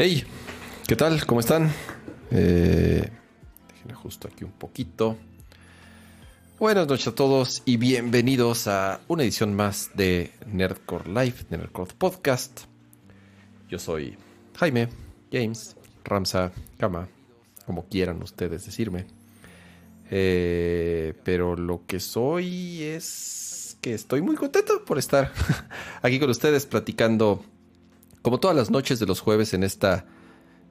Hey, ¿qué tal? ¿Cómo están? Eh, déjenme justo aquí un poquito. Buenas noches a todos y bienvenidos a una edición más de Nerdcore Live, Nerdcore Podcast. Yo soy Jaime, James, Ramsa, Kama, como quieran ustedes decirme. Eh, pero lo que soy es que estoy muy contento por estar aquí con ustedes platicando como todas las noches de los jueves en esta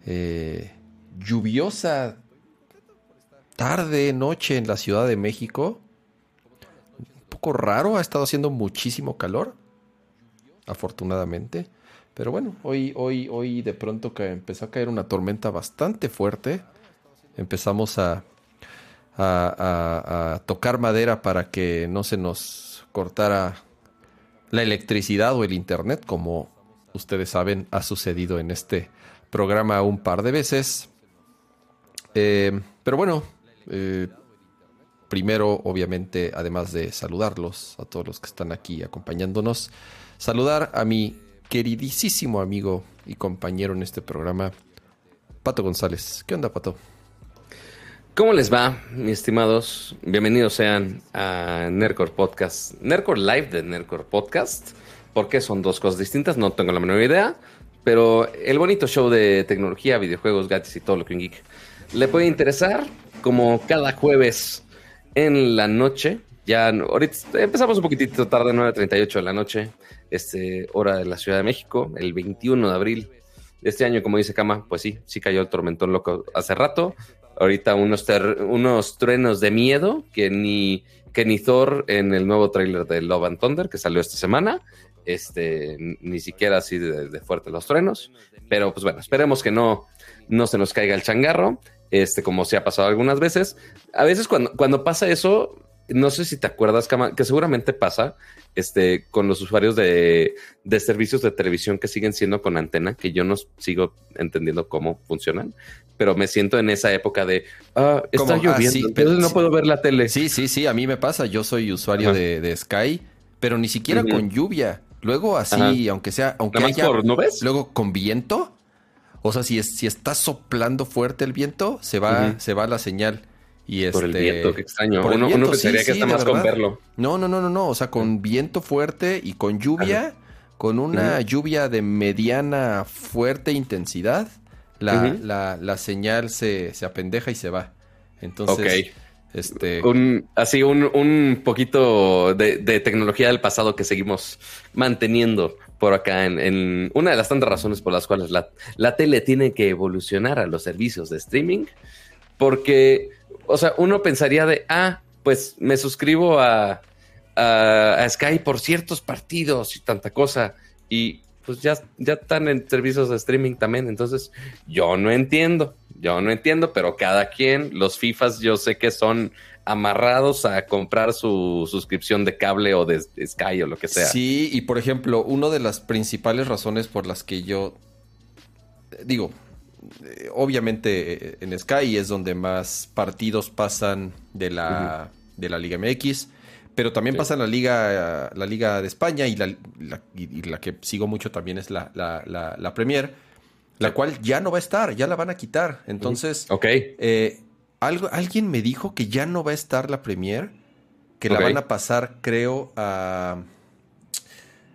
eh, lluviosa tarde, noche en la Ciudad de México. Un poco raro, ha estado haciendo muchísimo calor, afortunadamente. Pero bueno, hoy, hoy, hoy de pronto que empezó a caer una tormenta bastante fuerte. Empezamos a, a, a tocar madera para que no se nos cortara la electricidad o el internet, como ustedes saben, ha sucedido en este programa un par de veces. Eh, pero bueno, eh, primero, obviamente, además de saludarlos a todos los que están aquí acompañándonos, saludar a mi queridísimo amigo y compañero en este programa, Pato González. ¿Qué onda, Pato? ¿Cómo les va, mis estimados? Bienvenidos sean a Nercor Podcast, Nercor Live de Nercor Podcast porque son dos cosas distintas, no tengo la menor idea. Pero el bonito show de tecnología, videojuegos, gatos y todo lo que un geek le puede interesar, como cada jueves en la noche. Ya ahorita empezamos un poquitito tarde, 9.38 de la noche, este, hora de la Ciudad de México, el 21 de abril de este año, como dice Kama, pues sí, sí cayó el tormentón loco hace rato. Ahorita unos, unos truenos de miedo que ni, que ni Thor en el nuevo tráiler de Love and Thunder que salió esta semana este, ni siquiera así de, fuerte los truenos, pero pues bueno, esperemos que no, no se nos caiga el changarro, este, como se ha pasado algunas veces. A veces cuando, cuando pasa eso, no sé si te acuerdas, que seguramente pasa este, con los usuarios de, de, servicios de televisión que siguen siendo con antena, que yo no sigo entendiendo cómo funcionan, pero me siento en esa época de, ah, está ah, lloviendo, pero no puedo ver la tele. Sí, sí, sí, a mí me pasa, yo soy usuario de, Sky, pero ni siquiera con lluvia. Luego así, aunque sea, aunque haya, ¿no ves? luego con viento, o sea, si, es, si está soplando fuerte el viento, se va, se va la señal. Y por el este, viento, qué extraño. uno, pensaría que está más con verlo. No, no, no, no, no. O sea, con viento fuerte y con lluvia, con una lluvia de mediana fuerte intensidad, la, la, la señal se, se apendeja y se va. Entonces, este... Un, así un, poquito de, tecnología del pasado que seguimos manteniendo por acá en, una de las tantas razones por las cuales la, tele tiene que evolucionar a los servicios de streaming. Porque, o sea, uno pensaría de, ah, pues me suscribo a, a, a Sky por ciertos partidos y tanta cosa. Y pues ya, ya están en servicios de streaming también. Entonces, yo no entiendo, yo no entiendo, pero cada quien, los FIFAs yo sé que son amarrados a comprar su suscripción de cable o de, Sky o lo que sea. Sí, y por ejemplo, una de las principales razones por las que yo digo, eh, obviamente eh, en Sky es donde más partidos pasan de la, de la Liga MX pero también pasa en la liga, la liga de España y la, y la que sigo mucho también es la, la, Premier, la cual ya no va a estar, ya la van a quitar. Entonces, eh, algo, alguien me dijo que ya no va a estar la Premier, que la van a pasar, creo, a,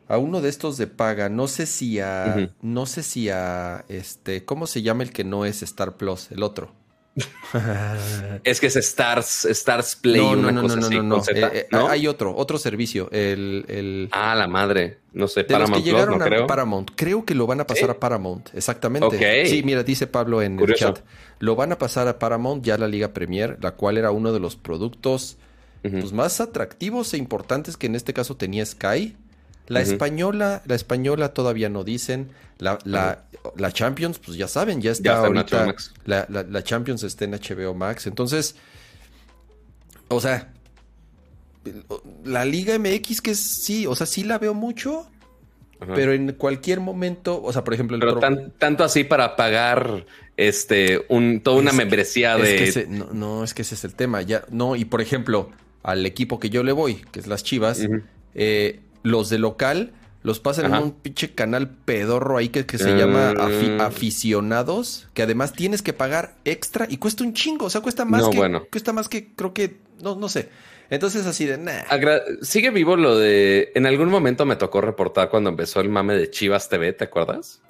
a uno de estos de paga. No sé si a, no sé si a, este, ¿cómo se llama el que no es Star Plus? El otro. es que es Stars, Stars Play, no, no, una cosa así. Eh, eh, no, Hay otro, otro servicio. El, Ah, la madre. No sé, Paramount que llegaron a Paramount. Creo que lo van a pasar a Paramount. Exactamente. Sí, mira, dice Pablo en el chat. Lo van a pasar a Paramount ya la Liga Premier, la cual era uno de los productos pues, más atractivos e importantes que en este caso tenía Sky. La española, la española todavía no dicen. La, la, la, Champions, pues ya saben, ya está, ahorita. La, la, Champions está en HBO Max. Entonces, o sea, la Liga MX que sí, o sea, sí la veo mucho. Pero en cualquier momento, o sea, por ejemplo, pero tanto así para pagar este un toda una membresía de no, es que ese es el tema. Ya, no, y por ejemplo, al equipo que yo le voy, que es las Chivas, eh, los de local los pasan en un pinche canal pedorro ahí que, se llama mm. aficionados, que además tienes que pagar extra y cuesta un chingo, o sea, cuesta más que cuesta más que creo que no no sé. Entonces así de nah. Sigue vivo lo de en algún momento me tocó reportar cuando empezó el mame de Chivas TV, ¿te acuerdas?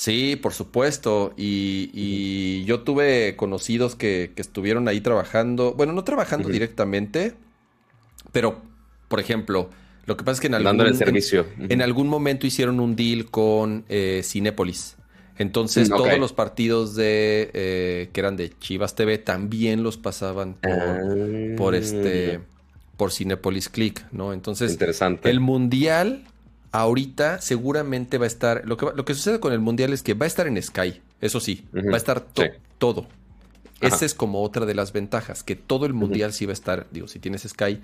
Sí, por supuesto. Y, yo tuve conocidos que, estuvieron ahí trabajando, bueno, no trabajando directamente, pero, por ejemplo, lo que pasa es que en algún, servicio. En, algún momento hicieron un deal con eh, Cinépolis. Entonces mm, todos los partidos de eh, que eran de Chivas TV también los pasaban por, este ah. por Cinepolis Click, ¿no? Entonces Interesante. el mundial ahorita seguramente va a estar. Lo que, lo que sucede con el mundial es que va a estar en Sky, eso sí, va a estar todo. Esa es como otra de las ventajas, que todo el mundial sí va a estar, digo, si tienes Sky,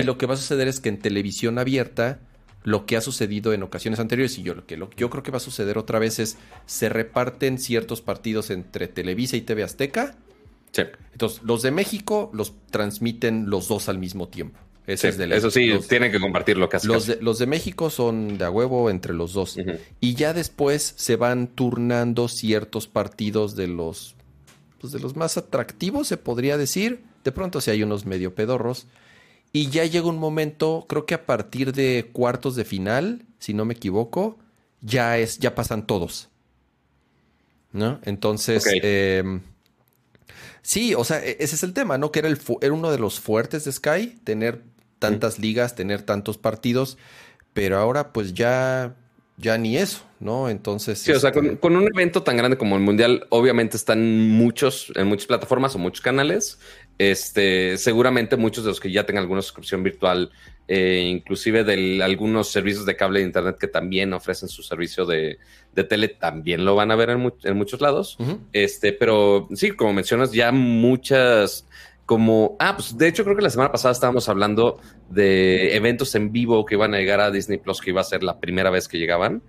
y lo que va a suceder es que en televisión abierta, lo que ha sucedido en ocasiones anteriores, y yo lo que yo creo que va a suceder otra vez es, se reparten ciertos partidos entre Televisa y TV Azteca. Sí. Entonces, los de México los transmiten los dos al mismo tiempo. es eso sí, tienen que compartir lo que hacen. Los de, los de México son de a huevo entre los dos. Y ya después se van turnando ciertos partidos de los, pues de los más atractivos, se podría decir. De pronto si hay unos medio pedorros. Y ya llega un momento, creo que a partir de cuartos de final, si no me equivoco, ya es, ya pasan todos. ¿No? Entonces, em, sí, o sea, e, ese es el tema, ¿no? Que era, el era uno de los fuertes de Sky, tener tantas ligas, tener tantos partidos, pero ahora pues ya, ya ni eso, ¿no? Entonces. Sí, o sea, con, este un evento tan grande como el Mundial, obviamente están muchos, en muchas plataformas o muchos canales. Este, seguramente muchos de los que ya tengan alguna suscripción virtual, eh, inclusive de algunos servicios de cable de internet que también ofrecen su servicio de, tele, también lo van a ver en, muchos lados. Este, pero sí, como mencionas, ya muchas como, ah, pues de hecho creo que la semana pasada estábamos hablando de eventos en vivo que iban a llegar a Disney Plus, que iba a ser la primera vez que llegaban.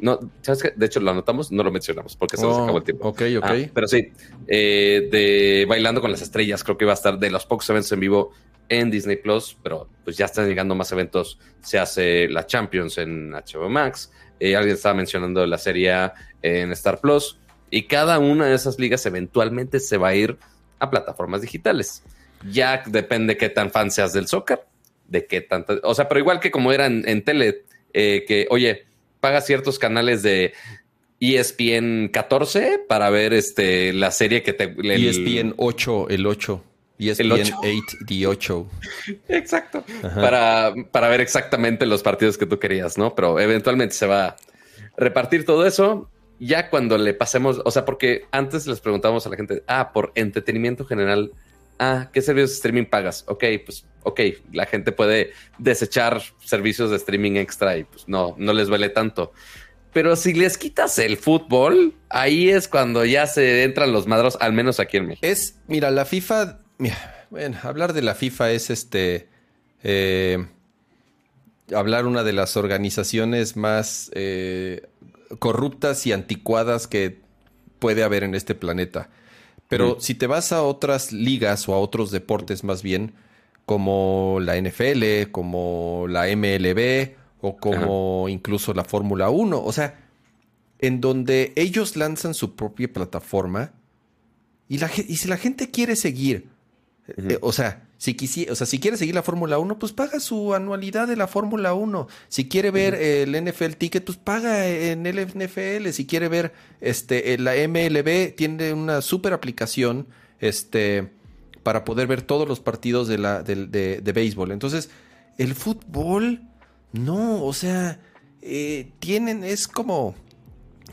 No, ¿sabes qué? De hecho, lo anotamos, no lo mencionamos porque se nos oh, acabó el tiempo. Ok, ok. Ah, pero sí, eh, de Bailando con las Estrellas, creo que va a estar de los pocos eventos en vivo en Disney Plus, pero pues ya están llegando más eventos. Se hace la Champions en HBO Max. Eh, alguien estaba mencionando la serie en Star Plus. Y cada una de esas ligas eventualmente se va a ir a plataformas digitales. Ya depende qué tan fan seas del soccer, de qué tanto. O sea, pero igual que como era en, tele, eh, que oye, paga ciertos canales de ESPN 14 para ver este la serie que te... El, ESPN 8, el 8. ESPN 8, the 8. Exacto. Para, para ver exactamente los partidos que tú querías, ¿no? Pero eventualmente se va a repartir todo eso. Ya cuando le pasemos, o sea, porque antes les preguntábamos a la gente, ah, por entretenimiento general, ah, ¿qué servicios de streaming pagas? Ok, pues, ok, la gente puede desechar servicios de streaming extra y pues no, no les vale tanto. Pero si les quitas el fútbol, ahí es cuando ya se entran los madros, al menos aquí en México. Es, mira, la FIFA, mira, bueno, hablar de la FIFA es este, eh, hablar una de las organizaciones más eh, corruptas y anticuadas que puede haber en este planeta. Pero si te vas a otras ligas o a otros deportes más bien, como la NFL, como la MLB o como incluso la Fórmula 1, o sea, en donde ellos lanzan su propia plataforma y, la, y si la gente quiere seguir, eh, o sea, si, o sea, si quiere seguir la Fórmula 1, pues paga su anualidad de la Fórmula 1. Si quiere ver el NFL Ticket, pues paga en el NFL. Si quiere ver este, la MLB, tiene una super aplicación este, para poder ver todos los partidos de, la, de, de, béisbol. Entonces, el fútbol, no, o sea, eh, tienen, es como,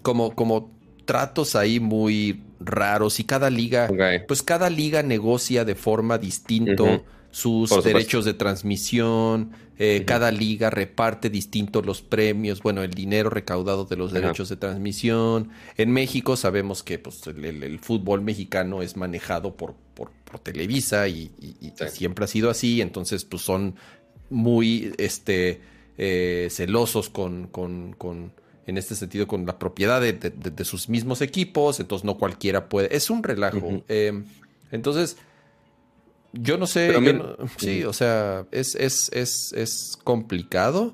como, como tratos ahí muy raros y cada liga, pues cada liga negocia de forma distinto sus derechos de transmisión, eh, cada liga reparte distinto los premios, bueno, el dinero recaudado de los derechos de transmisión. En México sabemos que pues, el, fútbol mexicano es manejado por, por, Televisa y, siempre ha sido así, entonces pues son muy este, eh, celosos con, con, con en este sentido con la propiedad de, sus mismos equipos, entonces no cualquiera puede. Es un relajo. Eh, entonces, yo no sé. sí, o sea, es, es, es, es complicado.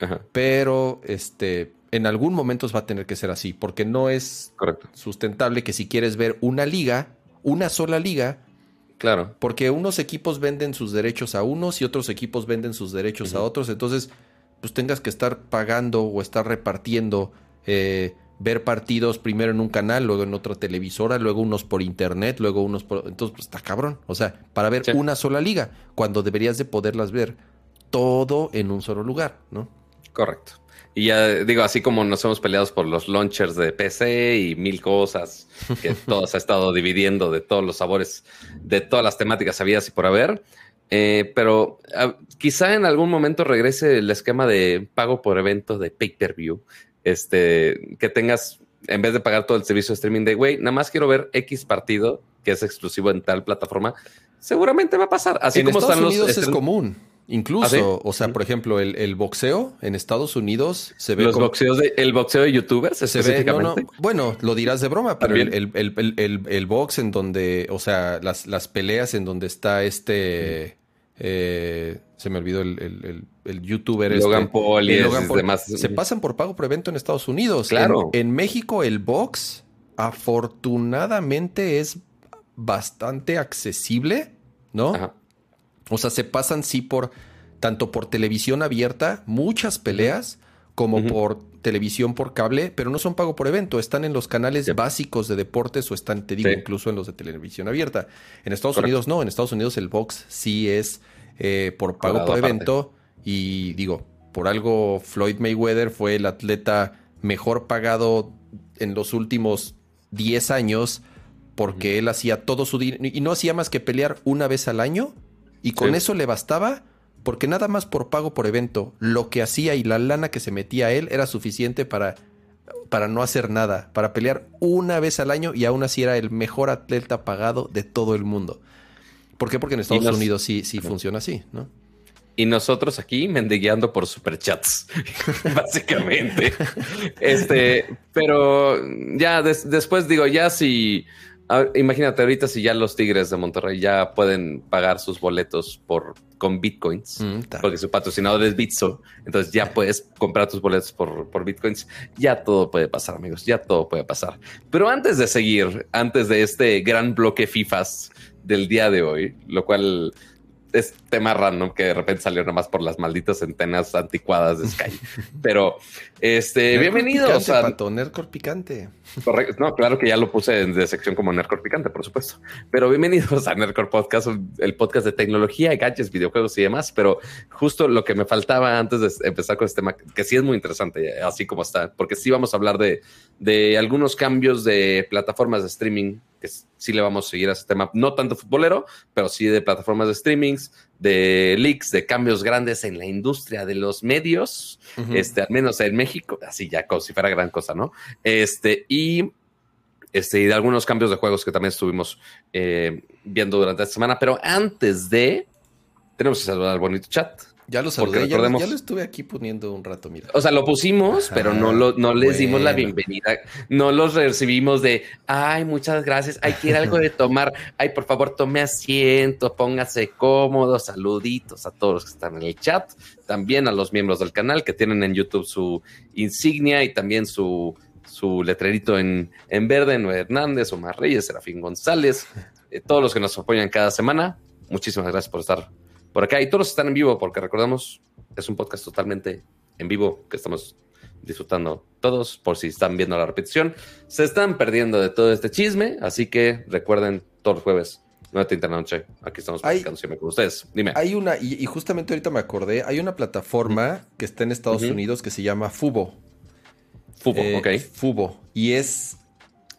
Ajá. pero este, en algún momento va a tener que ser así, porque no es Correcto. sustentable que si quieres ver una liga, una sola liga, Claro. porque unos equipos venden sus derechos a unos y otros equipos venden sus derechos a otros, entonces pues tengas que estar pagando o estar repartiendo, eh, ver partidos primero en un canal, luego en otra televisora, luego unos por internet, luego unos por... Entonces pues está cabrón, o sea, para ver Sí. una sola liga, cuando deberías de poderlas ver todo en un solo lugar, ¿no? Correcto. Y ya digo, así como nos hemos peleado por los launchers de PC y mil cosas que todos ha estado dividiendo de todos los sabores, de todas las temáticas habidas y por haber. Eh, pero ah, quizá en algún momento regrese el esquema de pago por evento de pay-per-view. Este, que tengas, en vez de pagar todo el servicio de streaming de, güey, nada más quiero ver X partido que es exclusivo en tal plataforma. Seguramente va a pasar. Así en como Estados están los Unidos es común. Incluso, ¿Ah, sí? o sea, por ejemplo, el, el boxeo en Estados Unidos se ve los como- boxeos de, el boxeo de youtubers se ve, no, bueno, lo dirás de broma, pero el, el, el box en donde, o sea, las, las peleas en donde está este, eh, se me olvidó el, el, el- el youtuber Logan este, Paul y Logan Paul, demás. se pasan por pago por evento en Estados Unidos. Claro. En, en México el box afortunadamente es bastante accesible, ¿no? Ajá. O sea, se pasan sí por tanto por televisión abierta, muchas peleas, como por televisión por cable, pero no son pago por evento, están en los canales básicos de deportes o están, te digo, Sí. incluso en los de televisión abierta. En Estados Correcto. Unidos no, en Estados Unidos el box sí es eh, por pago por evento y digo, por algo Floyd Mayweather fue el atleta mejor pagado en los últimos 10 años porque él hacía todo su dinero y no hacía más que pelear una vez al año y con Sí. eso le bastaba porque nada más por pago por evento, lo que hacía y la lana que se metía a él era suficiente para, para no hacer nada, para pelear una vez al año y aún así era el mejor atleta pagado de todo el mundo. ¿Por qué? Porque en Estados nos- Unidos sí, sí funciona así, ¿no? Y nosotros aquí mendigueando por superchats, básicamente. este, pero ya des- después digo, ya si, imagínate ahorita si ya los Tigres de Monterrey ya pueden pagar sus boletos por con bitcoins, Mm, porque su patrocinador es Bitso, entonces ya puedes comprar tus boletos por, por bitcoins. Ya todo puede pasar, amigos, ya todo puede pasar. Pero antes de seguir, antes de este gran bloque FIFAs del día de hoy, lo cual es tema random que de repente salió nomás por las malditas antenas anticuadas de Sky. Pero, este, Nerdcore bienvenidos picante, a... Pato, Nerdcore picante. Correcto. No, claro que ya lo puse en de sección como Nerdcore Picante, por supuesto. Pero bienvenidos a Nerdcore Podcast, el podcast de tecnología, gadgets, videojuegos y demás. Pero justo lo que me faltaba antes de empezar con este tema, que sí es muy interesante, así como está, porque sí vamos a hablar de, de algunos cambios de plataformas de streaming, que sí le vamos a seguir a este tema, no tanto futbolero, pero sí de plataformas de streamings, de leaks, de cambios grandes en la industria de los medios este, al menos en México, así ya como si fuera gran cosa, ¿no? Este, y este, y de algunos cambios de juegos que también estuvimos eh, viendo durante esta semana. Pero antes de, tenemos que saludar al bonito chat. Ya lo saludé, ya, lo- recordemos- ya lo estuve aquí poniendo un rato, mira. O sea, lo pusimos, pero no, lo, no les dimos la bienvenida. No los recibimos de, ay, muchas gracias. Ay, quiere algo de tomar. Ay, por favor, tome asiento, póngase cómodo. Saluditos a todos los que están en el chat. También a los miembros del canal que tienen en YouTube su insignia y también su, su letrerito en, en verde, Noé Hernández, Omar Reyes, Serafín González, eh, todos los que nos apoyan cada semana. Muchísimas gracias por estar por acá. Y todos están en vivo, porque recordamos, es un podcast totalmente en vivo que estamos disfrutando todos, por si están viendo la repetición. Se están perdiendo de todo este chisme, así que recuerden todos los jueves, 9.30 de la noche, aquí estamos Hay- platicando siempre con ustedes. Dime. Hay una, y, y justamente ahorita me acordé, hay una plataforma que está en Estados. Unidos que se llama Fubo. Fútbol, Eh, ok. Fubo. Y es.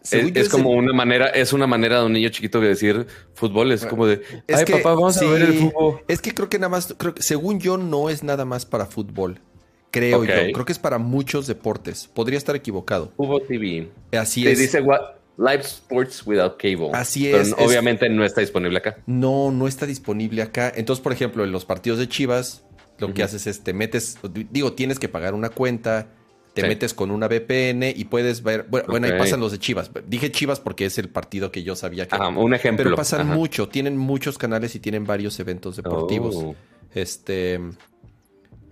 Es, como una manera, es una manera de un niño chiquito de decir fútbol, es como de, Es ay que- papá, vamos sí, a ver el fútbol. Es que creo que nada más, creo que según yo, no es nada más para fútbol. Creo Ok. yo. Creo que es para muchos deportes. Podría estar equivocado. Fútbol TV. Así Te es. dice what, Live Sports Without Cable. Así Pero es, es- obviamente no está disponible acá. No, no está disponible acá. Entonces, por ejemplo, en los partidos de Chivas, lo que haces es te metes, digo, tienes que pagar una cuenta, te Sí. metes con una VPN y puedes ver. Bueno, bueno, ahí pasan los de Chivas. Dije Chivas porque es el partido que yo sabía que. Ajá, un ejemplo. pero pasan Ajá. mucho, tienen muchos canales y tienen varios eventos deportivos. Oh. Este.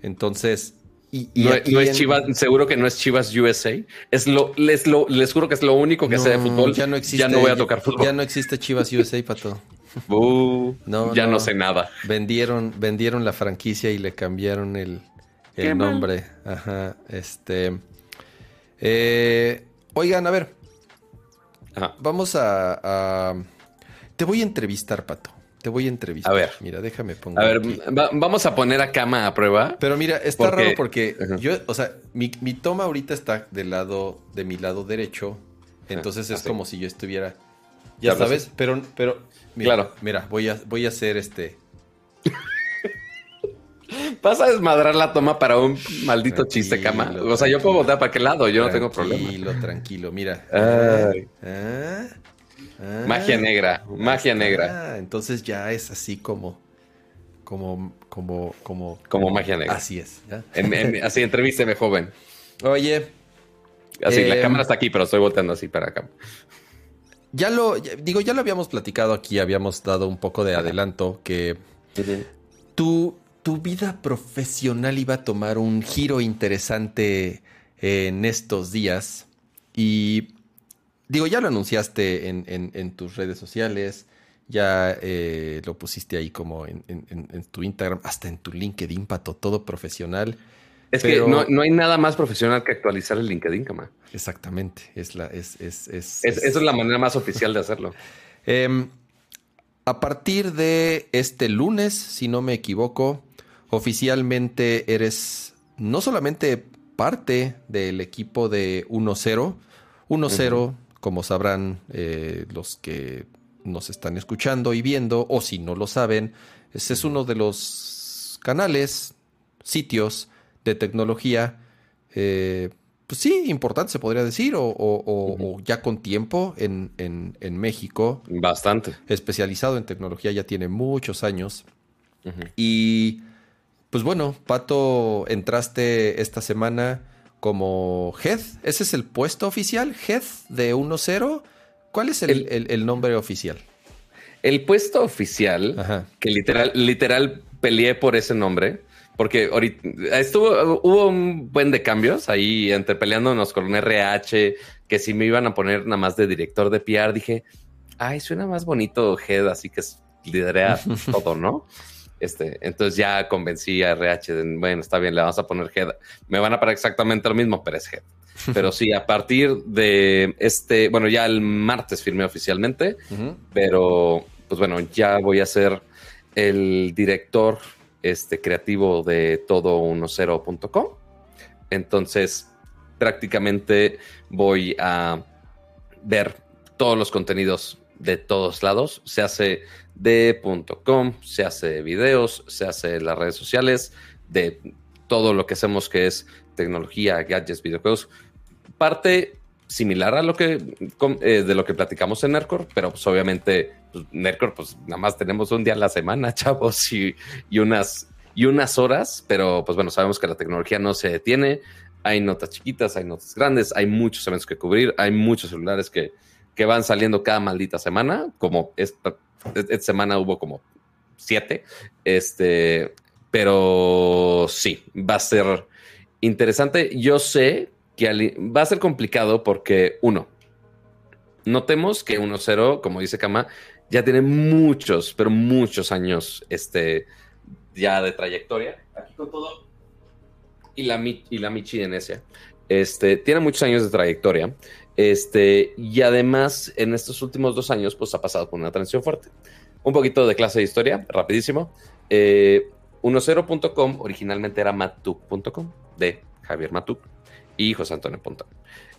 Entonces, Y, y no, no es Chivas, seguro que no es Chivas USA. Es lo, les, lo, les juro que es lo único que sé de No, fútbol. Ya no existe. Ya no voy a tocar fútbol. Ya no existe Chivas USA, Pato. Uh, No, ya no. no. sé nada. Vendieron, vendieron la franquicia y le cambiaron el, Qué el mal. nombre. Ajá. Este. eh, oigan, a ver, Ajá. vamos a, a- Te voy a entrevistar, Pato. Te voy a entrevistar. A ver. Mira, déjame poner. A ver, va- vamos a poner a Cama a prueba. Pero mira, está Porque- raro porque Ajá. yo, o sea, mi, mi toma ahorita está del lado, de mi lado derecho. Entonces es así. como si yo estuviera. Ya Claro, sabes, sí. pero, pero. Mira, Claro. Mira, voy a, voy a hacer este. Vas a desmadrar la toma para un maldito Tranquilo, chiste, Cama. O sea, yo puedo voltear para aquel lado, yo no tengo problema. Tranquilo, tranquilo, mira. Ay. Ah, ah, Magia negra, magia negra. Entonces ya es así como. Como. Como. Como. Como magia negra. Así es. ¿ya? En- en- así, entrevísteme, joven. Oye, Así, la Em, cámara está aquí, pero estoy volteando así para acá. ya lo. ya- digo, ya lo habíamos platicado aquí, habíamos dado un poco de adelanto que. tu, tu vida profesional iba a tomar un giro interesante en estos días. Y digo, ya lo anunciaste en, en- en tus redes sociales, ya eh, lo pusiste ahí como en, tu Instagram, hasta en tu LinkedIn, Pato, todo profesional. Es Pero- que no, no hay nada más profesional que actualizar el LinkedIn, Cama. Exactamente, es la, es, es, es- Es, es- esa es la manera más oficial de hacerlo. Em, a partir de este lunes, si no me equivoco, oficialmente eres no solamente parte del equipo de 1-0, 1-0, como sabrán eh, los que nos están escuchando y viendo, o si no lo saben, ese es uno de los canales, sitios de tecnología, eh, pues sí, importante se podría decir, o, o- o- o ya con tiempo en, en- en México, Bastante. especializado en tecnología, ya tiene muchos años. Y pues bueno, Pato, entraste esta semana como Head. ¿Ese es el puesto oficial? ¿Head de 1-0? ¿Cuál es el, El- el- el nombre oficial? El puesto oficial, Ajá. que literal, literal peleé por ese nombre, porque ahorita estuvo, hubo un buen de cambios ahí entre peleándonos con un RH, que si me iban a poner nada más de director de PR, dije, ay, suena más bonito Head, así que es- liderea todo, ¿no? Este, entonces ya convencí a RH de, bueno, está bien, le vamos a poner Head. Me van a pagar exactamente lo mismo, pero es Head. Pero sí, a partir de este, bueno, ya el martes firmé oficialmente pero pues bueno, ya voy a ser el director este, creativo de todo10.com. Entonces, prácticamente voy a ver todos los contenidos de todos lados. Se hace de .com, se hace de videos, se hace de las redes sociales, de todo lo que hacemos que es tecnología, gadgets, videojuegos. Parte similar a lo que eh, de lo que platicamos en Nercor, pero pues obviamente pues, pues nada más tenemos un día a la semana, chavos, y, y unas y unas horas, pero pues bueno, sabemos que la tecnología no se detiene, hay notas chiquitas, hay notas grandes, hay muchos eventos que cubrir, hay muchos celulares que, que van saliendo cada maldita semana, como esta, esta semana hubo como siete, este, pero sí, va a ser interesante. Yo sé que va a ser complicado porque, uno, notemos que 1-0, como dice Kama, ya tiene muchos, pero muchos años este, ya de trayectoria. Aquí con todo. Y la, y la Michi de Necia. Este, tiene muchos años de trayectoria. Este, y además, en estos últimos dos años, pues ha pasado por una transición fuerte. Un poquito de clase de historia, rapidísimo. Eh, 10.com originalmente era matuk.com de Javier Matuk y José Antonio Pontón.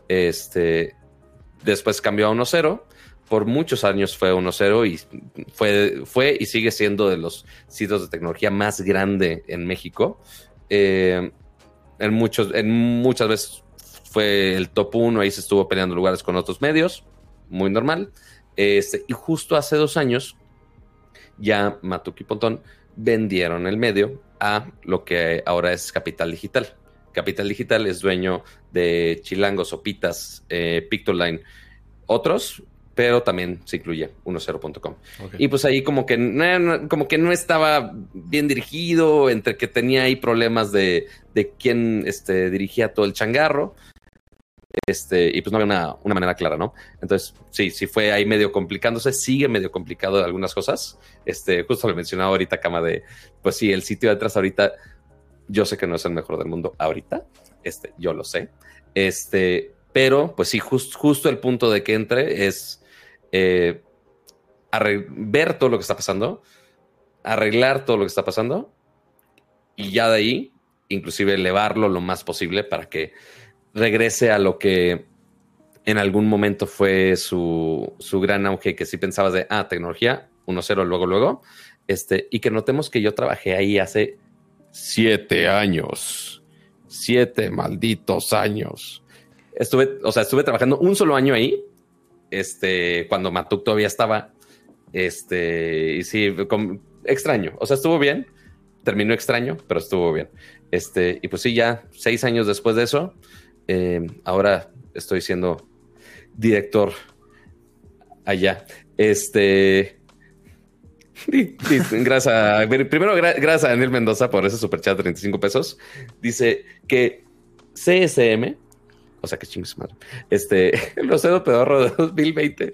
Este, después cambió a 1.0. Por muchos años fue 1.0 y fue, fue y sigue siendo de los sitios de tecnología más grande en México. Eh, en, muchos, en muchas veces fue el top 1, ahí se estuvo peleando lugares con otros medios, muy normal. Este, y justo hace dos años, ya Matuk y Pontón vendieron el medio a lo que ahora es Capital Digital. Capital Digital es dueño de Chilango, Sopitas, eh, Pictoline, otros, pero también se incluye 10.com. Y pues ahí como que, no, como que no estaba bien dirigido, entre que tenía ahí problemas de, de quién este, dirigía todo el changarro. Este, y pues no había una, una, manera clara, ¿no? Entonces, sí, sí fue ahí medio complicándose, sigue medio complicado algunas cosas. Este, justo lo mencionaba ahorita, Cama, de, pues sí, el sitio de atrás ahorita, yo sé que no es el mejor del mundo ahorita, este, yo lo sé. Este, pero, pues sí, justo el punto de que entre es eh, ver todo lo que está pasando, arreglar todo lo que está pasando y ya de ahí, inclusive elevarlo lo más posible para que regrese a lo que en algún momento fue su, su gran auge, que si pensabas de, ah, tecnología, 1-0, luego, luego, este, y que notemos que yo trabajé ahí hace siete años, siete malditos años. Estuve, o sea, estuve trabajando un solo año ahí este, cuando Matuk todavía estaba, este, y sí, extraño, o sea, estuvo bien, terminó extraño, pero estuvo bien. Este, y pues sí, ya seis años después de eso, eh, ahora estoy siendo director allá. Este, gracias, primero gracias a Daniel Mendoza por ese superchat de 35 pesos. Dice que CSM o sea, que chingue madre. Este, el Rosero Pedorro de 2020,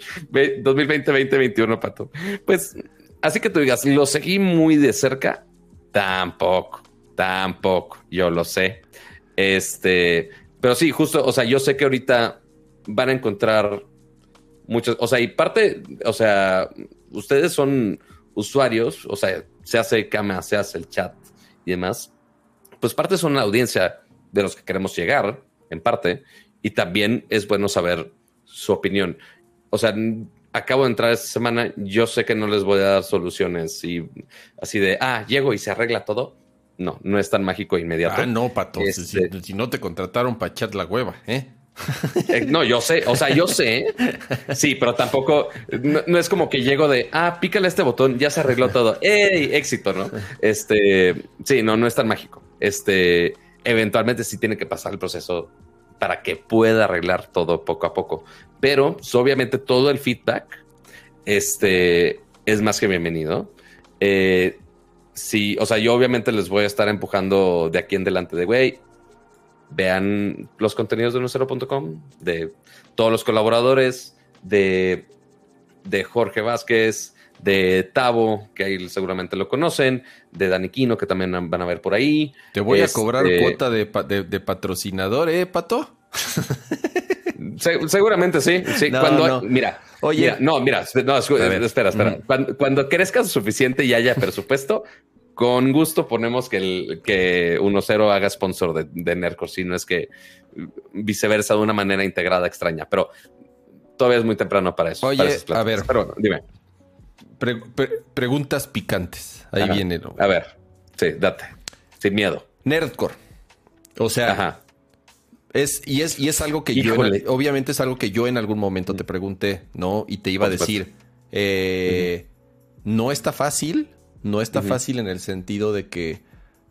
2020-2021, pato. Pues, así que tú digas, lo seguí muy de cerca. Tampoco, tampoco, yo lo sé. Este, pero sí, justo, o sea, yo sé que ahorita van a encontrar muchos, o sea, y parte, o sea, ustedes son usuarios, o sea, se hace cama, se hace el chat y demás, pues parte son la audiencia de los que queremos llegar en parte, y también es bueno saber su opinión. O sea, acabo de entrar esta semana, yo sé que no les voy a dar soluciones y así de, ah, llego y se arregla todo. No, no es tan mágico e inmediato. Ah, no, Pato. Este si, no te contrataron para echar la hueva, ¿eh? ¿eh? no, yo sé, o sea, yo sé, sí, pero tampoco, no, es como que llego de, ah, pícale este botón, ya se arregló todo, ¡ey! Éxito, ¿no? Este, sí, no, no es tan mágico. Este, eventualmente sí tiene que pasar el proceso para que pueda arreglar todo poco a poco. Pero pues, obviamente todo el feedback este, es más que bienvenido. Eh, sí, o sea, yo obviamente les voy a estar empujando de aquí en delante de, güey, vean los contenidos de nuestro.com, de todos los colaboradores, de, de Jorge Vázquez, de Tavo, que ahí seguramente lo conocen, de Daniquino, que también van a ver por ahí. Te voy a cobrar este, cuota de, patrocinador, ¿eh, Pato? seguramente sí. sí. cuando, Mira, oye, no, mira, no, espera, espera. Cuando, crezcas suficiente y haya presupuesto, con gusto ponemos que el que 1-0 haga sponsor de, de si no es que viceversa de una manera integrada extraña, pero todavía es muy temprano para eso. Oye, a ver, pero dime preguntas picantes. Ahí viene. A ver, sí, date. Sin miedo. Nerdcore. O sea, es y es y es algo que yo obviamente es algo que yo en algún momento te pregunté, ¿no? Y te iba a decir, eh, no está fácil, no está fácil en el sentido de que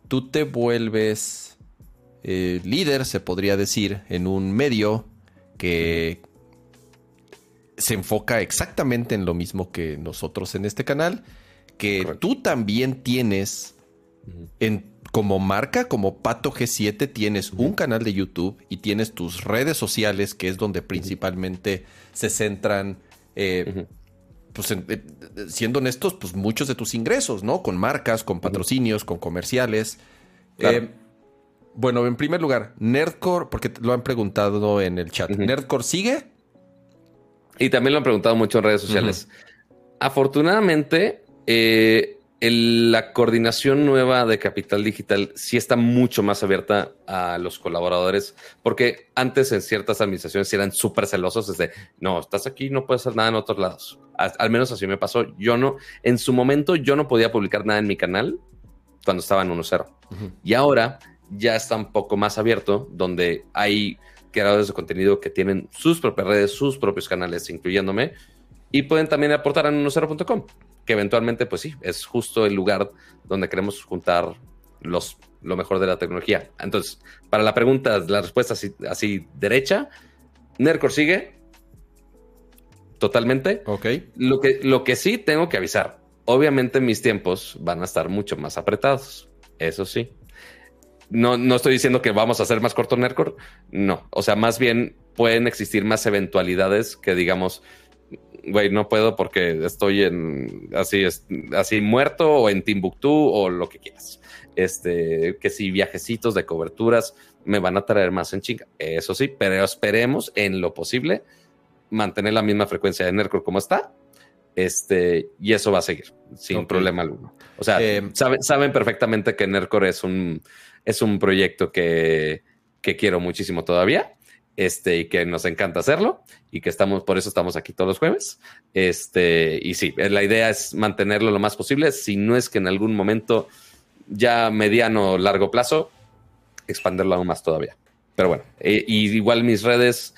tú te vuelves eh, líder, se podría decir, en un medio que se enfoca exactamente en lo mismo que nosotros en este canal, que tú también tienes en, como marca, como Pato G7, tienes un canal de YouTube y tienes tus redes sociales, que es donde principalmente se centran, eh, pues eh, siendo honestos, pues muchos de tus ingresos, ¿no? Con marcas, con patrocinios, con comerciales. Eh, bueno, en primer lugar, Nerdcore, porque lo han preguntado en el chat, ¿Nerdcore sigue? Y también lo han preguntado mucho en redes sociales. Afortunadamente, eh, la coordinación nueva de Capital Digital sí está mucho más abierta a los colaboradores, porque antes en ciertas administraciones eran súper celosos desde, no, estás aquí, no puedes hacer nada en otros lados. Al, menos así me pasó. Yo no, en su momento yo no podía publicar nada en mi canal cuando estaba en 1.0. Y ahora ya está un poco más abierto, donde hay creadores de contenido que tienen sus propias redes, sus propios canales, incluyéndome, y pueden también aportar a 10.com, que eventualmente, pues sí, es justo el lugar donde queremos juntar los, lo mejor de la tecnología. Entonces, para la pregunta, la respuesta así, así derecha, Nercor sigue. totalmente. Ok. Lo que, lo que sí tengo que avisar, obviamente mis tiempos van a estar mucho más apretados, eso sí. No, no estoy diciendo que vamos a hacer más corto Nerdcore, no. O sea, más bien pueden existir más eventualidades que digamos, güey, no puedo porque estoy en así, así muerto o en Timbuktu o lo que quieras. Este, que si viajecitos de coberturas me van a traer más en chinga. Eso sí, pero esperemos en lo posible mantener la misma frecuencia de Nerdcore como está. Este, y eso va a seguir sin problema alguno. O sea, eh, saben, saben perfectamente que Nerdcore es un, es un proyecto que, que quiero muchísimo todavía este, y que nos encanta hacerlo y que estamos, por eso estamos aquí todos los jueves. Este, y sí, la idea es mantenerlo lo más posible, si no es que en algún momento ya mediano o largo plazo, expanderlo aún más todavía. Pero bueno, eh, y igual mis redes,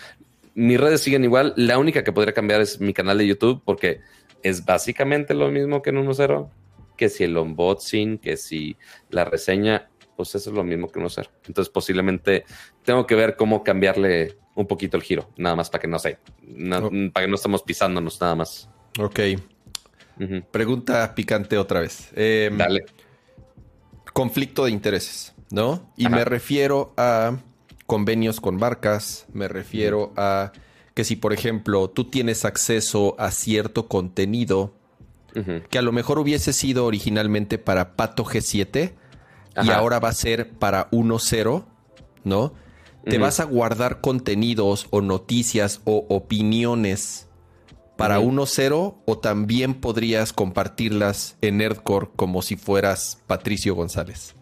mis redes siguen igual. La única que podría cambiar es mi canal de YouTube porque es básicamente lo mismo que en 1.0, que si el unboxing, que si la reseña, pues eso es lo mismo que 1.0. Entonces posiblemente tengo que ver cómo cambiarle un poquito el giro, nada más para que no sé, para que no estemos pisándonos nada más. Ok. Pregunta picante otra vez. Em, Dale. Conflicto de intereses, ¿no? Y me refiero a convenios con marcas, me refiero a que si, por ejemplo, tú tienes acceso a cierto contenido que a lo mejor hubiese sido originalmente para Pato G7 y ahora va a ser para 1.0, ¿no? Te vas a guardar contenidos o noticias o opiniones para 1.0 o también podrías compartirlas en Nerdcore como si fueras Patricio González.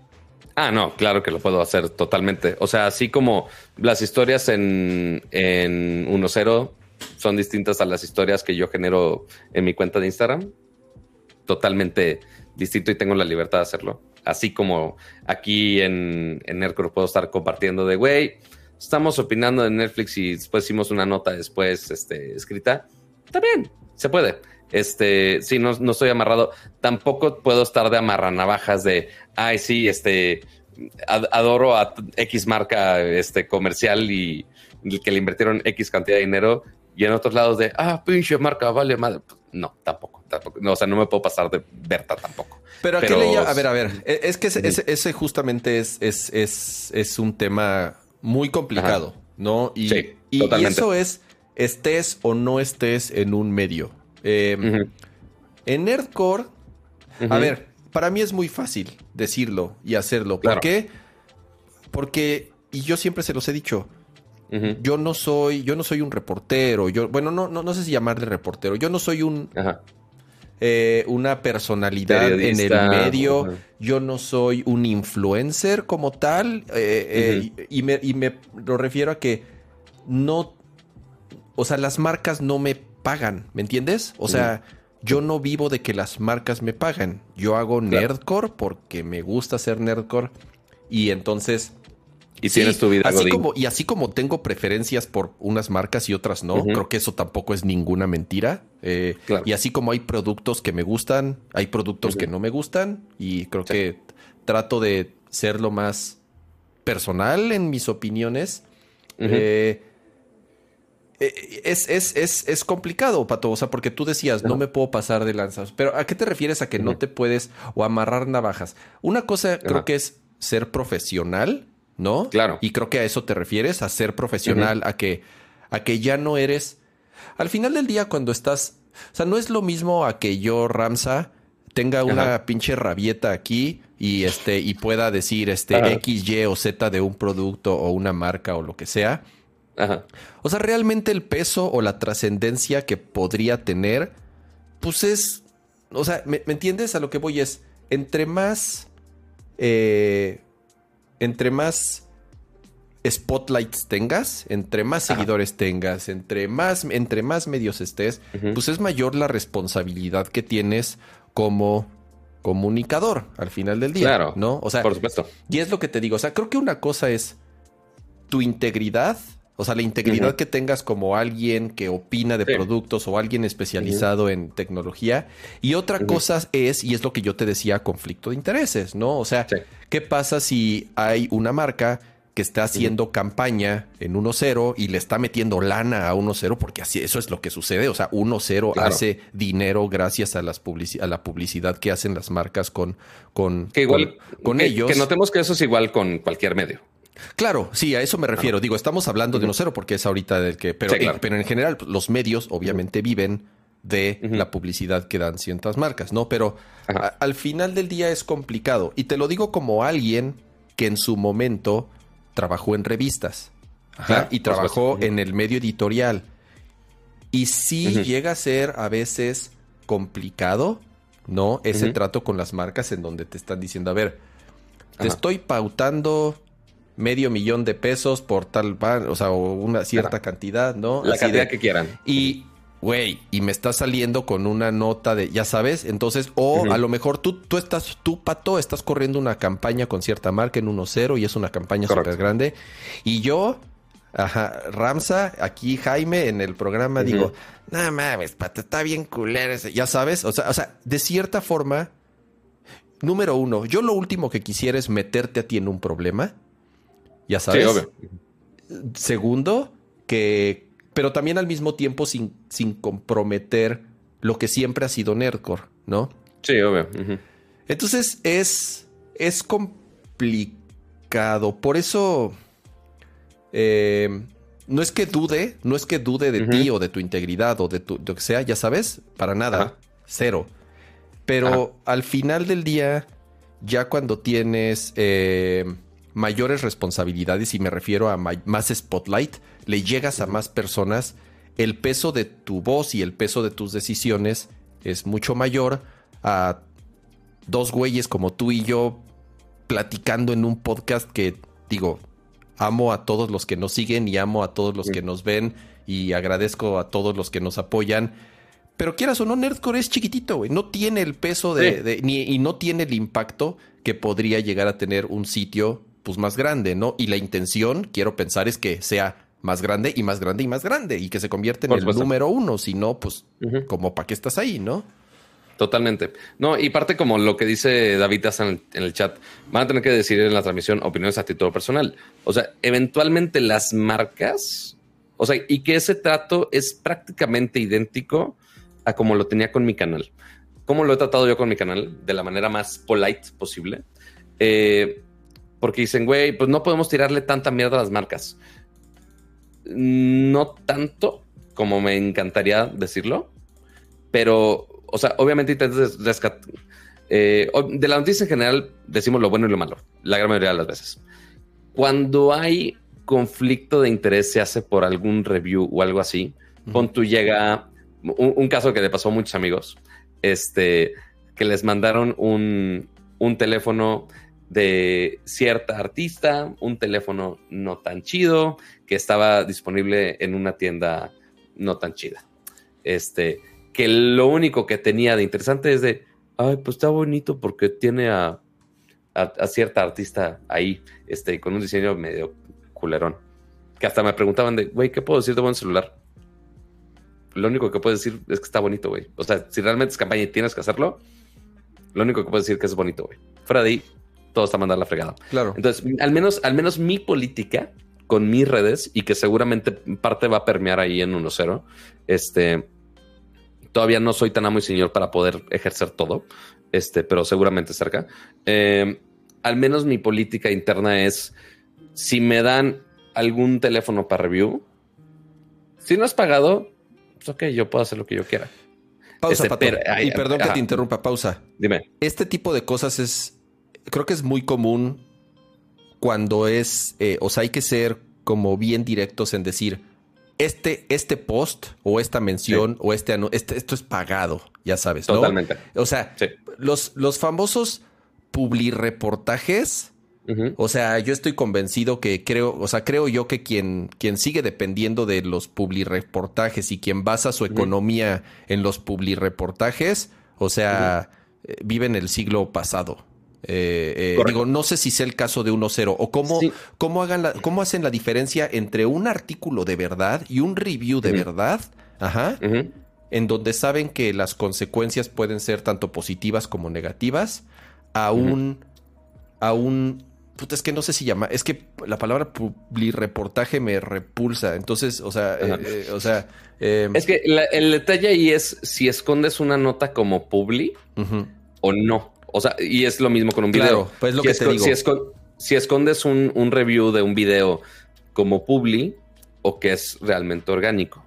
Ah, no, claro que lo puedo hacer totalmente. O sea, así como las historias en, en 1.0 son distintas a las historias que yo genero en mi cuenta de Instagram, totalmente distinto y tengo la libertad de hacerlo. Así como aquí en, en Nerdcore puedo estar compartiendo de, güey, estamos opinando de Netflix y después hicimos una nota después este, escrita. Bien, se puede. Este, sí, no, no estoy amarrado. Tampoco puedo estar de amarranavajas de, ay, sí, este, adoro a X marca este, comercial y que le invirtieron X cantidad de dinero. Y en otros lados de, ah, pinche marca, vale madre. No, tampoco, tampoco. No, o sea, no me puedo pasar de Berta tampoco. Pero, ¿a qué le A ver, a ver. E, es que ese, justamente es, es, es, es, un tema muy complicado, ¿no? Y, y, eso es, estés o no estés en un medio. Em, en Nerdcore, a ver, para mí es muy fácil decirlo y hacerlo. ¿Por qué? Porque, y yo siempre se los he dicho, yo no soy, yo no soy un reportero, yo, bueno, no, no, no sé si llamarle reportero, yo no soy un eh, una personalidad en el medio, yo no soy un influencer como tal, eh, eh, y, me, y me lo refiero a que no, o sea, las marcas no me pagan, ¿me entiendes? O sea, yo no vivo de que las marcas me pagan. Yo hago nerdcore porque me gusta hacer nerdcore y entonces y tienes tu vida así como y así como tengo preferencias por unas marcas y otras no, creo que eso tampoco es ninguna mentira. Eh, y así como hay productos que me gustan, hay productos que no me gustan y creo que trato de ser lo más personal en mis opiniones. Eh, eh, es, es, es, complicado, Pato, o sea, porque tú decías, no. me puedo pasar de lanzas, pero ¿a qué te refieres a que no te puedes o amarrar navajas? Una cosa creo que es ser profesional, ¿no? Claro. Y creo que a eso te refieres, a ser profesional, a, que, a que ya no eres... Al final del día, cuando estás... O sea, no es lo mismo a que yo, Ramsa, tenga una pinche rabieta aquí y este y pueda decir este X, Y o Z de un producto o una marca o lo que sea o sea, realmente el peso o la trascendencia que podría tener, pues es. O sea, ¿me, entiendes? A lo que voy es. Entre más. Eh, entre más spotlights tengas, entre más seguidores tengas, entre más, entre más medios estés, pues es mayor la responsabilidad que tienes como comunicador al final del día. Claro. ¿No? O sea, por supuesto. Y es lo que te digo. O sea, creo que una cosa es tu integridad o sea, la integridad que tengas como alguien que opina de productos o alguien especializado en tecnología. Y otra cosa es, y es lo que yo te decía, conflicto de intereses, ¿no? O sea, ¿qué pasa si hay una marca que está haciendo campaña en 1-0 y le está metiendo lana a 1-0, porque así eso es lo que sucede. O sea, 1-0 hace dinero gracias a, las a la publicidad que hacen las marcas con, con, igual, con, ellos. Que notemos que eso es igual con cualquier medio. Claro, sí, a eso me refiero. Digo, estamos hablando de 1-0 porque es ahorita del que. Pero, pero en general, los medios obviamente viven de la publicidad que dan ciertas marcas, ¿no? Pero al final del día es complicado. Y te lo digo como alguien que en su momento trabajó en revistas y trabajó en el medio editorial. Y sí llega a ser a veces complicado, ¿no? Ese trato con las marcas en donde te están diciendo, a ver, te estoy pautando medio millón de pesos por tal, o sea, una cierta cantidad, ¿no? La cantidad que quieran. Y güey, y me está saliendo con una nota de, ya sabes, entonces, o a lo mejor tú, tú estás, tú, Pato, estás corriendo una campaña con cierta marca en 1-0 y es una campaña súper grande. Y yo, ajá, Ramsa, aquí Jaime en el programa, digo, no mames, Pato, está bien culero ese. Ya sabes, o sea, o sea, de cierta forma, número uno, yo lo último que quisiera es meterte a ti en un problema. Ya sabes. Sí, obvio. Segundo, que pero también al mismo tiempo sin, sin comprometer lo que siempre ha sido Nerdcore, ¿no? Sí, obvio. Entonces es, es complicado. Por eso eh, no es que dude, no es que dude de ti o de tu integridad o de, tu, lo que sea, ya sabes, para nada, cero. Pero al final del día, ya cuando tienes eh, mayores responsabilidades, y me refiero a más spotlight, le llegas a más personas, el peso de tu voz y el peso de tus decisiones es mucho mayor a dos güeyes como tú y yo platicando en un podcast que digo, amo a todos los que nos siguen y amo a todos los que nos ven y agradezco a todos los que nos apoyan. Pero quieras o no, Nerdcore es chiquitito, güey. No tiene el peso de, ni, y no tiene el impacto que podría llegar a tener un sitio pues más grande, ¿no? Y la intención, quiero pensar, es que sea más grande y más grande y más grande y que se convierte en el número uno. Si no, pues, como para qué estás ahí, ¿no? Totalmente. No, y parte como lo que dice David en el, chat, van a tener que decir en la transmisión opiniones a título personal. O sea, eventualmente las marcas, o sea, y que ese trato es prácticamente idéntico a como lo tenía con mi canal. ¿Cómo lo he tratado yo con mi canal? De la manera más polite posible. Eh, porque dicen, güey, pues no podemos tirarle tanta mierda a las marcas no tanto como me encantaría decirlo, pero, o sea, obviamente intentas eh, de la noticia en general decimos lo bueno y lo malo, la gran mayoría de las veces. Cuando hay conflicto de interés, se hace por algún review o algo así, pon tú llega un, caso que le pasó a muchos amigos, este, que les mandaron un, un teléfono de cierta artista, un teléfono no tan chido que estaba disponible en una tienda no tan chida. Este, que lo único que tenía de interesante es de, ay, pues está bonito porque tiene a, cierta artista ahí, este, con un diseño medio culerón. Que hasta me preguntaban de, güey, ¿qué puedo decir de buen celular? Lo único que puedo decir es que está bonito, güey. O sea, si realmente es campaña y tienes que hacerlo, lo único que puedo decir es que es bonito, güey. Fuera de ahí, todo está mandando la fregada. Claro. Entonces, al menos, al menos mi política con mis redes y que seguramente parte va a permear ahí en 1-0. Este, todavía no soy tan amo y señor para poder ejercer todo, este, pero seguramente cerca. Em, al menos mi política interna es, si me dan algún teléfono para review, si no has pagado, pues ok, yo puedo hacer lo que yo quiera. Pausa, este, y perdón que te interrumpa, pausa. Dime. Este tipo de cosas es creo que es muy común cuando es, eh, o sea, hay que ser como bien directos en decir, este, este post o esta mención o este, este, esto es pagado, ya sabes, ¿no? Totalmente. O sea, los, los famosos publireportajes, o sea, yo estoy convencido que creo, o sea, creo yo que quien, quien sigue dependiendo de los publireportajes y quien basa su economía en los publireportajes, o sea, eh, vive en el siglo pasado. Eh, eh, digo, no sé si sea el caso de 1-0 o cómo, cómo, hagan la, cómo hacen la diferencia entre un artículo de verdad y un review de verdad, ajá, en donde saben que las consecuencias pueden ser tanto positivas como negativas, a un, a un Puta, es que no sé si llama. Es que la palabra reportaje me repulsa. Entonces, o sea, eh, eh, o sea. Em, es que el detalle ahí es si escondes una nota como publi o no. O sea, y es lo mismo con un video. pues lo que te digo. Si, escondes un, un, review de un video como publi o que es realmente orgánico.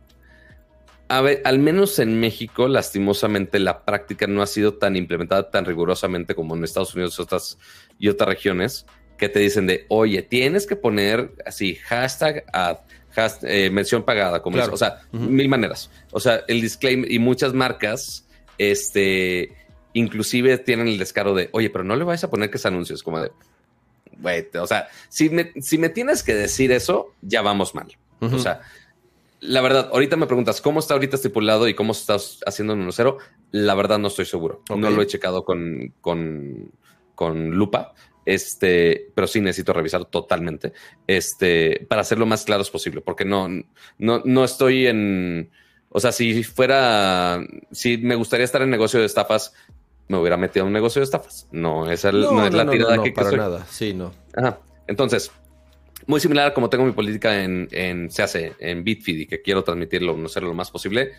A ver, al menos en México, lastimosamente, la práctica no ha sido tan implementada tan rigurosamente como en Estados Unidos otras, y otras regiones que te dicen de, oye, tienes que poner así hashtag ad, eh, mención pagada, como o sea, mil maneras. O sea, el disclaimer y muchas marcas, este, inclusive tienen el descaro de, oye, pero no le vais a poner que es anuncios, como de, güey, o sea, si me, si me tienes que decir eso, ya vamos mal. O sea, la verdad, ahorita me preguntas cómo está ahorita estipulado y cómo estás haciendo en 1.0. La verdad, no estoy seguro. No lo he checado con, con, con lupa. Este, pero sí necesito revisar totalmente. Este, para hacer lo más claros posible, porque no, no, no estoy en. O sea, si fuera. Si me gustaría estar en negocio de estafas, me hubiera metido en un negocio de estafas. No, esa no, es la tirada que para nada. Sí, no. Ajá. Entonces, muy similar a como tengo mi política en, en se hace en Bitfeed y que quiero transmitirlo, no hacerlo lo más posible.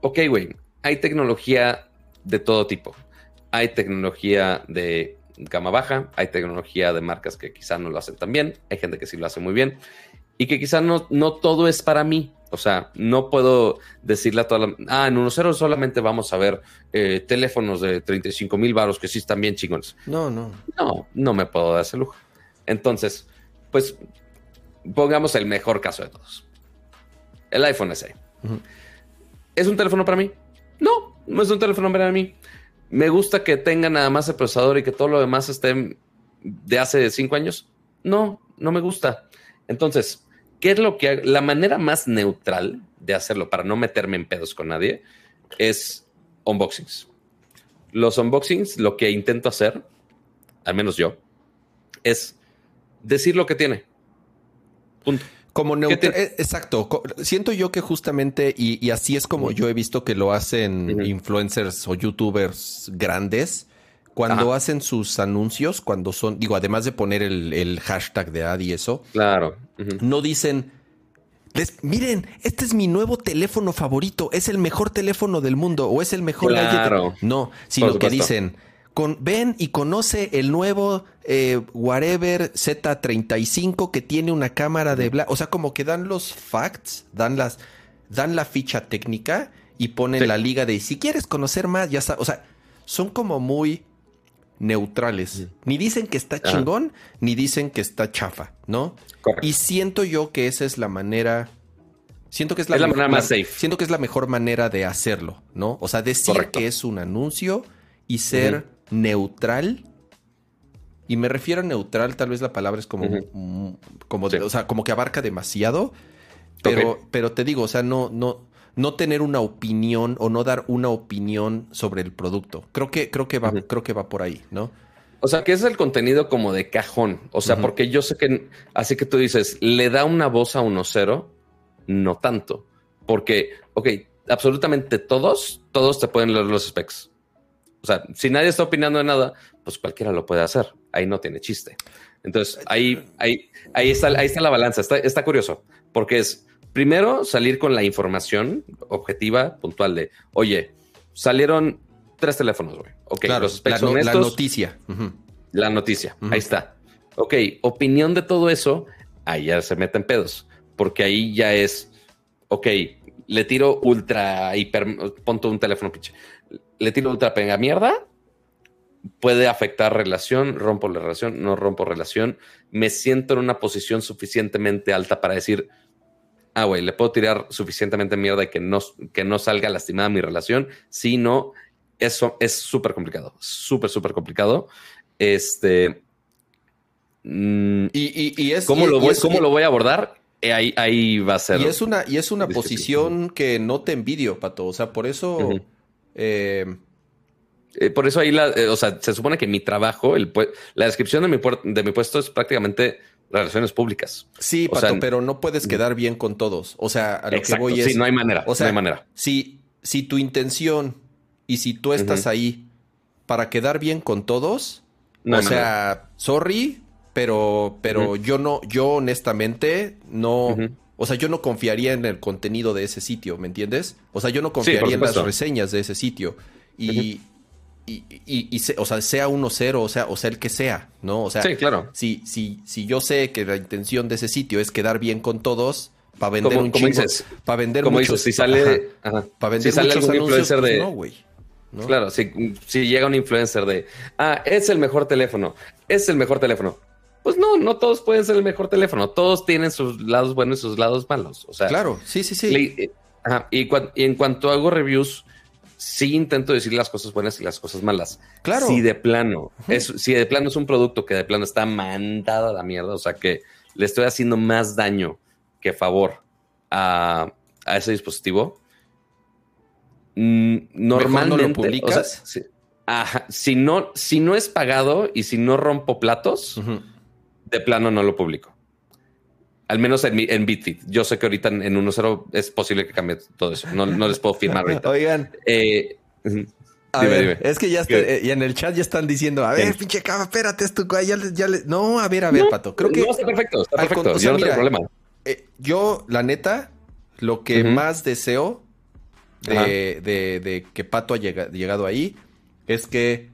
Ok, güey, hay tecnología de todo tipo. Hay tecnología de gama baja, hay tecnología de marcas que quizás no lo hacen tan bien, hay gente que sí lo hace muy bien y que quizás no, no todo es para mí. O sea, no puedo decirle a toda la... Ah, en 1.0 solamente vamos a ver eh, teléfonos de 35 mil baros que sí están bien chingones. No, no. No, no me puedo dar ese lujo. Entonces, pues pongamos el mejor caso de todos. El iPhone SE. ¿Es un teléfono para mí? No, no es un teléfono para mí. Me gusta que tenga nada más el procesador y que todo lo demás esté de hace cinco años. No, no me gusta. Entonces, ¿qué es lo que la manera más neutral de hacerlo para no meterme en pedos con nadie es unboxings. Los unboxings, lo que intento hacer, al menos yo, es decir lo que tiene. Punto. Como neutral, eh, exacto. Siento yo que justamente, y, así es como yo he visto que lo hacen influencers o youtubers grandes, cuando hacen sus anuncios, cuando son, digo, además de poner el, hashtag de ad y eso, claro, no dicen, miren, este es mi nuevo teléfono favorito, es el mejor teléfono del mundo o es el mejor claro. No, sino que dicen, ven y conoce el nuevo eh, Whatever Z35 que tiene una cámara de bla. O sea, como que dan los facts, dan las, dan la ficha técnica y ponen la liga de si quieres conocer más, ya sabes. O sea, son como muy neutrales. Ni dicen que está chingón, ni dicen que está chafa, ¿no? Y siento yo que esa es la manera. Siento que es la, manera más safe. Siento que es la mejor manera de hacerlo, ¿no? O sea, decir que es un anuncio y ser neutral. Y me refiero a neutral, tal vez la palabra es como, como, o sea, como que abarca demasiado. Pero, pero te digo, o sea, no, no, no tener una opinión o no dar una opinión sobre el producto. Creo que, creo que va, creo que va por ahí, ¿no? O sea, que es el contenido como de cajón. O sea, porque yo sé que, así que tú dices, le da una voz a 1.0, no tanto. Porque, ok, absolutamente todos, todos te pueden leer los specs. O sea, si nadie está opinando de nada, pues cualquiera lo puede hacer. Ahí no tiene chiste. Entonces, ahí, ahí, ahí, está, ahí está la balanza. Está, está curioso, porque es primero salir con la información objetiva, puntual de, oye, salieron tres teléfonos, güey. Ok, los la, la, noticia. La noticia, ahí está. Ok, opinión de todo eso, ahí ya se meten pedos, porque ahí ya es, ok, le tiro ultra hiper, ponto un teléfono pinche le tiro ultra pega mierda, puede afectar relación, rompo la relación, no rompo relación, me siento en una posición suficientemente alta para decir, ah, güey, le puedo tirar suficientemente mierda y que no, que no salga lastimada mi relación, si no, eso es súper complicado, súper, súper complicado. Este... Mm, y, es... ¿Cómo, lo, voy, ¿cómo lo voy a abordar? Eh, ahí, ahí va a ser. Y es una, y es una posición que no te envidio, Pato. O sea, por eso... Eh, eh, por eso ahí, la, eh, o sea, se supone que mi trabajo, el, la descripción de mi, de mi puesto es prácticamente relaciones públicas. Sí, Pato, pero no puedes quedar bien con todos. O sea, a lo que voy es. Sí, no hay manera. O sea, no hay manera. Si, si tu intención y si tú estás ahí para quedar bien con todos, o sea, sorry, pero, pero yo no, yo honestamente no, o sea, yo no confiaría en el contenido de ese sitio, ¿me entiendes? O sea, yo no confiaría en las reseñas de ese sitio. Y, y, y, o sea, sea 1-0, o sea, o sea, el que sea, ¿no? O sea, sí, claro. si, si, si yo sé que la intención de ese sitio es quedar bien con todos, para vender un chingo, para vender como muchos, si sale, para vender si sale algún influencer pues de, no, güey. Claro, si, si llega un influencer de, ah, es el mejor teléfono, es el mejor teléfono. Pues no, no todos pueden ser el mejor teléfono. Todos tienen sus lados buenos y sus lados malos. O sea, claro, sí, sí, sí. Eh, y, en cuanto hago reviews, sí intento decir las cosas buenas y las cosas malas. Claro. Si de plano, es, si de plano es un producto que de plano está mandado a la mierda, o sea que le estoy haciendo más daño que favor a, ese dispositivo, mm, normalmente. No lo publicas? si, no, si no es pagado y si no rompo platos, de plano no lo publico. Al menos en, en Bitfit. Yo sé que ahorita en, 1.0 es posible que cambie todo eso. No, les puedo firmar ahorita. Oigan. Eh, es que ya eh, y en el chat ya están diciendo, a ver, pinche cama, espérate, esto ya, ya le... No, a ver, a ver, Pato. Creo que. No, está perfecto, está perfecto. yo no tengo problema. Eh, yo, la neta, lo que más deseo de, de, que Pato haya llegado ahí es que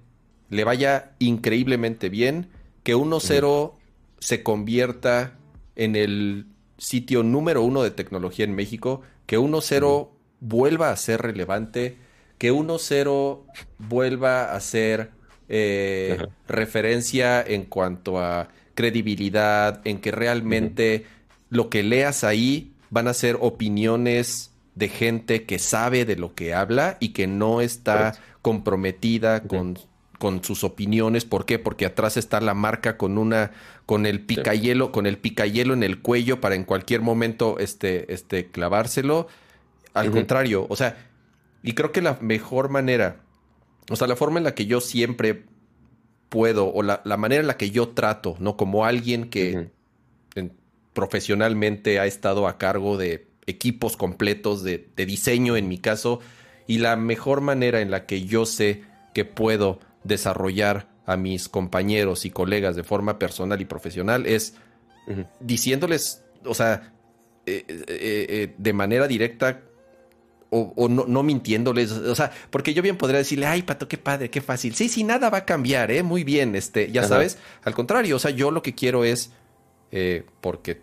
le vaya increíblemente bien, que 1.0 se convierta en el sitio número uno de tecnología en México, que 1.0 vuelva a ser relevante, que 1.0 vuelva a ser eh, referencia en cuanto a credibilidad, en que realmente lo que leas ahí van a ser opiniones de gente que sabe de lo que habla y que no está comprometida con con sus opiniones. ¿Por qué? Porque atrás está la marca con una, con el picayelo, con el picayelo en el cuello para en cualquier momento este, este, clavárselo. Al contrario, o sea, y creo que la mejor manera, o sea, la forma en la que yo siempre puedo, o la, manera en la que yo trato, ¿no? Como alguien que profesionalmente ha estado a cargo de equipos completos de, de diseño en mi caso, y la mejor manera en la que yo sé que puedo desarrollar a mis compañeros y colegas de forma personal y profesional es diciéndoles, o sea, eh, eh, eh, de manera directa o, no, mintiéndoles, o sea, porque yo bien podría decirle, ay, Pato, qué padre, qué fácil. Sí, sí, nada va a cambiar, ¿eh? Muy bien, este, ya sabes. Al contrario, o sea, yo lo que quiero es, porque,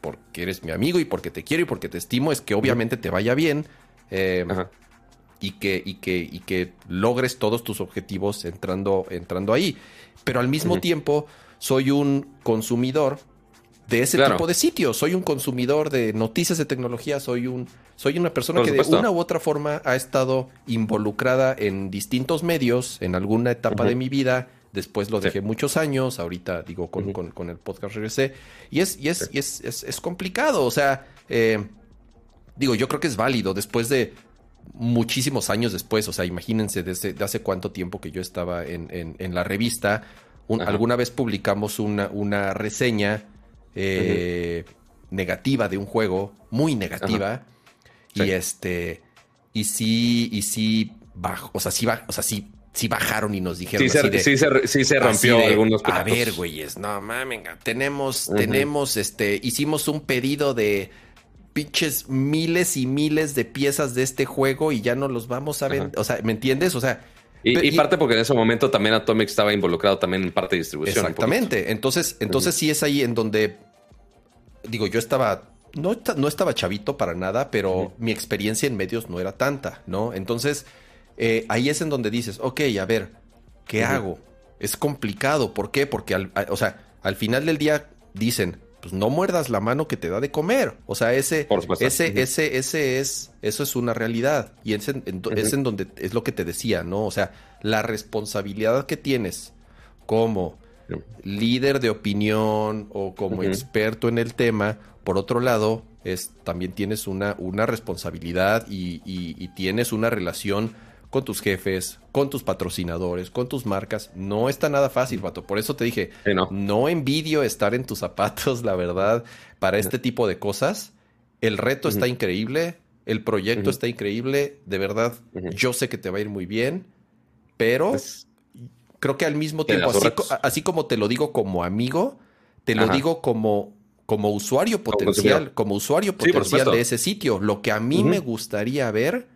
porque eres mi amigo y porque te quiero y porque te estimo, es que obviamente te vaya bien y que, y que, y que logres todos tus objetivos entrando, entrando ahí. Pero al mismo tiempo, soy un consumidor de ese tipo de sitios. Soy un consumidor de noticias de tecnología, soy un, soy una persona que de una u otra forma ha estado involucrada en distintos medios en alguna etapa de mi vida. Después lo dejé muchos años, ahorita digo con, con, el podcast regresé. Y es, y es, y es, es, complicado. O sea, eh, digo, yo creo que es válido después de muchísimos años después, o sea, imagínense desde hace cuánto tiempo que yo estaba en, en, la revista, alguna vez publicamos una, una reseña eh, negativa de un juego, muy negativa, y este, y sí, y sí, bajo, o sea, sí, o sea, sí, sí bajaron y nos dijeron sí, así se, sí, se, rompió algunos A ver, güeyes, no mames, tenemos, tenemos, este, hicimos un pedido de pinches miles y miles de piezas de este juego y ya no los vamos a ver. O sea, ¿me entiendes? O sea. Y, parte porque en ese momento también Atomic estaba involucrado también en parte de distribución. Exactamente. Entonces, entonces sí es ahí en donde. Digo, yo estaba. No, no estaba chavito para nada, pero mi experiencia en medios no era tanta, ¿no? Entonces, eh, ahí es en donde dices, ok, a ver, ¿qué hago? Es complicado. ¿Por qué? Porque, al, o sea, al final del día dicen, pues no muerdas la mano que te da de comer. O sea, ese, ese, ese, ese es, eso es una realidad. Y es en, es en donde es lo que te decía, ¿no? O sea, la responsabilidad que tienes como líder de opinión o como experto en el tema, por otro lado, es, también tienes una, una responsabilidad y, y tienes una relación con tus jefes, con tus patrocinadores, con tus marcas. No está nada fácil, vato. Por eso te dije, no. envidio estar en tus zapatos, la verdad, para este tipo de cosas. El reto está increíble, el proyecto está increíble, de verdad, yo sé que te va a ir muy bien, pero Creo que al mismo tiempo, así, como te lo digo como amigo, te lo digo como, como usuario potencial, como, usuario potencial de ese sitio. Lo que a mí me gustaría ver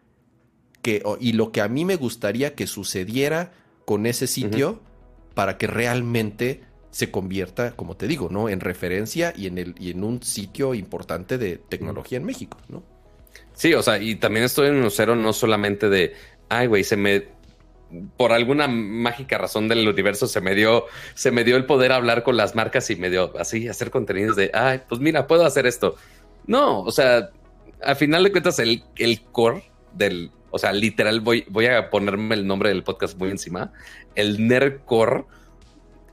que, y lo que a mí me gustaría que sucediera con ese sitio para que realmente se convierta, como te digo, ¿no? En referencia y en, el, y en un sitio importante de tecnología en México, ¿no? Sí, o sea, y también estoy en un cero no solamente de, ay, güey, se me por alguna mágica razón del universo se me dio, se me dio el poder hablar con las marcas y me dio así hacer contenidos de, ay, pues mira, puedo hacer esto. No, o sea, al final de cuentas el, el core del, o sea, literal voy, voy a ponerme el nombre del podcast muy encima, el nerd core,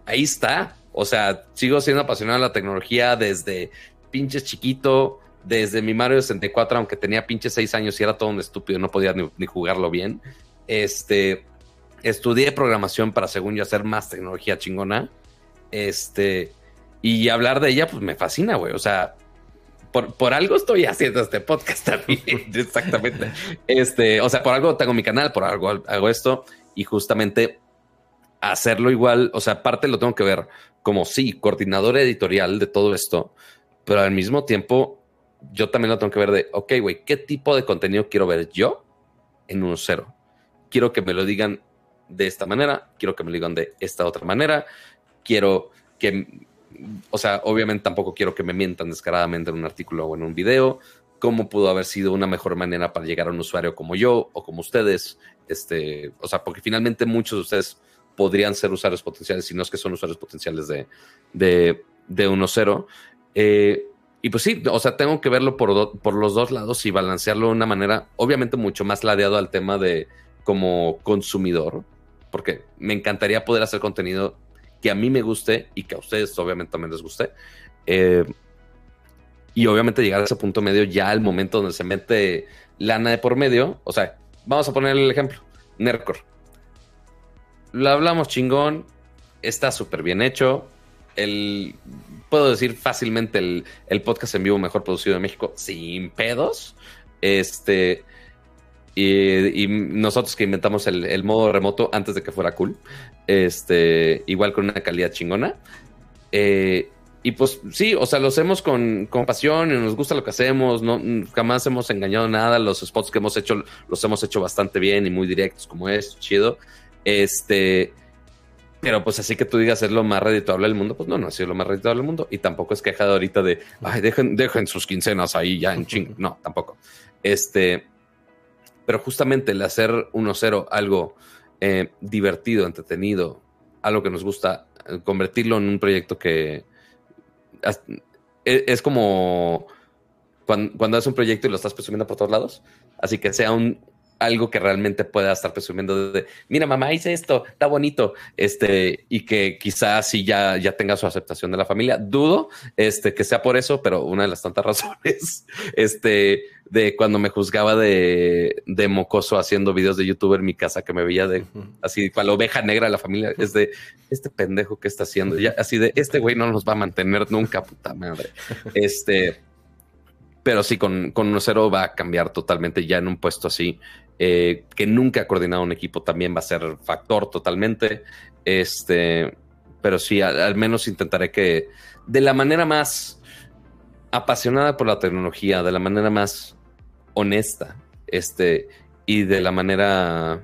ahí está. O sea, sigo siendo apasionado de la tecnología desde pinches chiquito, desde mi Mario 64, aunque tenía pinches seis años y era todo un estúpido, no podía ni, ni jugarlo bien. Este, estudié programación para, según yo, hacer más tecnología chingona. Este, y hablar de ella, pues me fascina, güey. O sea, por, algo estoy haciendo este podcast también. Exactamente. Este, o sea, por algo tengo mi canal, por algo hago esto. Y justamente hacerlo igual, o sea, aparte lo tengo que ver como sí, coordinador editorial de todo esto, pero al mismo tiempo yo también lo tengo que ver de, ok, güey, ¿qué tipo de contenido quiero ver yo en un cero? Quiero que me lo digan de esta manera, quiero que me lo digan de esta otra manera, quiero que, o sea, obviamente tampoco quiero que me mientan descaradamente en un artículo o en un video, cómo pudo haber sido una mejor manera para llegar a un usuario como yo o como ustedes, este, o sea, porque finalmente muchos de ustedes podrían ser usuarios potenciales, si no es que son usuarios potenciales de, de, de 1.0. Eh, y pues sí, o sea, tengo que verlo por, por los dos lados y balancearlo de una manera, obviamente, mucho más ladeado al tema de como consumidor, porque me encantaría poder hacer contenido que a mí me guste y que a ustedes obviamente también les guste. Eh, y obviamente llegar a ese punto medio ya al momento donde se mete lana de por medio. O sea, vamos a poner el ejemplo. Nercor. Lo hablamos chingón. Está súper bien hecho. El, puedo decir fácilmente el, el, podcast en vivo mejor producido de México sin pedos. Este, y, nosotros que inventamos el, modo remoto antes de que fuera cool, este, igual con una calidad chingona. Eh, y pues sí, o sea, lo hacemos con, con, pasión y nos gusta lo que hacemos, no, jamás hemos engañado nada, los spots que hemos hecho los hemos hecho bastante bien y muy directos como es, chido. Este, pero pues así que tú digas es lo más redituable del mundo, pues no, no ha sido lo más redituable del mundo y tampoco es quejado ahorita de, ay, dejen, dejen sus quincenas ahí ya en ching, no, tampoco. Este, pero justamente el hacer 1-0 algo eh, divertido, entretenido, algo que nos gusta, eh, convertirlo en un proyecto que e, es, como cuando, cuando haces un proyecto y lo estás presumiendo por todos lados, así que sea un, algo que realmente pueda estar presumiendo de, mira, mamá, hice esto, está bonito, este, y que quizás sí ya, ya tenga su aceptación de la familia. Dudo, este, que sea por eso, pero una de las tantas razones, este, de cuando me juzgaba de, de mocoso haciendo videos de youtuber en mi casa, que me veía de, así, para la oveja negra de la familia, es de, este pendejo que está haciendo, ya, así de, este güey no nos va a mantener nunca, puta madre. Este, pero sí, con, con cero va a cambiar totalmente ya en un puesto así. Eh, que nunca ha coordinado un equipo también va a ser factor totalmente. Este, pero sí, al, menos intentaré que de la manera más apasionada por la tecnología, de la manera más honesta, este, y de la manera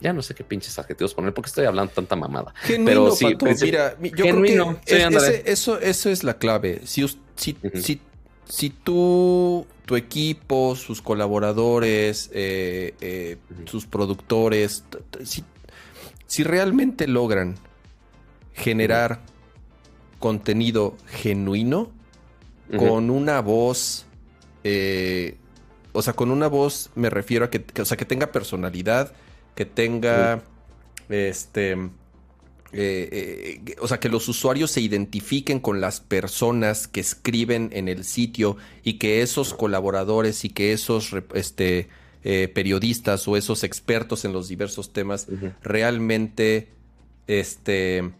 ya no sé qué pinches adjetivos poner porque estoy hablando tanta mamada. pero sí, mira, yo creo que eso, eso es la clave. Si, si, si, si tú tu equipo, sus colaboradores, eh, eh, sus productores, si, realmente logran generar contenido genuino con una voz, eh, o sea, con una voz me refiero a que, o sea, que tenga personalidad, que tenga, este, eh, eh, o sea, que los usuarios se identifiquen con las personas que escriben en el sitio y que esos colaboradores y que esos este, eh, periodistas o esos expertos en los diversos temas realmente este,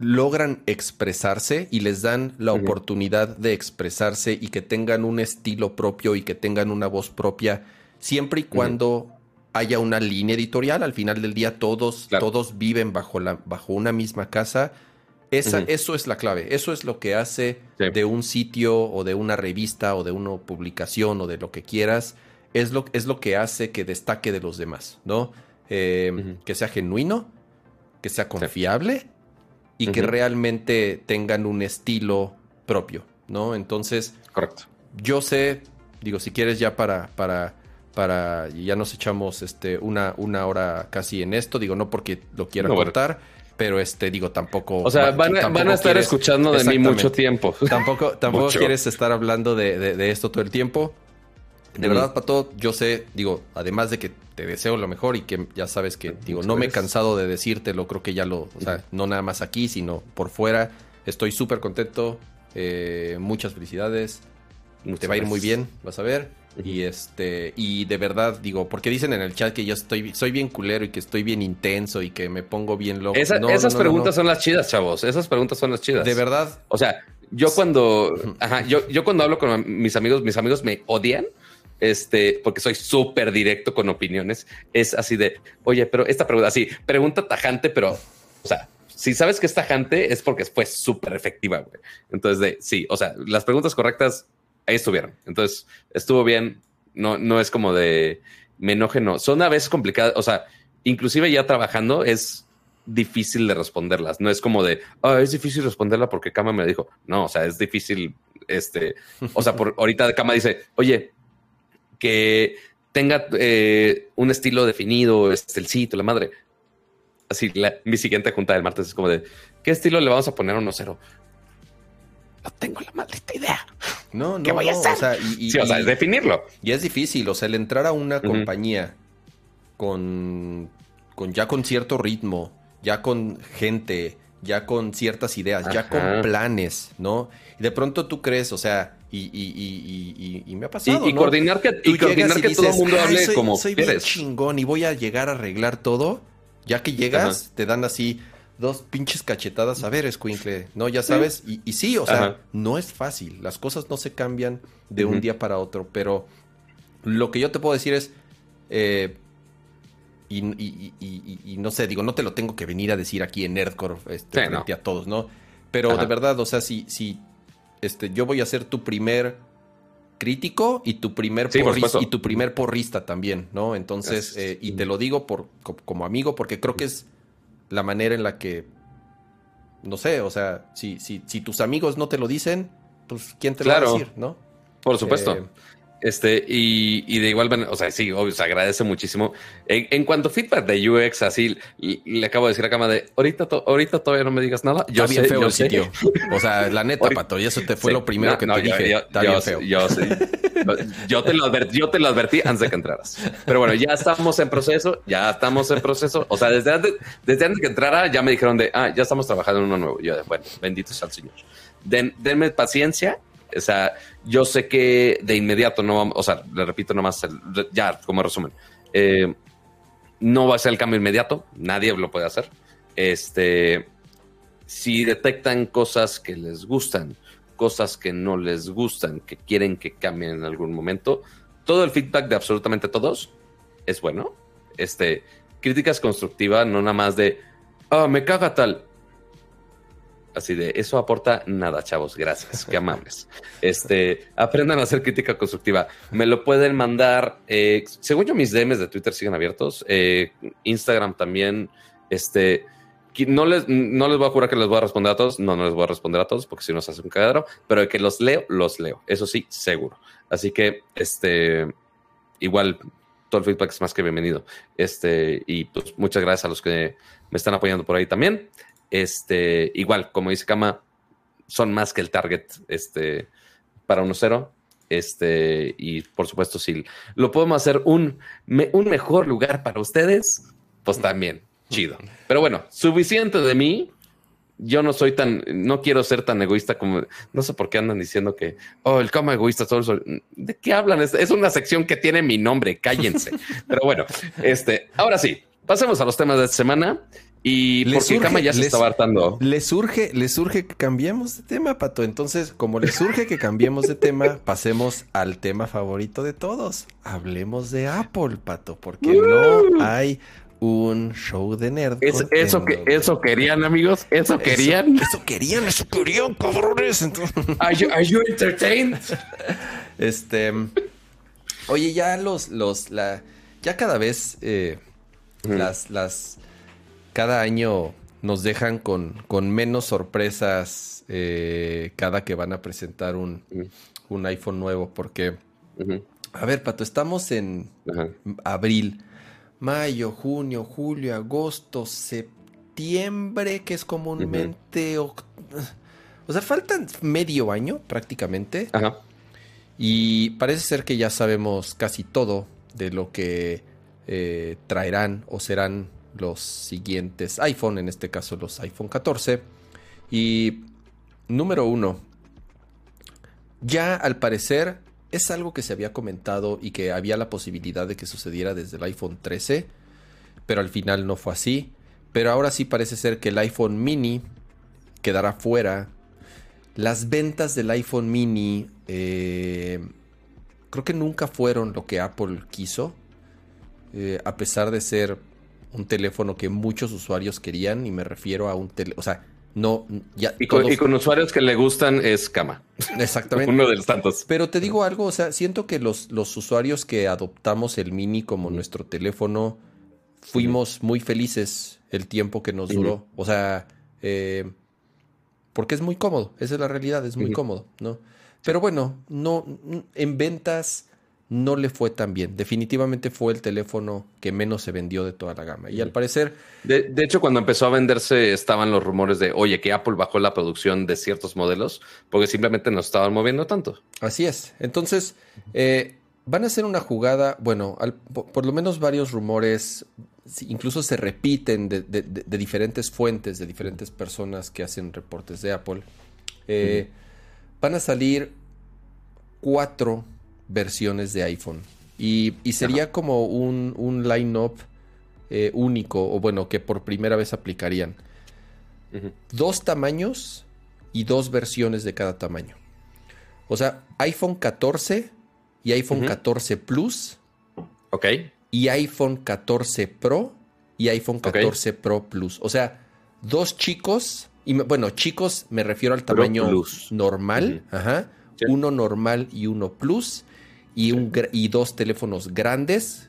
logran expresarse y les dan la oportunidad de expresarse y que tengan un estilo propio y que tengan una voz propia, siempre y cuando haya una línea editorial. Al final del día todos, todos viven bajo, la, bajo una misma casa. Esa, Eso es la clave. Eso es lo que hace de un sitio o de una revista o de una publicación o de lo que quieras. Es lo, es lo que hace que destaque de los demás, ¿no? Eh, que sea genuino, que sea confiable y que realmente tengan un estilo propio, ¿no? Entonces, correcto. Yo sé, digo, si quieres ya para, para, para, ya nos echamos este, una, una hora casi en esto, digo, no porque lo quiera cortar. Pero este, digo, tampoco. O sea, van, a estar escuchando de mí mucho tiempo. Tampoco, tampoco quieres estar hablando de, esto todo el tiempo. De verdad, Pato, yo sé, digo, además de que te deseo lo mejor y que ya sabes que, digo, no me he cansado de decírtelo, creo que ya lo, o sea, no nada más aquí, sino por fuera. Estoy súper contento, eh, muchas felicidades, te va a ir muy bien, vas a ver. Y este, y de verdad, digo, porque dicen en el chat que yo estoy, soy bien culero y que estoy bien intenso y que me pongo bien loco. esas preguntas son las chidas, chavos. Esas preguntas son las chidas. De verdad. O sea, yo cuando, ajá, yo, yo cuando hablo con mis amigos, mis amigos me odian. Este, porque soy súper directo con opiniones. Es así de, oye, pero esta pregunta, así, pregunta tajante, pero, o sea, si sabes que es tajante es porque fue súper efectiva, güey. Entonces, de, sí, o sea, las preguntas correctas ahí estuvieron. Entonces, estuvo bien. No, no es como de me enoje, no. Son a veces complicadas. O sea, inclusive ya trabajando es difícil de responderlas. No es como de, ah, es difícil responderla porque Kama me dijo. No, o sea, es difícil. Este, o sea, por ahorita Kama dice, oye, que tenga eh, un estilo definido, este, el sitio, la madre. Así, mi siguiente junta del martes es como de, ¿qué estilo le vamos a poner a 1-0? No tengo la maldita idea. No, no. ¿Qué voy a hacer? O sea, y, sí, o sea, es definirlo. Y es difícil, o sea, el entrar a una compañía con, con ya con cierto ritmo, ya con gente, ya con ciertas ideas, ya con planes, ¿no? Y de pronto tú crees, o sea, y, y, y me ha pasado. Y, coordinar que, y coordinar que todo el mundo hable como soy bien chingón y voy a llegar a arreglar todo. Ya que llegas, te dan así dos pinches cachetadas. A ver, escuincle, ¿no? Ya sabes. Y, sí, o sea, no es fácil. Las cosas no se cambian de un día para otro. Pero lo que yo te puedo decir es. Eh, y, no sé, digo, no te lo tengo que venir a decir aquí en Nerdcore este, frente a todos, ¿no? Pero de verdad, o sea, si, si este, yo voy a ser tu primer crítico y tu primer porrista, y tu primer porrista también, ¿no? Entonces, eh, y te lo digo por, como amigo porque creo que es la manera en la que, no sé, o sea, si, si, si tus amigos no te lo dicen, pues ¿quién te lo va a decir, no? Por supuesto. Eh, este, y, de igual manera, o sea, sí, obvio, se agradece muchísimo. En, cuanto a feedback de UX, así le, acabo de decir a Cama de ahorita, ahorita todavía no me digas nada. Yo Está bien feo el sitio. O sea, la neta, Pato, y eso te fue lo primero que te dije. Yo, Está bien feo. Yo, sí. yo, te lo advertí, yo te lo advertí antes de que entraras. Pero bueno, ya estamos en proceso, ya estamos en proceso. O sea, desde antes, desde antes que entrara, ya me dijeron de, ah, ya estamos trabajando en uno nuevo. Yo, bueno, bendito sea el Señor. Den, denme paciencia o sea, yo sé que de inmediato no vamos, o sea, le repito nomás, ya como resumen, eh, no va a ser el cambio inmediato, nadie lo puede hacer. Este, si detectan cosas que les gustan, cosas que no les gustan, que quieren que cambien en algún momento, todo el feedback de absolutamente todos es bueno. Este, críticas constructivas, no nada más de, ah, me caga tal. Así de, eso aporta nada, chavos. Gracias. Qué amables. Este, aprendan a hacer crítica constructiva. Me lo pueden mandar. Eh, según yo, mis DMs de Twitter siguen abiertos. Eh, Instagram también. Este, no les, no les voy a jurar que les voy a responder a todos. No, no les voy a responder a todos porque si no se hace un cagadero. Pero que los leo, los leo. Eso sí, seguro. Así que, este, igual, todo el feedback es más que bienvenido. Este, y pues muchas gracias a los que me están apoyando por ahí también. Este, igual, como dice Kama, son más que el target este, para 1-0. Este, y por supuesto, si lo podemos hacer un, un mejor lugar para ustedes, pues también, chido. Pero bueno, suficiente de mí. Yo no soy tan, no quiero ser tan egoísta como, no sé por qué andan diciendo que, oh, el cama egoísta, solo, ¿de qué hablan? Es, es una sección que tiene mi nombre, cállense. Pero bueno, este, ahora sí, pasemos a los temas de esta semana. Y porque Kama ya se está hartando. Le surge, le surge que cambiemos de tema, Pato. Entonces, como le surge que cambiemos de tema, pasemos al tema favorito de todos. Hablemos de Apple, Pato, porque no hay un show de nerd. eso, que, eso querían, amigos. Eso querían. Eso, querían, eso querían, cabrones. Are, you, entertained? Este. Oye, ya los, los, la, ya cada vez eh, las, las, cada año nos dejan con, con menos sorpresas eh, cada que van a presentar un, un iPhone nuevo, porque, a ver, Pato, estamos en abril mayo, junio, julio, agosto, septiembre, que es comúnmente... O sea, faltan medio año prácticamente. Ajá. Y parece ser que ya sabemos casi todo de lo que eh, traerán o serán los siguientes iPhone, en este caso los iPhone 14. Y número uno, ya al parecer es algo que se había comentado y que había la posibilidad de que sucediera desde el iPhone 13, pero al final no fue así. Pero ahora sí parece ser que el iPhone mini quedará fuera. Las ventas del iPhone mini eh, creo que nunca fueron lo que Apple quiso, eh, a pesar de ser un teléfono que muchos usuarios querían, y me refiero a un teléfono, o sea, no, ya. Y con, usuarios que le gustan es cama. Exactamente. Uno de los tantos. Pero te digo algo, o sea, siento que los, los usuarios que adoptamos el mini como nuestro teléfono fuimos muy felices el tiempo que nos duró. O sea, eh, porque es muy cómodo, esa es la realidad, es muy cómodo, ¿no? Pero bueno, no, en ventas no le fue tan bien. Definitivamente fue el teléfono que menos se vendió de toda la gama. Y al parecer... De, hecho, cuando empezó a venderse estaban los rumores de, oye, que Apple bajó la producción de ciertos modelos porque simplemente no estaban moviendo tanto. Así es. Entonces, eh, van a hacer una jugada, bueno, por, lo menos varios rumores, incluso se repiten de, diferentes fuentes, de diferentes personas que hacen reportes de Apple. Eh, van a salir cuatro versiones de iPhone. Y, sería como un, un line-up eh, único, o bueno, que por primera vez aplicarían. Dos tamaños y dos versiones de cada tamaño. O sea, iPhone 14 y iPhone 14 Plus. Ok. Y iPhone 14 Pro y iPhone 14 Pro Plus. O sea, dos chicos. Y bueno, chicos, me refiero al tamaño normal. Ajá. Uno normal y uno plus y, un, y dos teléfonos grandes,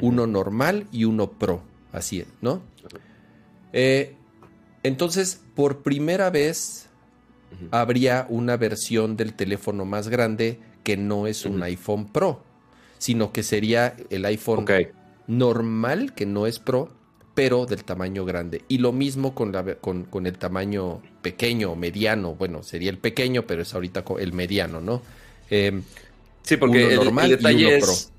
uno normal y uno pro. Así es, ¿no? Eh, entonces, por primera vez habría una versión del teléfono más grande que no es un iPhone Pro, sino que sería el iPhone normal, que no es Pro, pero del tamaño grande. Y lo mismo con, la, con, con el tamaño pequeño, mediano. Bueno, sería el pequeño, pero es ahorita el mediano, ¿no? Eh, Sí, porque el, detalle es.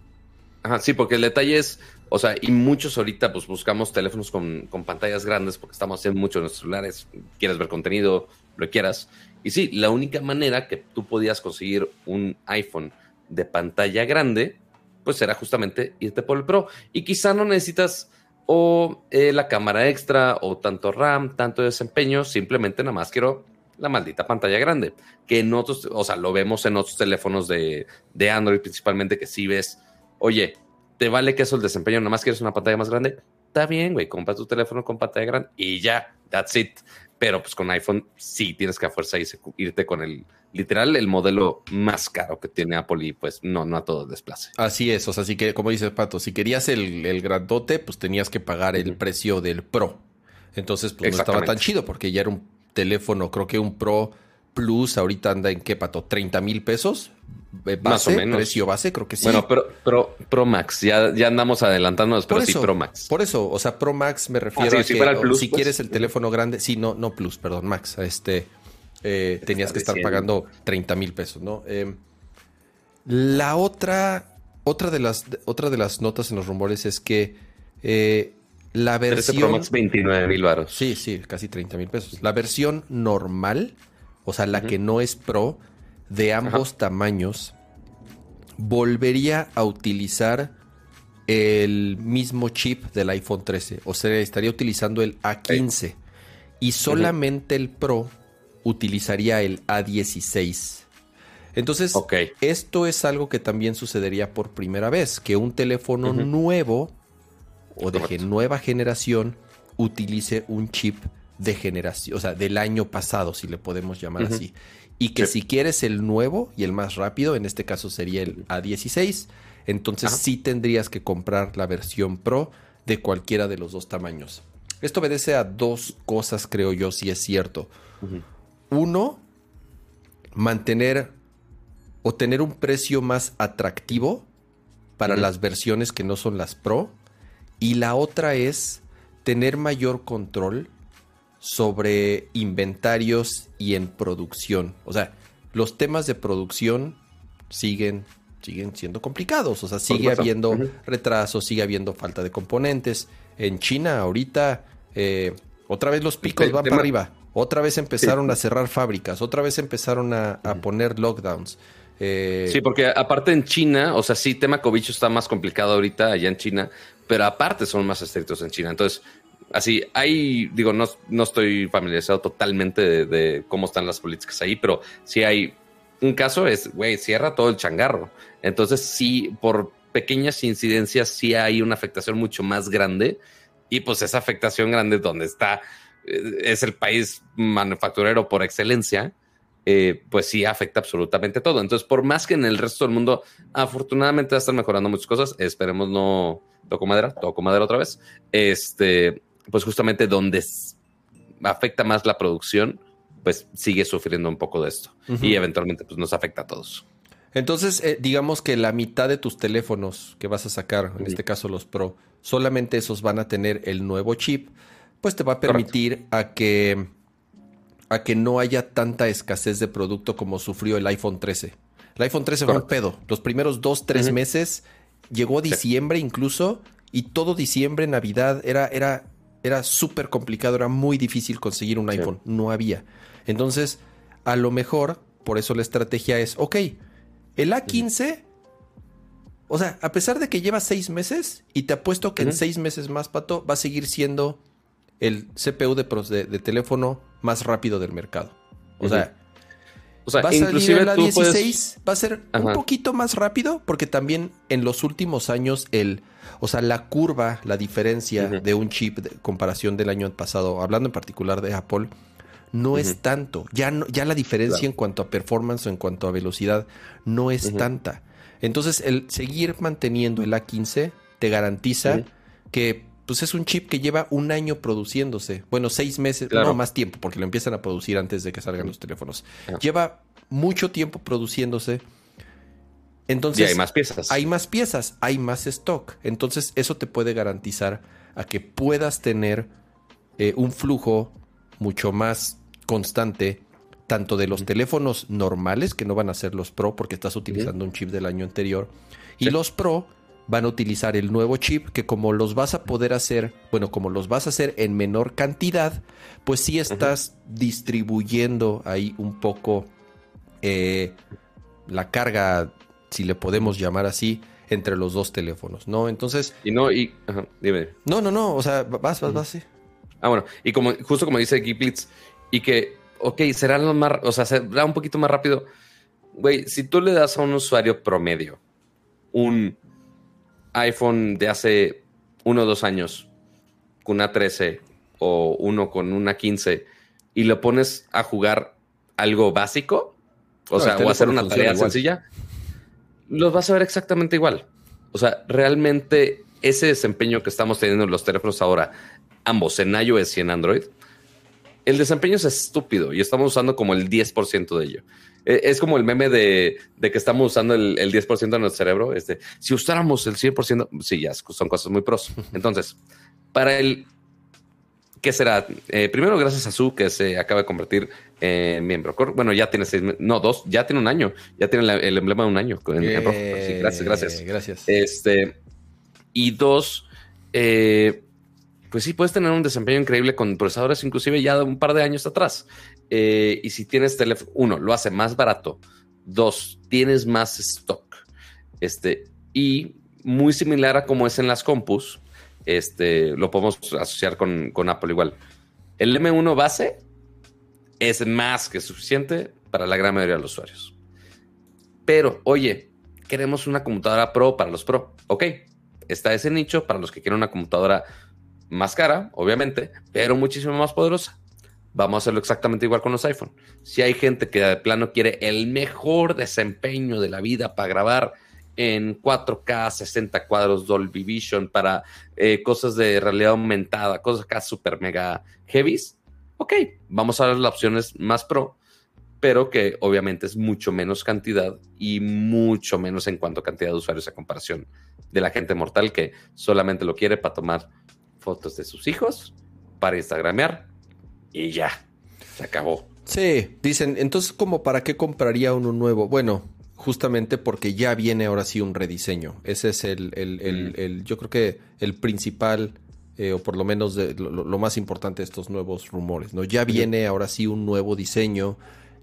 Ajá, sí, porque el detalle es. O sea, y muchos ahorita pues buscamos teléfonos con, pantallas grandes porque estamos haciendo mucho en nuestros celulares, quieres ver contenido, lo quieras. Y sí, la única manera que tú podías conseguir un iPhone de pantalla grande, pues era justamente irte por el Pro. Y quizá no necesitas o eh, la cámara extra o tanto RAM, tanto desempeño, simplemente nada más quiero la maldita pantalla grande. Que en otros, o sea, lo vemos en otros teléfonos de, de Android principalmente, que si ves, oye, te vale que eso el desempeño, nada más quieres una pantalla más grande. Está bien, güey, compra tu teléfono con pantalla grande y ya, that's it. Pero pues con iPhone sí tienes que a fuerza irte con el literal el modelo más caro que tiene Apple y pues no, no a todo desplace. Así es, o sea, así que como dices Pato, si querías el, el grandote, pues tenías que pagar el precio del Pro. Entonces, pues no estaba tan chido porque ya era un teléfono, creo que un Pro Plus ahorita anda en qué pato, 30 mil pesos. Base, Más o menos. Precio base, creo que sí. Bueno, pero Pro, Pro Max, ya, ya andamos adelantándonos, pero sí Pro Max. Por eso, o sea, Pro Max me refiero ah, a que si, pues. quieres el teléfono grande, sí, no, no Plus, perdón, Max, este, eh, tenías que estar pagando 30 mil pesos, ¿no? Em, la otra, otra de las, otra de las notas en los rumores es que eh, la versión. Pro Max 29 mil baros. Sí, sí, casi 30 mil pesos. La versión normal, o sea, la que no es Pro, de ambos tamaños, volvería a utilizar el mismo chip del iPhone 13, o sea, estaría utilizando el A15 y solamente el Pro utilizaría el A16. Entonces, esto es algo que también sucedería por primera vez, que un teléfono nuevo o de nueva generación utilice un chip de generación, o sea, del año pasado, si le podemos llamar así. Y que si quieres el nuevo y el más rápido, en este caso sería el A16, entonces sí tendrías que comprar la versión Pro de cualquiera de los dos tamaños. Esto obedece a dos cosas, creo yo, si es cierto. Uno, mantener o tener un precio más atractivo para las versiones que no son las Pro. Y la otra es tener mayor control sobre inventarios y en producción. O sea, los temas de producción siguen, siguen siendo complicados. O sea, sigue habiendo retrasos, sigue habiendo falta de componentes. En China ahorita eh, otra vez los picos van para arriba. Otra vez empezaron a cerrar fábricas. Otra vez empezaron a, a poner lockdowns. Eh, sí, porque aparte en China, o sea, sí, tema COVID está más complicado ahorita allá en China, pero aparte son más estrictos en China. Entonces, así, hay, digo, no, no estoy familiarizado totalmente de, cómo están las políticas ahí, pero si hay un caso es, güey, cierra todo el changarro. Entonces, sí, por pequeñas incidencias, sí hay una afectación mucho más grande. Y pues esa afectación grande donde está, eh, es el país manufacturero por excelencia eh, pues sí afecta absolutamente todo. Entonces, por más que en el resto del mundo, afortunadamente va a estar mejorando muchas cosas, esperemos no toco madera, toco madera otra vez. Este, pues justamente donde afecta más la producción, pues sigue sufriendo un poco de esto y eventualmente pues nos afecta a todos. Entonces, eh, digamos que la mitad de tus teléfonos que vas a sacar, en este caso los Pro, solamente esos van a tener el nuevo chip, pues te va a permitir a que a que no haya tanta escasez de producto como sufrió el iPhone 13. El iPhone 13 fue un pedo. Los primeros dos, tres meses, llegó diciembre incluso, y todo diciembre, Navidad, era, era, era súper complicado, era muy difícil conseguir un iPhone. No había. Entonces, a lo mejor, por eso la estrategia es, ok, el A15, o sea, a pesar de que lleva seis meses, y te apuesto que en seis meses más, Pato, va a seguir siendo el CPU de, de, teléfono más rápido del mercado. O sea, o sea va a inclusive la 16, va a ser un poquito más rápido porque también en los últimos años el, o sea, la curva, la diferencia de un chip de comparación del año pasado, hablando en particular de Apple, no es tanto. Ya, no, ya la diferencia en cuanto a performance o en cuanto a velocidad no es tanta. Entonces, el seguir manteniendo el A15 te garantiza que pues es un chip que lleva un año produciéndose. Bueno, seis meses, no más tiempo, porque lo empiezan a producir antes de que salgan los teléfonos. Ah. Lleva mucho tiempo produciéndose. Entonces, y hay más piezas. Hay más piezas, hay más stock. Entonces, eso te puede garantizar a que puedas tener eh, un flujo mucho más constante, tanto de los teléfonos normales, que no van a ser los Pro, porque estás utilizando un chip del año anterior, y los Pro, van a utilizar el nuevo chip que como los vas a poder hacer, bueno, como los vas a hacer en menor cantidad, pues sí estás distribuyendo ahí un poco eh, la carga, si le podemos llamar así, entre los dos teléfonos, ¿no? Entonces... Y no, y... dime. No, no, no, o sea, vas, vas, vas, sí. Ah, bueno, y como justo como dice Giblitz, y que, ok, será lo más, o sea, será un poquito más rápido. Güey, si tú le das a un usuario promedio un iPhone de hace uno o dos años con una 13 o uno con una 15 y lo pones a jugar algo básico, o sea, o hacer una tarea sencilla, los vas a ver exactamente igual. O sea, realmente ese desempeño que estamos teniendo en los teléfonos ahora, ambos en iOS y en Android, el desempeño es estúpido y estamos usando como el 10% de ello. E, es como el meme de, que estamos usando el, 10% de nuestro cerebro. Este, si usáramos el 100%, sí, ya son cosas muy pros. Entonces, para el, ¿qué será? Eh, primero, gracias a Su, que se acaba de convertir en miembro. Bueno, ya tiene seis, no, dos, ya tiene un año, ya tiene el, emblema de un año. gracias, gracias. Gracias. Este, y dos, eh, pues sí, puedes tener un desempeño increíble con procesadores, inclusive ya de un par de años atrás. Eh, y si tienes teléfono, uno, lo hace más barato. Dos, tienes más stock. Este, y muy similar a como es en las compus. Este, lo podemos asociar con, con Apple igual. El M1 base es más que suficiente para la gran mayoría de los usuarios. Pero, oye, queremos una computadora pro para los pro. Ok, está ese nicho para los que quieren una computadora más cara, obviamente, pero muchísimo más poderosa. Vamos a hacerlo exactamente igual con los iPhone. Si hay gente que de plano quiere el mejor desempeño de la vida para grabar en 4K, 60 cuadros, Dolby Vision, para eh, cosas de realidad aumentada, cosas acá super mega heavies, ok, vamos a ver las opciones más pro, pero que obviamente es mucho menos cantidad y mucho menos en cuanto a cantidad de usuarios a comparación de la gente mortal que solamente lo quiere para tomar fotos de sus hijos, para Instagramear y ya, se acabó. Sí, dicen, entonces, ¿cómo para qué compraría uno nuevo? Bueno, justamente porque ya viene ahora sí un rediseño. Ese es el, el, el, yo creo que el principal, eh, o por lo menos lo, más importante de estos nuevos rumores, ¿no? Ya viene ahora sí un nuevo diseño.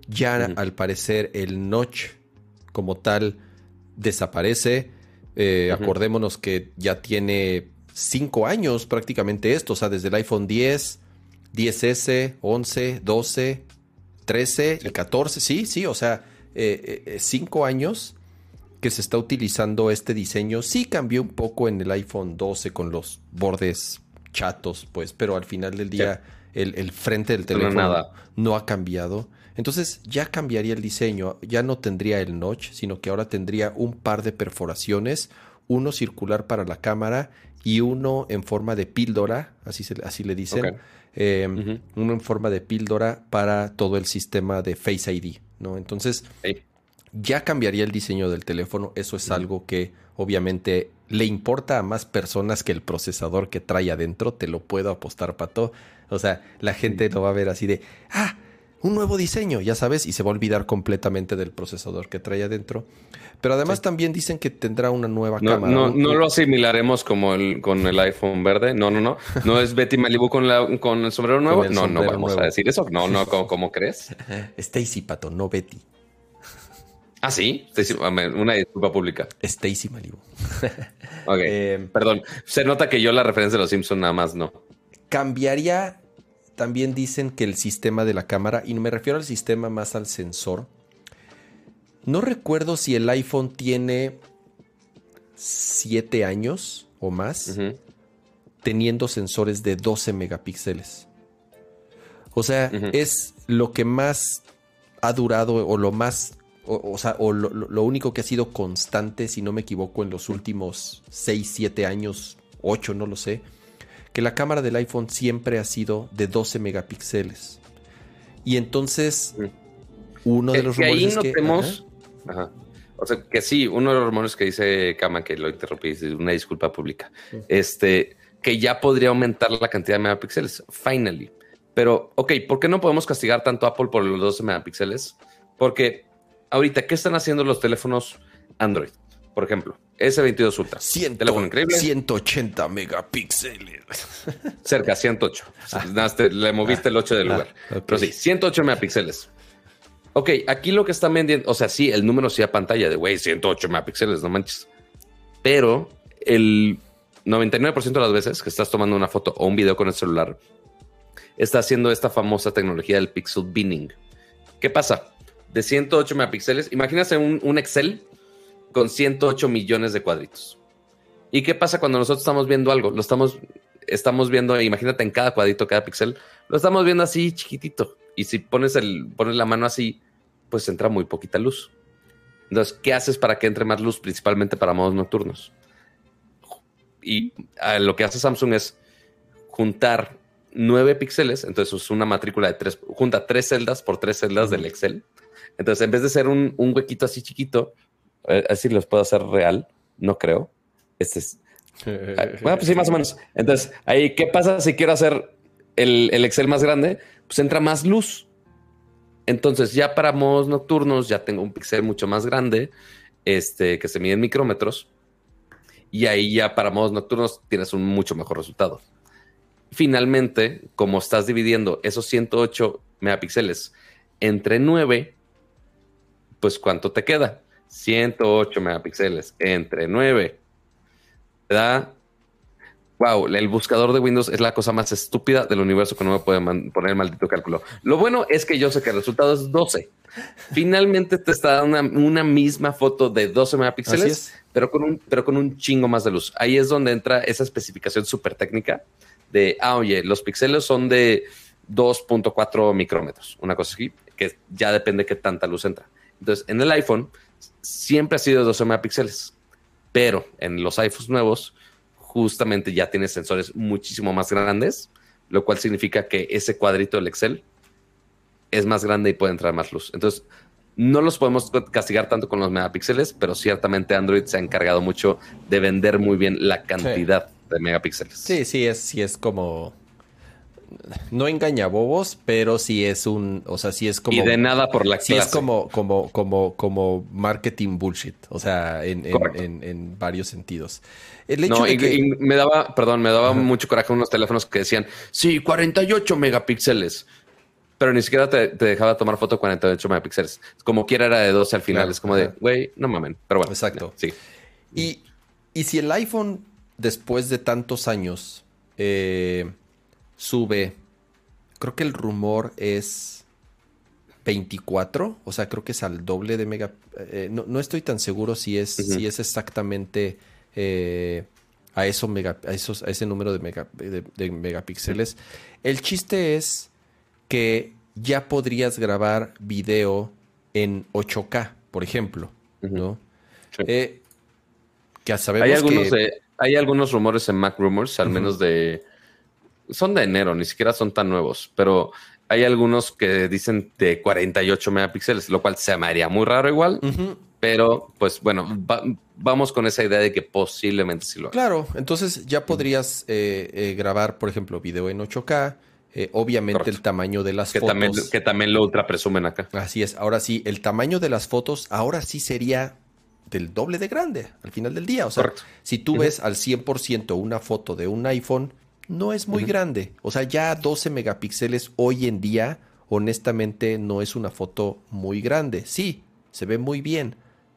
Ya al parecer el notch como tal desaparece. Eh, acordémonos que ya tiene cinco años prácticamente esto, o sea, desde el iPhone 10, 10S, 11, 12, 13 y 14, sí, sí, o sea, eh, eh, cinco años que se está utilizando este diseño. Sí cambió un poco en el iPhone 12 con los bordes chatos, pues, pero al final del día el, frente del teléfono no ha cambiado. Entonces ya cambiaría el diseño, ya no tendría el notch, sino que ahora tendría un par de perforaciones, uno circular para la cámara y uno en forma de píldora, así, se, así le dicen, em, uno en forma de píldora para todo el sistema de Face ID, ¿no? Entonces, ya cambiaría el diseño del teléfono, eso es algo que obviamente le importa a más personas que el procesador que trae adentro, te lo puedo apostar, Pato. O sea, la gente lo va a ver así de, ah, un nuevo diseño, ya sabes, y se va a olvidar completamente del procesador que trae adentro. Pero además también dicen que tendrá una nueva cámara. No, no lo asimilaremos como el, con el iPhone verde. No, no, no. No es Betty Malibu con, la, con el sombrero nuevo. no, no vamos a decir eso. No, no, ¿cómo, crees? Stacy Pato, no Betty. Ah, sí. una disculpa pública. Stacy Malibu. ok. Eh, Perdón. Se nota que yo la referencia de los Simpsons nada más no. Cambiaría también dicen que el sistema de la cámara, y no me refiero al sistema más al sensor, no recuerdo si el iPhone tiene 7 años o más teniendo sensores de 12 megapíxeles. O sea, es lo que más ha durado o lo más, o, sea, o lo, lo, único que ha sido constante, si no me equivoco, en los últimos 6, 7 años, 8, no lo sé que la cámara del iPhone siempre ha sido de 12 megapíxeles. Y entonces, uno de los rumores es que... O sea, que sí, uno de los rumores que dice Kama, que lo interrumpí, una disculpa pública, este, que ya podría aumentar la cantidad de megapíxeles, finally. Pero, ok, ¿por qué no podemos castigar tanto a Apple por los 12 megapíxeles? Porque ahorita, ¿qué están haciendo los teléfonos Android? Por ejemplo, S22 Ultra. teléfono increíble. 180 megapíxeles. Cerca, 108. Ah. le moviste el 8 del ah, lugar. Pero sí, 108 megapíxeles. Ok, aquí lo que están vendiendo, o sea, sí, el número sí a pantalla de, güey, 108 megapíxeles, no manches. Pero el 99% de las veces que estás tomando una foto o un video con el celular, está haciendo esta famosa tecnología del pixel binning. ¿Qué pasa? De 108 megapíxeles, imagínate un, un Excel con 108 millones de cuadritos. ¿Y qué pasa cuando nosotros estamos viendo algo? Lo estamos, estamos viendo, imagínate en cada cuadrito, cada píxel, lo estamos viendo así chiquitito. Y si pones, el, pones la mano así, pues entra muy poquita luz. Entonces, ¿qué haces para que entre más luz, principalmente para modos nocturnos? Y lo que hace Samsung es juntar nueve píxeles, entonces es una matrícula de tres, junta tres celdas por tres celdas del Excel. Entonces, en vez de ser un, un huequito así chiquito, así los puedo hacer real, no creo. Este es. Ah, bueno, pues sí, más o menos. Entonces, ahí, ¿qué pasa si quiero hacer el, Excel más grande? Pues entra más luz. Entonces, ya para modos nocturnos, ya tengo un píxel mucho más grande, este, que se mide en micrómetros. Y ahí ya para modos nocturnos tienes un mucho mejor resultado. Finalmente, como estás dividiendo esos 108 megapíxeles entre 9, pues ¿cuánto te queda? 108 megapíxeles entre 9. da wow, el buscador de Windows es la cosa más estúpida del universo que no me puede poner el maldito cálculo. Lo bueno es que yo sé que el resultado es 12. Finalmente te está dando una, misma foto de 12 megapíxeles, pero con, un, pero con un chingo más de luz. Ahí es donde entra esa especificación súper técnica de, ah, oye, los píxeles son de 2.4 micrómetros, una cosa así, que ya depende de qué tanta luz entra. Entonces, en el iPhone siempre ha sido 12 megapíxeles, pero en los iPhones nuevos justamente ya tiene sensores muchísimo más grandes, lo cual significa que ese cuadrito del Excel es más grande y puede entrar más luz. Entonces, no los podemos castigar tanto con los megapíxeles, pero ciertamente Android se ha encargado mucho de vender muy bien la cantidad de megapíxeles. Sí, sí, es, sí es como no engaña bobos, pero sí es un, o sea, sí es como... Y de nada por la sí es como, como, como, como marketing bullshit, o sea, en, en, varios sentidos. El hecho de que... me daba, perdón, me daba mucho coraje unos teléfonos que decían, sí, 48 megapíxeles, pero ni siquiera te, dejaba tomar foto 48 megapíxeles. Como quiera era de 12 al final, es como de, güey, no mamen, pero bueno. Exacto. sí. Y, y si el iPhone, después de tantos años, eh, sube, creo que el rumor es 24, o sea, creo que es al doble de mega... Eh, no, estoy tan seguro si es, si es exactamente eh, a, eso mega, a, esos, a ese número de, mega, de, megapíxeles. El chiste es que ya podrías grabar video en 8K, por ejemplo, ¿no? Eh, sabemos hay algunos, hay algunos rumores en Mac Rumors, al menos de son de enero, ni siquiera son tan nuevos, pero hay algunos que dicen de 48 megapíxeles, lo cual se me haría muy raro igual. Pero, pues bueno, vamos con esa idea de que posiblemente sí lo haga. Claro, entonces ya podrías eh, eh, grabar, por ejemplo, video en 8K. Eh, obviamente el tamaño de las que fotos. También, que también lo ultra presumen acá. Así es. Ahora sí, el tamaño de las fotos, ahora sí sería del doble de grande al final del día. O sea, si tú ves al 100% una foto de un iPhone, no es muy grande. O sea, ya 12 megapíxeles hoy en día, honestamente, no es una foto muy grande. Sí, se ve muy bien,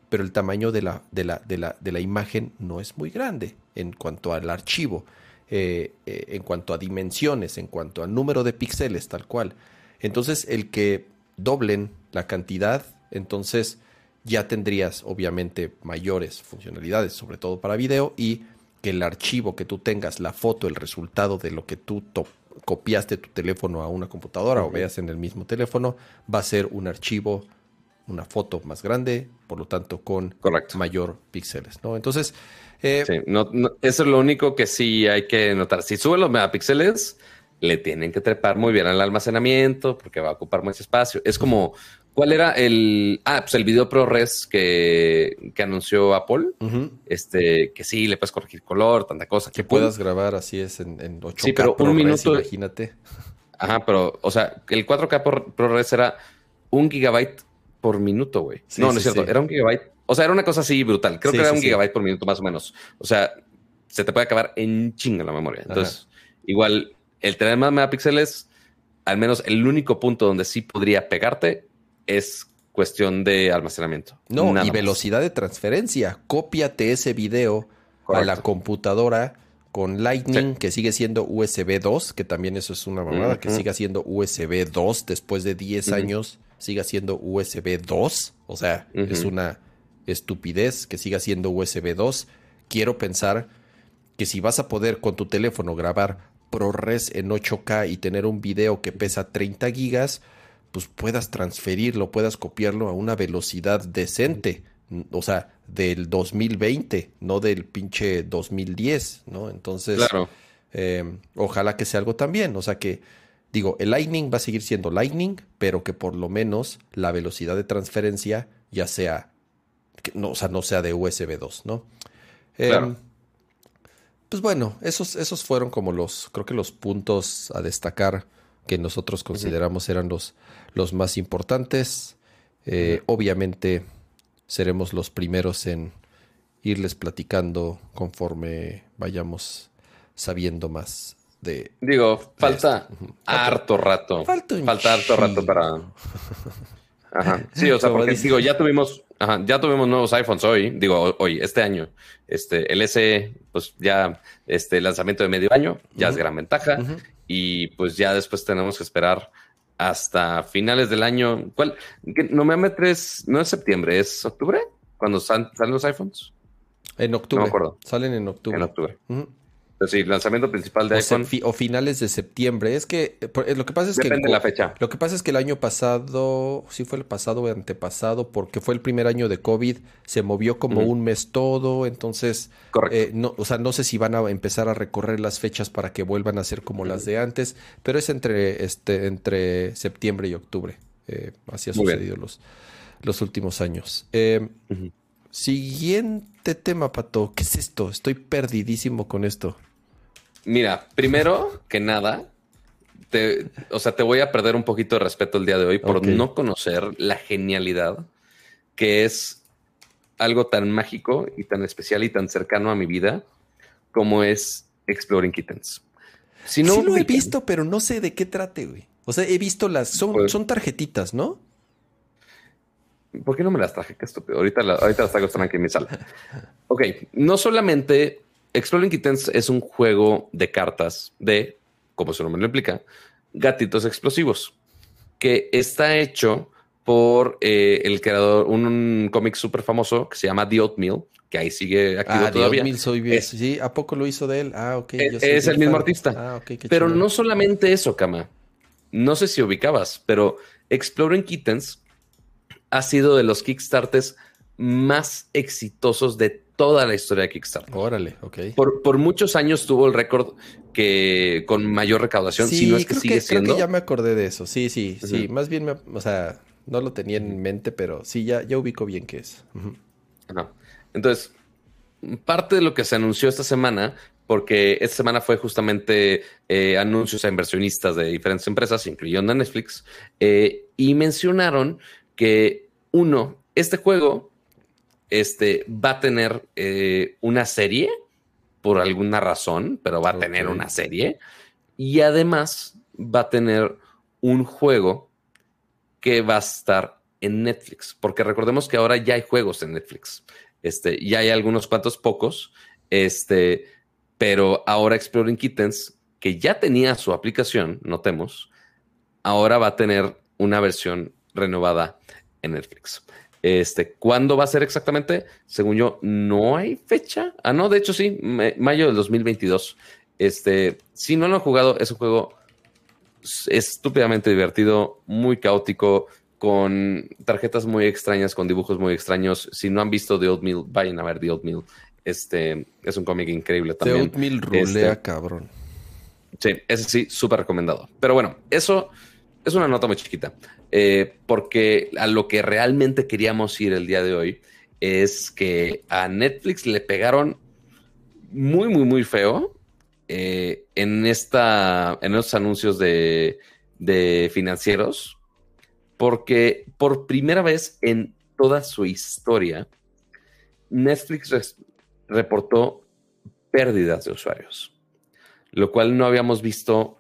pero el tamaño de la, de la, de la, de la imagen no es muy grande en cuanto al archivo, eh, eh, en cuanto a dimensiones, en cuanto al número de píxeles, tal cual. Entonces, el que doblen la cantidad, entonces ya tendrías obviamente mayores funcionalidades, sobre todo para video, y que el archivo que tú tengas, la foto, el resultado de lo que tú copiaste tu teléfono a una computadora o veas en el mismo teléfono, va a ser un archivo, una foto más grande, por lo tanto con mayor píxeles, ¿no? Entonces... Eh, eso es lo único que sí hay que notar. Si sube los megapíxeles, le tienen que trepar muy bien al almacenamiento porque va a ocupar mucho espacio. Es como ¿Cuál era el. Ah, pues el video ProRes que, que anunció Apple. Este, que sí, le puedes corregir color, tanta cosa. Que puedas grabar así es en, en 8K. Sí, pero un minuto. Imagínate. Ajá, pero, o sea, el 4K ProRes era un gigabyte por minuto, güey. no, no es cierto. Era un gigabyte. O sea, era una cosa así brutal. Creo que era un gigabyte por minuto, más o menos. O sea, se te puede acabar en chinga la memoria. Entonces, igual, el tener más megapíxeles, al menos el único punto donde sí podría pegarte es cuestión de almacenamiento. No, y velocidad de transferencia. Cópiate ese video a la computadora con Lightning, que sigue siendo USB 2, que también eso es una mamada, que siga siendo USB 2 después de 10 años, siga siendo USB 2. O sea, es una estupidez que siga siendo USB 2. Quiero pensar que si vas a poder con tu teléfono grabar ProRes en 8K y tener un video que pesa 30 gigas, pues puedas transferirlo, puedas copiarlo a una velocidad decente, o sea, del 2020, no del pinche 2010, ¿no? Entonces, em, ojalá que sea algo también, o sea que, digo, el Lightning va a seguir siendo Lightning, pero que por lo menos la velocidad de transferencia ya sea, no, o sea, no sea de USB 2, ¿no? Em, pues bueno, esos, esos fueron como los, creo que los puntos a destacar que nosotros consideramos eran los, los más importantes. Eh, obviamente seremos los primeros en irles platicando conforme vayamos sabiendo más de. Digo, falta harto rato. Falta, harto rato para. Ajá. Sí, o sea, porque digo, ya tuvimos Ajá, ya tuvimos nuevos iPhones hoy, digo hoy, este año. Este, el SE, pues ya, este lanzamiento de medio año, ya es gran ventaja. Y pues ya después tenemos que esperar hasta finales del año. ¿Cuál? No me metes, no es septiembre, es octubre, cuando salen los iPhones. En octubre. No me acuerdo. Salen en octubre. En octubre. Sí, lanzamiento principal de iPhone. o finales de septiembre. Es que eh, eh, lo que pasa es que. Depende de la fecha. Lo que pasa es que el año pasado, sí fue el pasado o antepasado, porque fue el primer año de COVID, se movió como un mes todo. Entonces, eh, no, o sea, no sé si van a empezar a recorrer las fechas para que vuelvan a ser como las de antes, pero es entre, este, entre septiembre y octubre. así ha sucedido los, los últimos años. Siguiente tema, Pato. ¿Qué es esto? Estoy perdidísimo con esto. Mira, primero que nada, te, o sea, te voy a perder un poquito de respeto el día de hoy por no conocer la genialidad que es algo tan mágico y tan especial y tan cercano a mi vida como es Exploring Kittens. Si no sí lo he visto, pero no sé de qué trate, güey. O sea, he visto las... Son, pues son tarjetitas, ¿no? ¿Por qué no me las traje? Qué estúpido. Ahorita, ahorita las traigo, están aquí en mi sala. Ok, no solamente Exploring Kittens es un juego de cartas de, como su nombre lo implica, gatitos explosivos, que está hecho por eh, el creador, un, cómic súper famoso que se llama The Oatmeal, que ahí sigue activo ah, todavía. The soy sí, ¿a poco lo hizo de él? Ah, ok. Es, el mismo artista. Ah, pero no solamente eso, Kama. No sé si ubicabas, pero Exploring Kittens ha sido de los Kickstarters más exitosos de toda la historia de Kickstarter. Órale, ok. Por, muchos años tuvo el récord que con mayor recaudación, sí, si no es que sigue siendo. Creo que ya me acordé de eso. Sí, sí, sí. Más bien, me, o sea, no lo tenía en mente, pero sí, ya, ya ubico bien qué es. Entonces, parte de lo que se anunció esta semana, porque esta semana fue justamente eh, anuncios a inversionistas de diferentes empresas, incluyendo Netflix, eh, y mencionaron que uno, este juego este, va a tener eh, una serie por alguna razón, pero va a tener una serie. Y además va a tener un juego que va a estar en Netflix, porque recordemos que ahora ya hay juegos en Netflix. Este, ya hay algunos cuantos pocos, este, pero ahora Exploring Kittens, que ya tenía su aplicación, notemos, ahora va a tener una versión renovada en Netflix. Este, ¿cuándo va a ser exactamente? Según yo, no hay fecha. Ah, no, de hecho sí, mayo del 2022. Este, si no lo han jugado, es un juego estúpidamente divertido, muy caótico, con tarjetas muy extrañas, con dibujos muy extraños. Si no han visto The Oatmeal, vayan a ver The Oatmeal. Este, es un cómic increíble también. The Oatmeal rulea, este, cabrón. Sí, ese sí, súper recomendado. Pero bueno, eso es una nota muy chiquita. Eh, porque a lo que realmente queríamos ir el día de hoy es que a Netflix le pegaron muy, muy, muy feo eh, en, esta, en estos anuncios de, financieros, porque por primera vez en toda su historia, Netflix reportó pérdidas de usuarios, lo cual no habíamos visto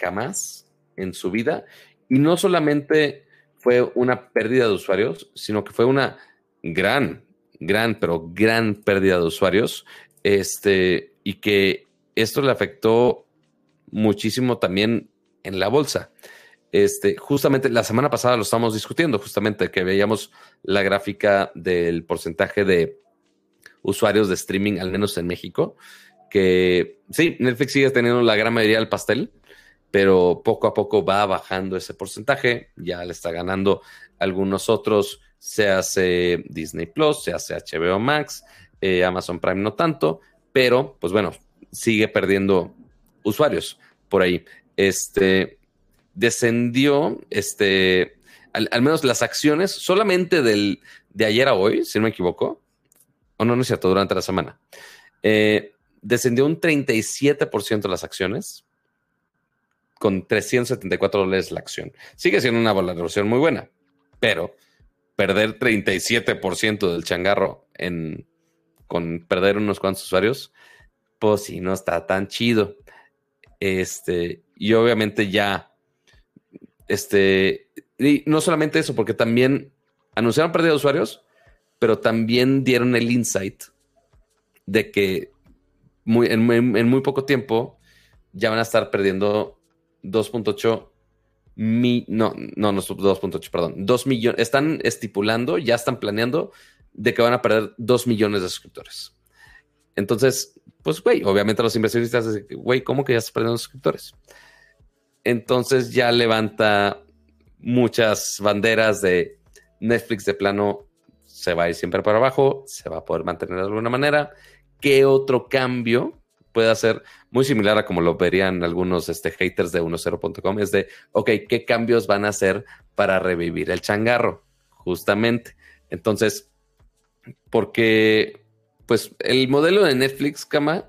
jamás en su vida y no solamente fue una pérdida de usuarios, sino que fue una gran, gran, pero gran pérdida de usuarios. Este, y que esto le afectó muchísimo también en la bolsa. Este, justamente la semana pasada lo estábamos discutiendo, justamente que veíamos la gráfica del porcentaje de usuarios de streaming, al menos en México, que sí, Netflix sigue teniendo la gran mayoría del pastel, pero poco a poco va bajando ese porcentaje, ya le está ganando algunos otros, se hace Disney Plus, se hace HBO Max, eh, Amazon Prime no tanto, pero pues bueno, sigue perdiendo usuarios por ahí. Este descendió, este, al, menos las acciones, solamente del, de ayer a hoy, si no me equivoco, o no, no es cierto, durante la semana, eh, descendió un 37% las acciones con 374 dólares la acción. Sigue siendo una valoración muy buena, pero perder 37% del changarro en, con perder unos cuantos usuarios, pues sí, no está tan chido. Este, y obviamente ya, este, y no solamente eso, porque también anunciaron pérdida de usuarios, pero también dieron el insight de que muy, en, muy poco tiempo ya van a estar perdiendo 2.8 mi, no, no, no 2.8, perdón, 2 millones, están estipulando, ya están planeando de que van a perder 2 millones de suscriptores. Entonces, pues, güey, obviamente los inversionistas güey, ¿cómo que ya estás perdiendo suscriptores? Entonces ya levanta muchas banderas de Netflix de plano se va a ir siempre para abajo, se va a poder mantener de alguna manera. ¿Qué otro cambio puede hacer? Muy similar a como lo verían algunos este, haters de 10.com, es de, ok, ¿qué cambios van a hacer para revivir el changarro? Justamente. Entonces, porque pues el modelo de Netflix, Cama,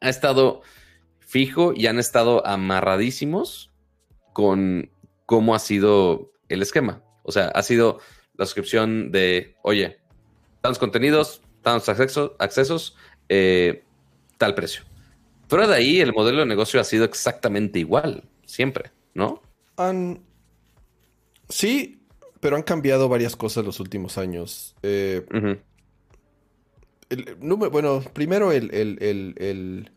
ha estado fijo y han estado amarradísimos con cómo ha sido el esquema. O sea, ha sido la suscripción de, oye, tantos contenidos, tantos accesos, accesos eh, tal precio. Fuera de ahí, el modelo de negocio ha sido exactamente igual, siempre, ¿no? Han... Sí, pero han cambiado varias cosas los últimos años. Eh, bueno, primero el, el,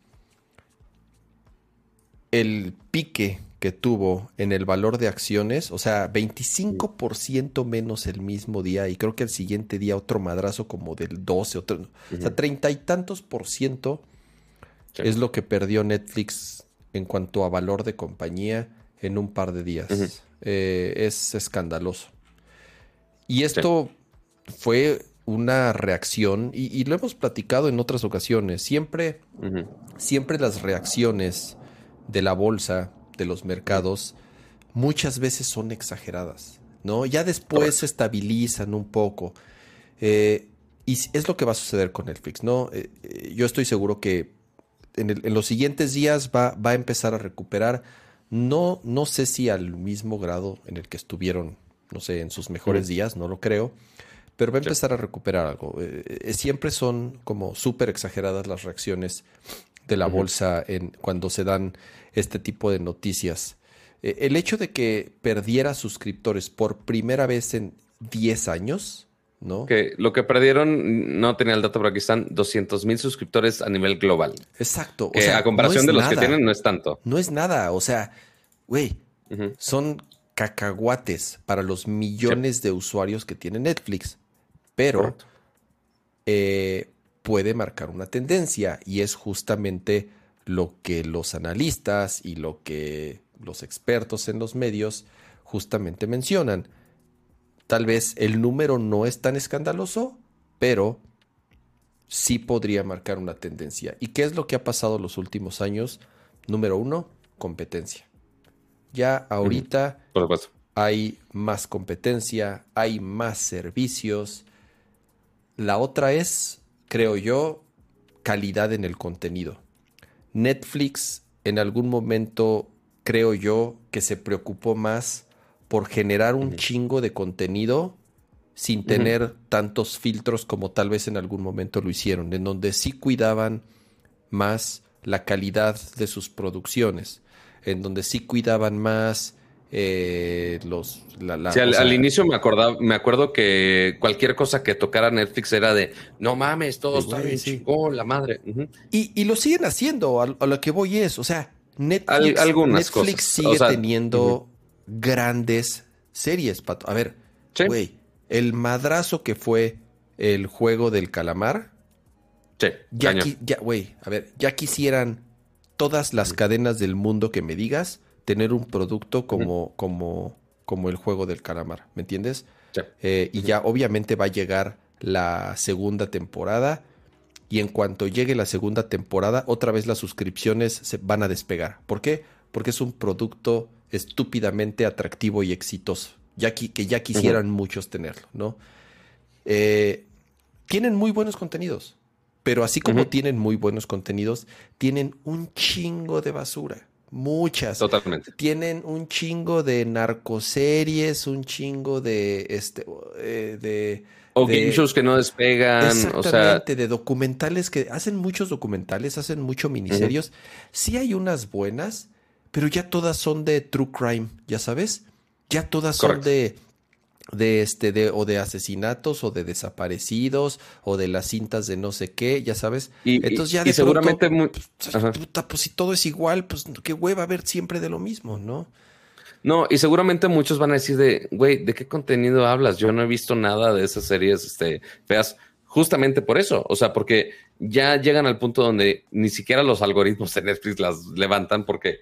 el, pique que tuvo en el valor de acciones, o sea, 25% menos el mismo día y creo que el siguiente día otro madrazo como del 12, otro, o sea, treinta y tantos por ciento es lo que perdió Netflix en cuanto a valor de compañía en un par de días. Eh, es escandaloso. Y esto fue una reacción, y, lo hemos platicado en otras ocasiones, siempre, siempre las reacciones de la bolsa, de los mercados, muchas veces son exageradas, ¿no? Ya después se estabilizan un poco. Eh, y es lo que va a suceder con Netflix, ¿no? Eh, eh, yo estoy seguro que en, los siguientes días va, va, a empezar a recuperar, no, no sé si al mismo grado en el que estuvieron, no sé, en sus mejores días, no lo creo, pero va a empezar a recuperar algo. Eh, eh, siempre son como súper exageradas las reacciones de la bolsa en, cuando se dan este tipo de noticias. Eh, el hecho de que perdiera suscriptores por primera vez en 10 años, ¿no? Que lo que perdieron, no tenía el dato, pero aquí están 200 mil suscriptores a nivel global. Exacto. O sea, a comparación de los que tienen, no es tanto. No es nada. O sea, güey, son cacahuates para los millones de usuarios que tiene Netflix pero eh, puede marcar una tendencia y es justamente lo que los analistas y lo que los expertos en los medios justamente mencionan. Tal vez el número no es tan escandaloso, pero sí podría marcar una tendencia. ¿Y qué es lo que ha pasado los últimos años? Número uno, competencia. Ya ahorita hay más competencia, hay más servicios, la otra es, creo yo, calidad en el contenido. Netflix en algún momento, creo yo, que se preocupó más por generar un chingo de contenido sin tener tantos filtros como tal vez en algún momento lo hicieron, en donde sí cuidaban más la calidad de sus producciones, en donde sí cuidaban más eh, los al, inicio me acordaba, me acuerdo que cualquier cosa que tocara Netflix era de no mames, todo está bien la madre. y, lo siguen haciendo, a, lo que voy es, o sea, Netflix, sigue teniendo grandes series, Pato. A ver, güey, el madrazo que fue el juego del calamar. Sí, ya, ya, güey, a ver, ya quisieran todas las cadenas del mundo que me digas tener un producto como, como, como el juego del calamar, ¿me entiendes? Eh, y ya obviamente va a llegar la segunda temporada y en cuanto llegue la segunda temporada, otra vez las suscripciones se van a despegar. ¿Por qué? Porque es un producto estúpidamente atractivo y exitoso, ya que, que ya quisieran muchos tenerlo, ¿no? Eh, tienen muy buenos contenidos, pero así como tienen muy buenos contenidos, tienen un chingo de basura. Muchas. Totalmente. Tienen un chingo de narcoseries, un chingo de este eh, de o shows que no despegan. Exactamente, o de documentales que hacen muchos documentales, hacen muchos miniserios. Sí hay unas buenas, pero ya todas son de true crime, ya sabes. Ya todas son de de este de o de asesinatos o de desaparecidos o de las cintas de no sé qué, ya sabes. Y, Entonces ya y de seguramente pronto, muy- pues, puta, pues si todo es igual, pues qué hueva ver siempre de lo mismo, ¿no? No, y seguramente muchos van a decir de, güey, ¿de qué contenido hablas? Yo no he visto nada de esas series este, feas, justamente por eso. O sea, porque ya llegan al punto donde ni siquiera los algoritmos de Netflix las levantan porque,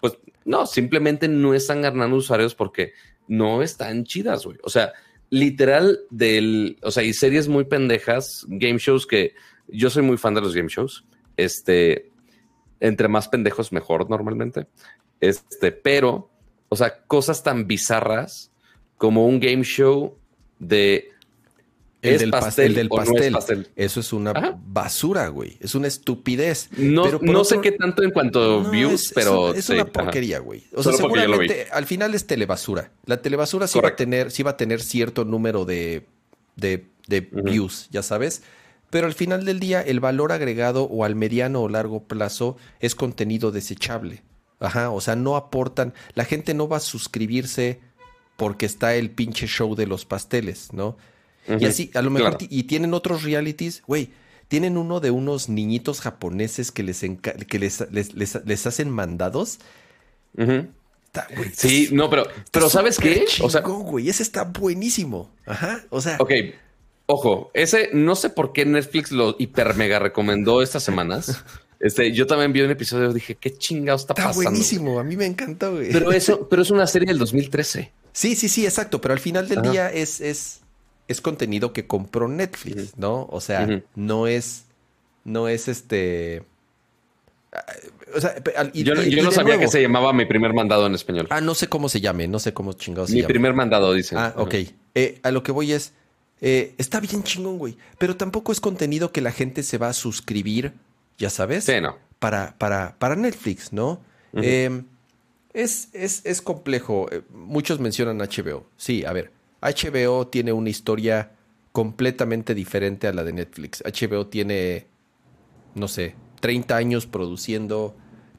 pues, no, simplemente no están ganando usuarios porque no están chidas, güey. O sea, literal del, o sea, y series muy pendejas, game shows que yo soy muy fan de los game shows. Este, entre más pendejos mejor normalmente. Este, pero, o sea, cosas tan bizarras como un game show de ¿Es del pas- pastel el del no es pastel. pastel? Eso es una Ajá. basura, güey. Es una estupidez. no, Pero no otro- sé qué tanto en cuanto No, views, es- es pero es sí, una porquería, güey. O sea, Solo seguramente al final es telebasura. La telebasura sí va a tener, sí va a tener cierto número de, de, views, ya sabes. Pero al final del día, el valor agregado o al mediano o largo plazo es contenido desechable. Ajá, o sea, no aportan. La gente no va a suscribirse porque está el pinche show de los pasteles, ¿no? Y así, a lo mejor, claro. y tienen otros realities, güey. Tienen uno de unos niñitos japoneses que les, que les, les, les- les hacen mandados. Ujú. Está, güey, Sí, no, pero, pero ¿sabes qué? O sea, güey, ese está buenísimo. Ajá, o sea, ok, ojo, ese no sé por qué Netflix lo hiper mega recomendó estas semanas. Este, yo también vi un episodio y dije, ¿qué chingados está, está pasando? buenísimo. A mí me encanta, güey. Pero eso, pero es una serie del 2013. Sí, sí, sí, exacto. Pero al final del Ajá. día es, es, es contenido que compró Netflix, ¿no? O sea, no es, no es este. ah, O sea, y- yo y- yo y no sabía nuevo- que se llamaba mi primer mandado en español. Ah, no sé cómo se llame, no sé cómo chingados se mi primer mandado, dice. Ah, ok. Eh, a lo que voy es, eh, está bien chingón, güey, pero tampoco es contenido que la gente se va a suscribir, ya sabes, Sí, no. para, para, para Netflix, ¿no? Eh, es, es, es complejo. Eh, Muchos mencionan HBO. Sí, a ver, HBO tiene una historia completamente diferente a la de Netflix. HBO tiene, no sé, 30 años produciendo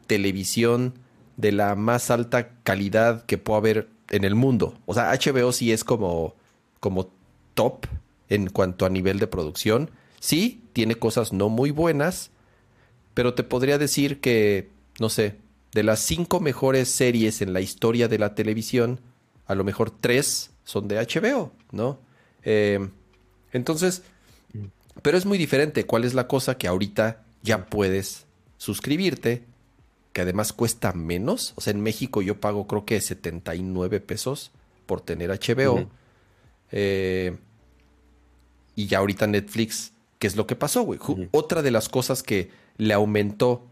televisión de la más alta calidad que pueda haber en el mundo. O sea, HBO sí es como, como top en cuanto a nivel de producción. Sí, tiene cosas no muy buenas, pero te podría decir que, no sé, de las cinco mejores series en la historia de la televisión, a lo mejor tres son de HBO, ¿no? Eh, entonces, pero es muy diferente. ¿Cuál es la cosa que ahorita ya puedes suscribirte? Que además cuesta menos. O sea, en México yo pago creo que 79 pesos por tener HBO. Eh, y ya ahorita Netflix, ¿qué es lo que pasó, güey? Otra de las cosas que le aumentó,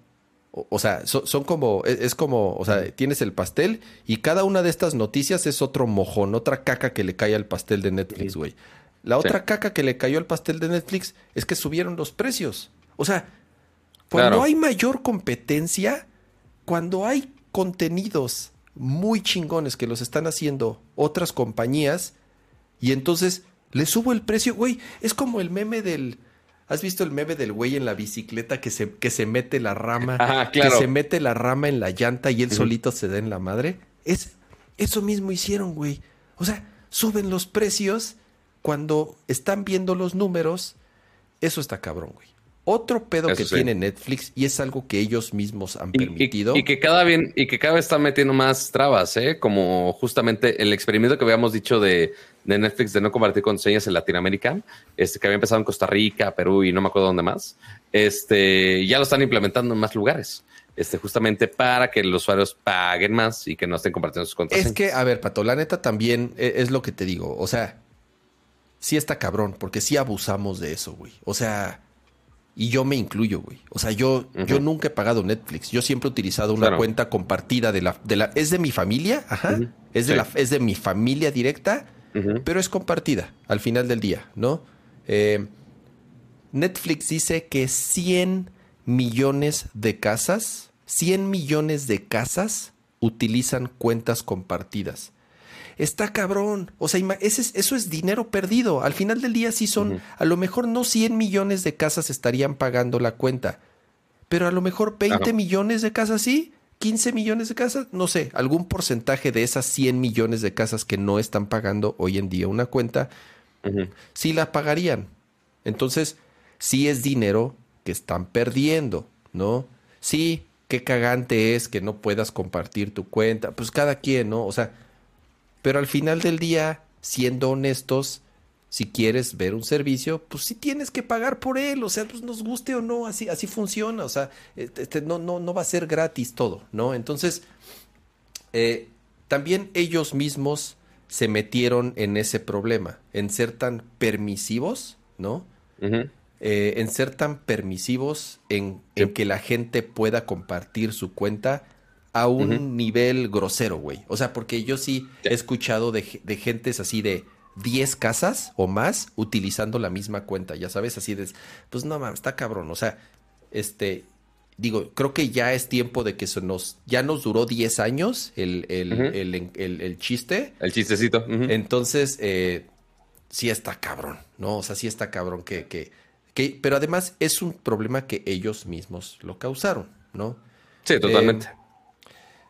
o, o sea, so- son como, es, es como, o sea, tienes el pastel y cada una de estas noticias es otro mojón, otra caca que le cae al pastel de Netflix, güey. La Sí. otra caca que le cayó al pastel de Netflix es que subieron los precios. O sea, cuando Claro. hay mayor competencia, cuando hay contenidos muy chingones que los están haciendo otras compañías, y entonces le subo el precio, güey, es como el meme del... ¿Has visto el meme del güey en la bicicleta que se, que se mete la rama? Claro. Que se mete la rama en la llanta y él solito se da en la madre. Es, eso mismo hicieron, güey. O sea, suben los precios cuando están viendo los números. Eso está cabrón, güey. Otro pedo Eso que sí. tiene Netflix y es algo que ellos mismos han Y, permitido. y que cada bien, y que cada vez está metiendo más trabas, ¿eh? Como justamente el experimento que habíamos dicho de, de Netflix de no compartir contraseñas en Latinoamérica, este que había empezado en Costa Rica, Perú y no me acuerdo dónde más. Este ya lo están implementando en más lugares. Este, justamente para que los usuarios paguen más y que no estén compartiendo sus contraseñas. Es que, a ver, Pato, la neta también e- es lo que te digo. O sea, sí está cabrón, porque sí abusamos de eso, güey. O sea, y yo me incluyo, güey. O sea, yo, yo nunca he pagado Netflix. Yo siempre he utilizado una Claro. cuenta compartida de la, de la. Es de mi familia, ajá. Es de Sí. la, es de mi familia directa, pero es compartida al final del día, ¿no? Eh, Netflix dice que 100 millones de casas, 100 millones de casas utilizan cuentas compartidas. Está cabrón. O sea, ese es- eso es dinero perdido. Al final del día sí son, a lo mejor no 100 millones de casas estarían pagando la cuenta, pero a lo mejor 20 Claro. millones de casas sí, 15 millones de casas, no sé, algún porcentaje de esas 100 millones de casas que no están pagando hoy en día una cuenta, sí la pagarían. Entonces, sí es dinero que están perdiendo, ¿no? Sí, qué cagante es que no puedas compartir tu cuenta, pues cada quien, ¿no? O sea, pero al final del día, siendo honestos, si quieres ver un servicio, pues sí tienes que pagar por él, o sea, pues nos guste o no, así, así funciona, o sea, este, este no, no, no va a ser gratis todo, ¿no? Entonces, eh, también ellos mismos se metieron en ese problema, en ser tan permisivos, ¿no? Eh, en ser tan permisivos en, que la gente pueda compartir su cuenta a un nivel grosero, güey. O sea, porque yo sí he escuchado de, de gentes así de 10 casas o más utilizando la misma cuenta, ya sabes, así de, pues no mames, está cabrón, o sea, este, digo, creo que ya es tiempo de que se nos, ya nos duró 10 años el, el, el, el, chiste. El chistecito. Entonces, eh, sí está cabrón, ¿no? O sea, sí está cabrón que, que, que, pero además es un problema que ellos mismos lo causaron, ¿no? Sí, totalmente. Eh,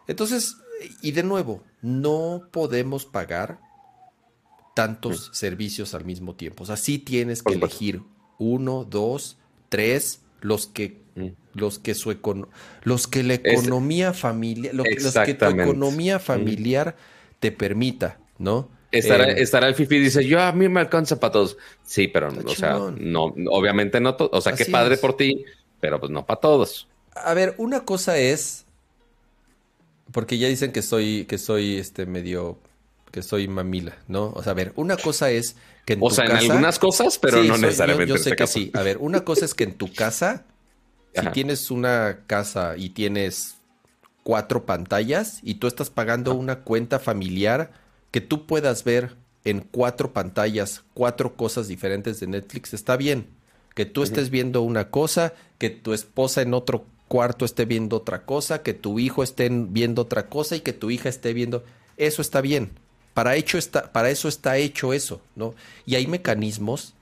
entonces, y de nuevo, no podemos pagar tantos servicios al mismo tiempo. O sea, sí tienes que elegir uno, dos, tres, los que mm. los que su los que la economía familiar, los que tu economía familiar te permita, ¿no? Estará, eh, estará el Fifi y dice, yo a mí me alcanza para todos. Sí, pero, o sea, no, obviamente no, o sea, qué padre por ti, pero pues no para todos. A ver, una cosa es, porque ya dicen que soy, que soy este medio que soy mamila, ¿no? O sea, a ver, una cosa es que en o sea, en algunas cosas, pero no necesariamente. Yo, sé que sí. A ver, una cosa es que en tu casa, si tienes una casa y tienes cuatro pantallas y tú estás pagando una cuenta familiar que tú puedas ver en cuatro pantallas, cuatro cosas diferentes de Netflix, está bien. Que tú estés viendo una cosa, que tu esposa en otro cuarto esté viendo otra cosa, que tu hijo esté viendo otra cosa y que tu hija esté viendo. Eso está bien. Para, hecho está, para eso está hecho eso, ¿no? Y hay mecanismos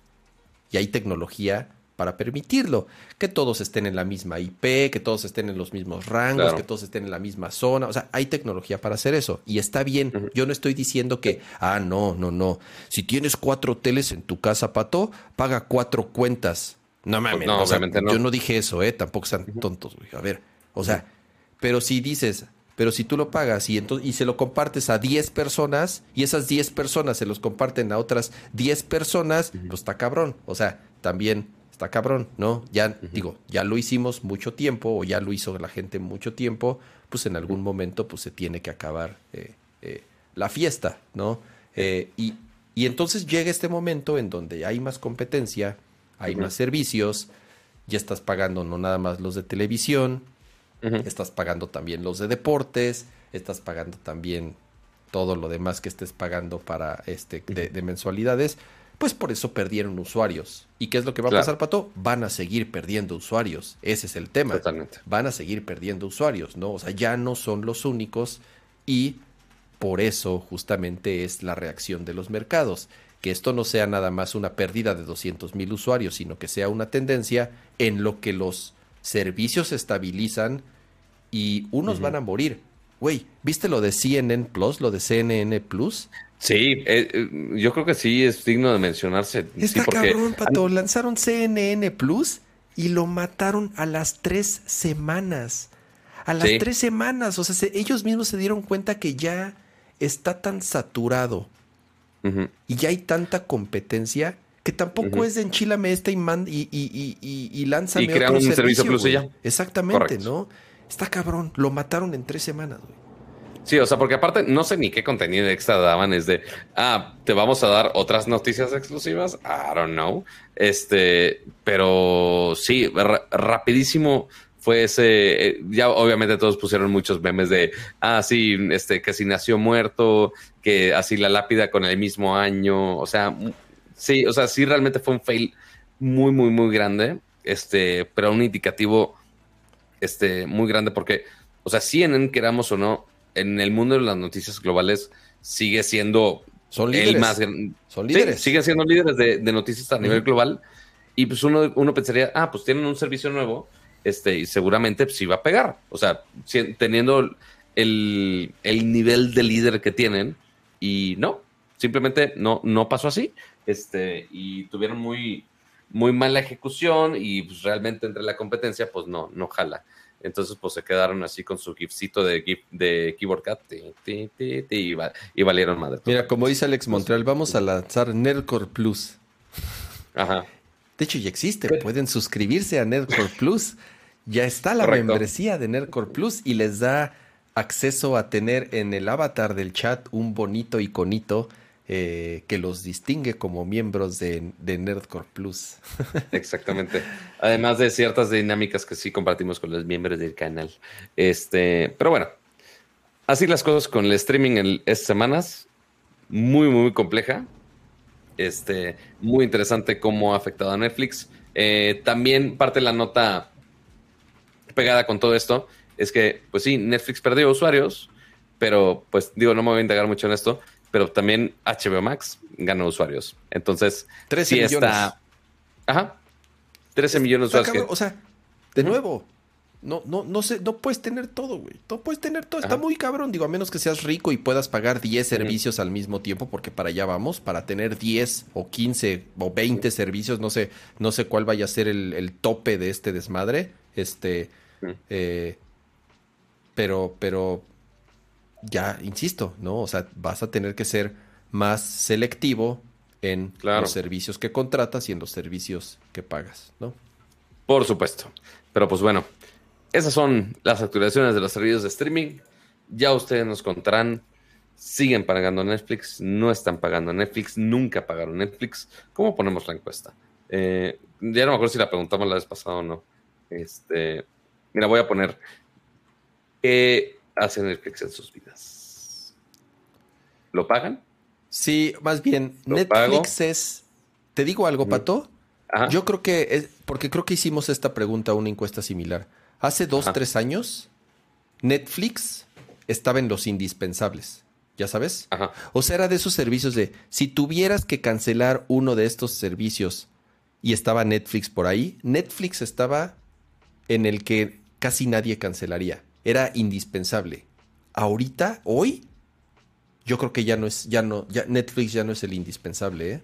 y hay tecnología para permitirlo. Que todos estén en la misma IP, que todos estén en los mismos rangos, que todos estén en la misma zona. O sea, hay tecnología para hacer eso. Y está bien. Yo no estoy diciendo que, ah, no, no, no. Si tienes cuatro hoteles en tu casa, Pato, paga cuatro cuentas. No mames. No, obviamente no. Yo no dije eso, ¿eh? Tampoco sean tontos, güey. A ver. O sea, pero si dices, pero si tú lo pagas y, y se lo compartes a 10 personas y esas 10 personas se los comparten a otras 10 personas, pues está cabrón. O sea, también está cabrón, ¿no? Ya digo, ya lo hicimos mucho tiempo o ya lo hizo la gente mucho tiempo, pues en algún momento pues se tiene que acabar eh, eh, la fiesta, ¿no? Eh, y, y entonces llega este momento en donde hay más competencia, hay más servicios, ya estás pagando no nada más los de televisión, Estás pagando también los de deportes, estás pagando también todo lo demás que estés pagando para este de, mensualidades. Pues por eso perdieron usuarios. ¿Y qué es lo que va a pasar, Pato? Van a seguir perdiendo usuarios. Ese es el tema. Totalmente. Van a seguir perdiendo usuarios, ¿no? O sea, ya no son los únicos y por eso justamente es la reacción de los mercados. Que esto no sea nada más una pérdida de 200 mil usuarios, sino que sea una tendencia en lo que los servicios se estabilizan y unos van a morir. Güey, ¿viste lo de CNN Plus, lo de CNN Plus? Sí, eh, eh, yo creo que sí es digno de mencionarse. Está cabrón, Pato. Lanzaron CNN Plus y lo mataron a las tres semanas. A las tres semanas. O sea, ellos mismos se dieron cuenta que ya está tan saturado y ya hay tanta competencia que tampoco es de enchilame esta y, man, y, y, y, y, lánzame y crean un servicio, plus y ya. Exactamente, ¿no? Está cabrón, lo mataron en tres semanas, güey. Sí, o sea, porque aparte no sé ni qué contenido extra daban, es de, ah, te vamos a dar otras noticias exclusivas, I don't know. Este, pero sí, rapidísimo fue ese, eh, ya obviamente todos pusieron muchos memes de, ah, sí, este, que si nació muerto, que así la lápida con el mismo año, o sea, sí, o sea, sí realmente fue un fail muy, muy, muy grande, este, pero un indicativo este, muy grande porque, o sea, CNN, queramos o no, en el mundo de las noticias globales sigue siendo Son el más Son líderes. sigue siendo líderes de, noticias a nivel global. Y pues uno, uno pensaría, ah, pues tienen un servicio nuevo este, y seguramente sí va a pegar. O sea, teniendo el, nivel de líder que tienen, y no, simplemente no, no pasó así. Este, y tuvieron muy, muy mala ejecución y pues, realmente entre la competencia, pues no, no jala. Entonces, pues se quedaron así con su gifcito de, GIF, de Keyboard Cat y, valieron madre. Mira, como dice Alex Montreal, vamos a lanzar Nerdcore Plus. Ajá. De hecho, ya existe. Pueden suscribirse a Nerdcore Plus. Ya está la membresía de Nerdcore Plus y les da acceso a tener en el avatar del chat un bonito iconito eh, que los distingue como miembros de, Nerdcore Plus. Exactamente. Además de ciertas dinámicas que sí compartimos con los miembros del canal. Este, pero bueno, así las cosas con el streaming en estas semanas. Muy, muy compleja. Este, muy interesante cómo ha afectado a Netflix. Eh, también parte de la nota pegada con todo esto es que, pues sí, Netflix perdió usuarios, pero pues digo, no me voy a indagar mucho en esto, pero también HBO Max ganó usuarios. Entonces, 13 millones. Está... Ajá. 13 millones de usuarios. O sea, de nuevo, no, no, no sé, no puedes tener todo, güey. No puedes tener todo. Está muy cabrón. Digo, a menos que seas rico y puedas pagar 10 servicios al mismo tiempo, porque para allá vamos, para tener 10 o 15 o 20 servicios, no sé, no sé cuál vaya a ser el, tope de este desmadre. Este. Eh, pero, pero ya, insisto, ¿no? O sea, vas a tener que ser más selectivo en los servicios que contratas y en los servicios que pagas, ¿no? Por supuesto. Pero pues bueno, esas son las actualizaciones de los servicios de streaming. Ya ustedes nos contarán, siguen pagando Netflix, no están pagando Netflix, nunca pagaron Netflix. ¿Cómo ponemos la encuesta? Eh, ya no me acuerdo si la preguntamos la vez pasada o no. Este, mira, voy a poner hace Netflix en sus vidas? ¿Lo pagan? Sí, más bien, Netflix es. ¿Te digo algo, Pato? Yo creo que. Es, porque creo que hicimos esta pregunta, una encuesta similar. Hace dos, tres años, Netflix estaba en los indispensables. ¿Ya sabes? O sea, era de esos servicios de. Si tuvieras que cancelar uno de estos servicios y estaba Netflix por ahí, Netflix estaba en el que casi nadie cancelaría era indispensable. Ahorita, hoy, yo creo que ya no es, ya no, ya Netflix ya no es el indispensable, ¿eh?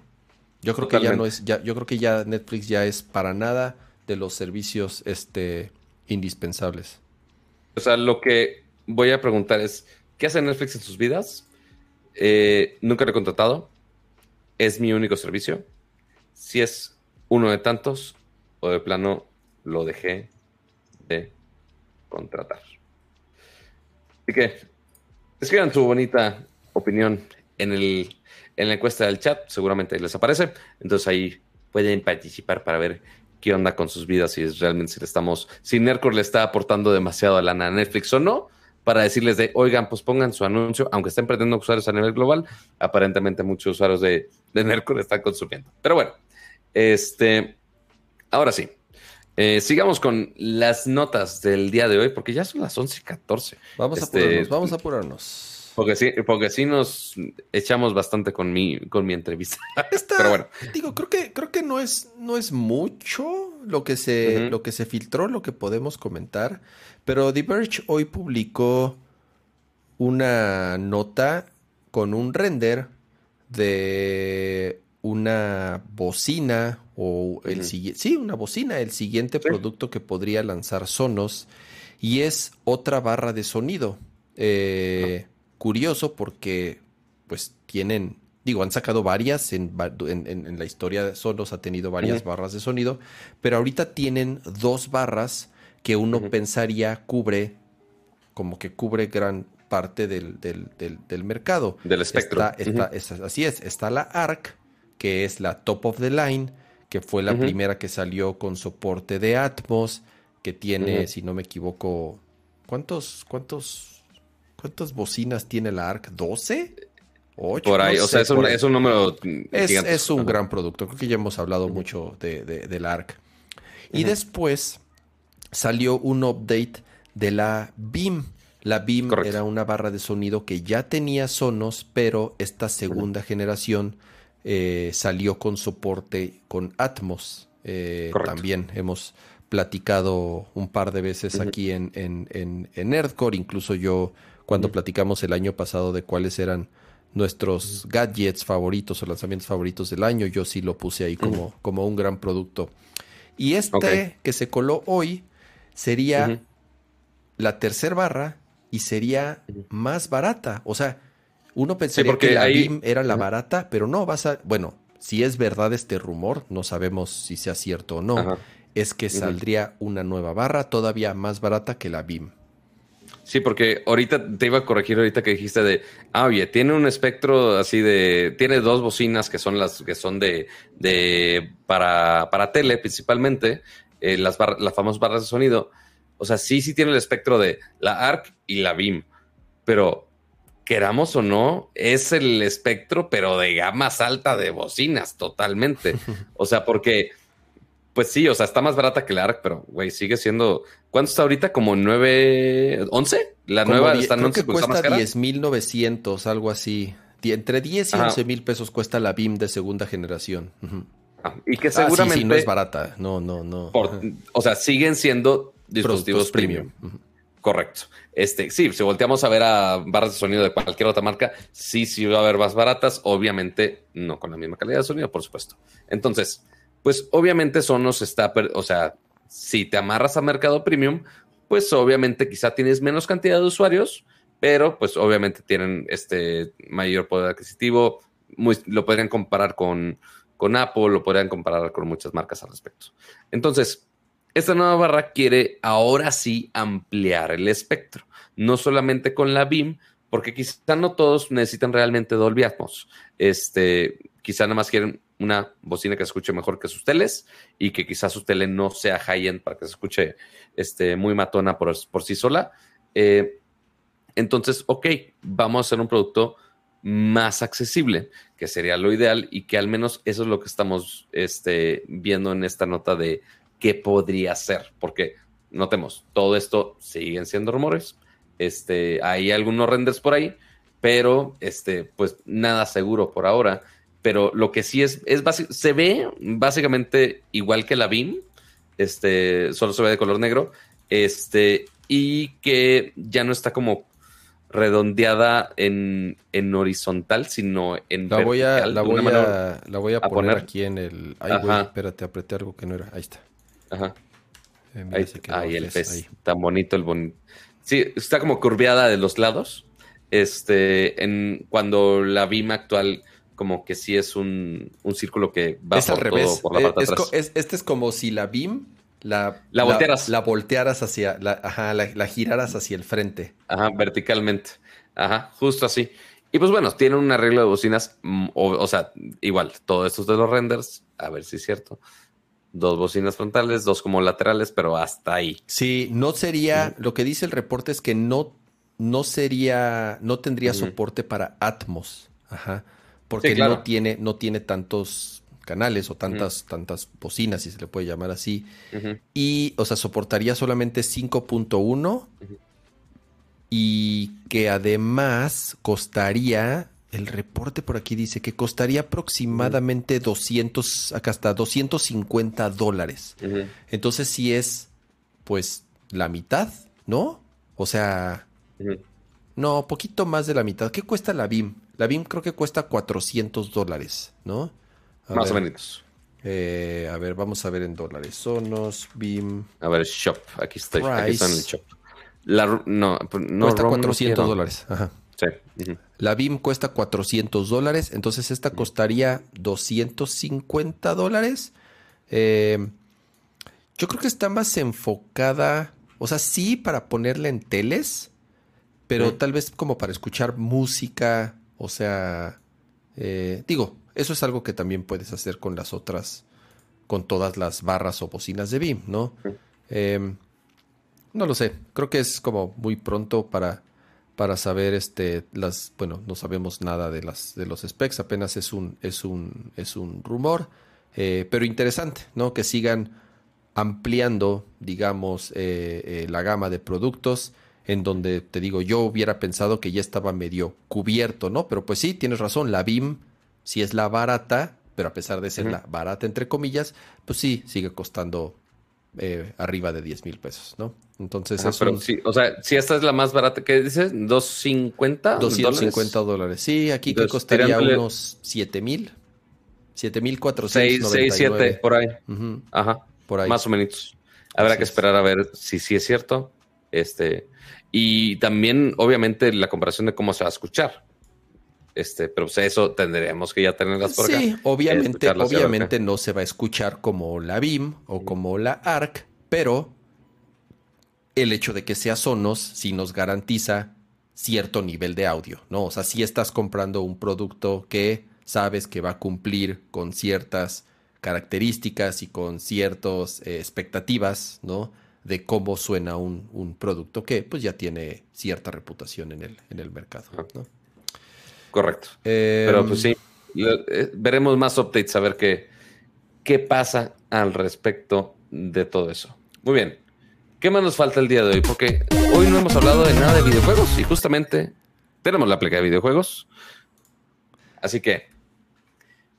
Yo creo que ya no es, ya, yo creo que ya Netflix ya es para nada de los servicios este, indispensables. O sea, lo que voy a preguntar es, ¿qué hace Netflix en sus vidas? Eh, nunca lo he contratado. Es mi único servicio. Si es uno de tantos o de plano lo dejé de contratar. Así que escriban su bonita opinión en, el, en la encuesta del chat, seguramente les aparece. Entonces ahí pueden participar para ver qué onda con sus vidas, si realmente si le estamos, si Nercor le está aportando demasiado a la Netflix o no, para decirles de, oigan, pues pongan su anuncio, aunque estén perdiendo usuarios a nivel global, aparentemente muchos usuarios de, de Nercor están consumiendo. Pero bueno, este, ahora sí, eh, sigamos con las notas del día de hoy, porque ya son las 11 y 14. Vamos a este, apurarnos, vamos a apurarnos. Porque sí, porque sí nos echamos bastante con mi, con mi entrevista. Pero bueno. Digo, creo que, creo que no es, no es mucho lo que se, lo que se filtró, lo que podemos comentar. Pero The Verge hoy publicó una nota con un render de una bocina o el siguiente, sí, una bocina, el siguiente producto que podría lanzar Sonos y es otra barra de sonido. Eh, curioso porque pues tienen, digo, han sacado varias en, en, la historia de Sonos, ha tenido varias barras de sonido, pero ahorita tienen dos barras que uno pensaría cubre, como que cubre gran parte del, del, mercado. Del espectro. así es, está la ARC, que es la top of the line, que fue la primera que salió con soporte de Atmos, que tiene, si no me equivoco, ¿cuántos, cuántos, cuántas bocinas tiene la ARC? ¿12? ¿Ocho? Por ahí, o sea, es un, número es, es, un gran producto. Creo que ya hemos hablado mucho de, de, la ARC. Y después salió un update de la BIM. La BIM era una barra de sonido que ya tenía Sonos, pero esta segunda generación eh, salió con soporte con Atmos. Eh, también hemos platicado un par de veces aquí en, en, en, en, Nerdcore. Incluso yo, cuando platicamos el año pasado de cuáles eran nuestros gadgets favoritos o lanzamientos favoritos del año, yo sí lo puse ahí como, como un gran producto. Y este que se coló hoy sería la tercera barra y sería más barata. O sea, uno pensaría que la BIM era la barata, pero no, vas a... Bueno, si es verdad este rumor, no sabemos si sea cierto o no, es que saldría una nueva barra todavía más barata que la BIM. Sí, porque ahorita te iba a corregir ahorita que dijiste de, ah, oye, tiene un espectro así de, tiene dos bocinas que son las que son de, de para, para tele principalmente, eh, las, las famosas barras de sonido. O sea, sí, sí tiene el espectro de la ARC y la BIM, pero queramos o no, es el espectro, pero de gama alta de bocinas, totalmente. O sea, porque, pues sí, o sea, está más barata que la ARC, pero, güey, sigue siendo. ¿Cuánto está ahorita? ¿Como 9, 11? La nueva está en 11 que cuesta 10.900, algo así. Entre 10 y 11 mil pesos cuesta la BIM de segunda generación. Ah, y que seguramente. Ah, sí, no es barata. No, no, no. o sea, siguen siendo dispositivos premium. Correcto. Este, sí, si volteamos a ver a barras de sonido de cualquier otra marca, sí, sí va a haber más baratas, obviamente no con la misma calidad de sonido, por supuesto. Entonces, pues obviamente Sonos está, o sea, si te amarras a mercado premium, pues obviamente quizá tienes menos cantidad de usuarios, pero pues obviamente tienen este mayor poder adquisitivo, lo podrían comparar con, con Apple, lo podrían comparar con muchas marcas al respecto. Entonces, esta nueva barra quiere ahora sí ampliar el espectro, no solamente con la BIM, porque quizá no todos necesitan realmente Dolby Atmos. Este, quizá nada más quieren una bocina que se escuche mejor que sus teles y que quizás su tele no sea high-end para que se escuche este, muy matona por, sí sola. Eh, entonces, ok, vamos a hacer un producto más accesible, que sería lo ideal y que al menos eso es lo que estamos este, viendo en esta nota de qué podría ser, porque notemos, todo esto siguen siendo rumores. Este, hay algunos renders por ahí, pero este, pues nada seguro por ahora. Pero lo que sí es, es se ve básicamente igual que la BIM, este, solo se ve de color negro, este, y que ya no está como redondeada en, en horizontal, sino en la voy a, la voy a, la voy a, poner, aquí en el. Ay, güey, espérate, apreté algo que no era. Ahí está. Ajá. Eh, ahí, el pez. Tan bonito el bonito. Sí, está como curveada de los lados. Este, en cuando la BIM actual, como que sí es un, círculo que va por, al revés. por la parte es, atrás. este es como si la BIM la, la voltearas. La, voltearas hacia, la, ajá, la, giraras hacia el frente. Ajá, verticalmente. Ajá, justo así. Y pues bueno, tiene un arreglo de bocinas, mm, o, o, sea, igual, todo esto es de los renders, a ver si es cierto dos bocinas frontales, dos como laterales, pero hasta ahí. Sí, no sería, lo que dice el reporte es que no, no sería, no tendría soporte para Atmos, ajá, porque no tiene, no tiene tantos canales o tantas, tantas bocinas, si se le puede llamar así, y, o sea, soportaría solamente 5.1 y que además costaría el reporte por aquí dice que costaría aproximadamente 200, acá hasta 250 dólares. Entonces sí es, pues, la mitad, ¿no? O sea, no, poquito más de la mitad. ¿Qué cuesta la BIM? La BIM creo que cuesta 400 dólares, ¿no? más o menos. Eh, a ver, vamos a ver en dólares. Sonos, BIM. A ver, shop. Aquí estoy. Aquí está en el shop. La, no, pues, no, cuesta 400 dólares. Ajá. La BIM cuesta 400 dólares, entonces esta costaría 250 dólares. Eh, yo creo que está más enfocada, o sea, sí para ponerla en teles, pero tal vez como para escuchar música, o sea, eh, digo, eso es algo que también puedes hacer con las otras, con todas las barras o bocinas de BIM, ¿no? Eh, no lo sé, creo que es como muy pronto para para saber este las bueno no sabemos nada de las de los specs apenas es un es un es un rumor eh, pero interesante no que sigan ampliando digamos eh, eh, la gama de productos en donde te digo yo hubiera pensado que ya estaba medio cubierto no pero pues sí tienes razón la BIM si es la barata pero a pesar de ser la barata entre comillas pues sí sigue costando eh, arriba de 10 mil pesos, ¿no? Entonces es pero sí, o sea, si esta es la más barata, ¿qué dices? ¿250? 250 dólares. Sí, aquí que costaría unos 7 mil. 7 mil 499. 6, 7, por ahí. Ajá. Por ahí. Más o menos. Habrá que esperar a ver si sí es cierto. Este, y también, obviamente, la comparación de cómo se va a escuchar. Este, pero pues, eso tendríamos que ya tenerlas por acá. Sí, obviamente, obviamente no se va a escuchar como la BIM o como la ARC, pero el hecho de que sea Sonos sí nos garantiza cierto nivel de audio, ¿no? O sea, si estás comprando un producto que sabes que va a cumplir con ciertas características y con ciertas eh, expectativas, ¿no? De cómo suena un, producto que pues ya tiene cierta reputación en el, en el mercado, ¿no? Correcto. Pero pues sí, eh, veremos más updates a ver qué, qué pasa al respecto de todo eso. Muy bien. ¿Qué más nos falta el día de hoy? Porque hoy no hemos hablado de nada de videojuegos y justamente tenemos la placa de videojuegos. Así que,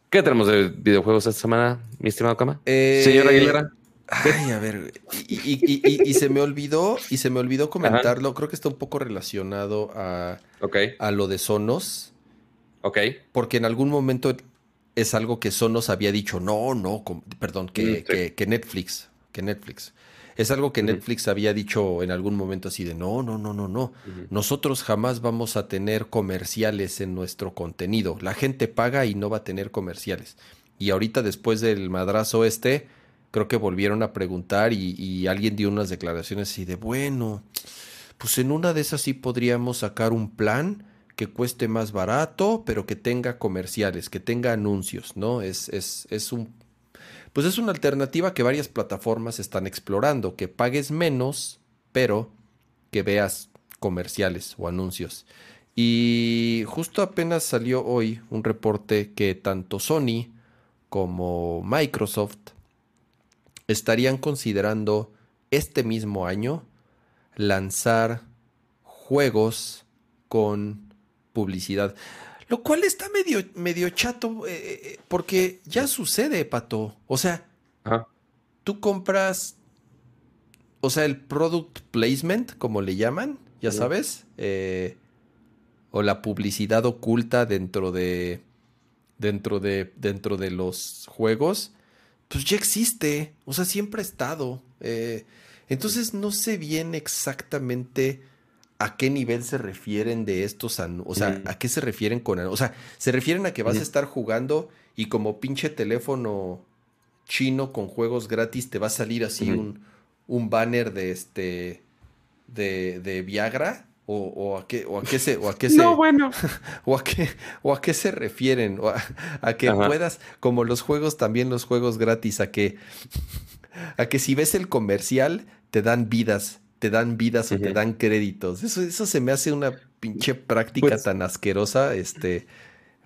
¿qué tenemos de videojuegos esta semana, mi estimado Cama? Eh, Señora Aguilera. Ay, a ver, y, se me olvidó, y se me olvidó comentarlo. Creo que está un poco relacionado a, a lo de Sonos. Ok. Porque en algún momento es algo que Sonos había dicho, no, no, perdón, que, mm, que, Netflix, que Netflix. Es algo que Netflix había dicho en algún momento así de, no, no, no, no, no. Nosotros jamás vamos a tener comerciales en nuestro contenido. La gente paga y no va a tener comerciales. Y ahorita después del madrazo este, creo que volvieron a preguntar y, y alguien dio unas declaraciones así de, bueno, pues en una de esas sí podríamos sacar un plan que cueste más barato, pero que tenga comerciales, que tenga anuncios, ¿no? Es, es, es un pues es una alternativa que varias plataformas están explorando, que pagues menos, pero que veas comerciales o anuncios. Y justo apenas salió hoy un reporte que tanto Sony como Microsoft estarían considerando este mismo año lanzar juegos con publicidad. Lo cual está medio, medio chato, eh, eh, eh, porque ya sucede, Pato. O sea, tú compras, o sea, el product placement, como le llaman, ya sabes, o la publicidad oculta dentro de, dentro de, dentro de los juegos, pues ya existe, o sea, siempre ha estado. entonces no sé bien exactamente a qué nivel se refieren de estos, o sea, a qué se refieren con, o sea, se refieren a que vas a estar jugando y como pinche teléfono chino con juegos gratis te va a salir así un, un, banner de este, de, de Viagra. O, a qué, o a qué se, o a qué se, no, bueno. o a qué, o a qué se refieren, o a, que puedas, como los juegos, también los juegos gratis, a que, a que si ves el comercial, te dan vidas te dan vidas o te dan créditos. Eso, eso se me hace una pinche práctica pues tan asquerosa, este,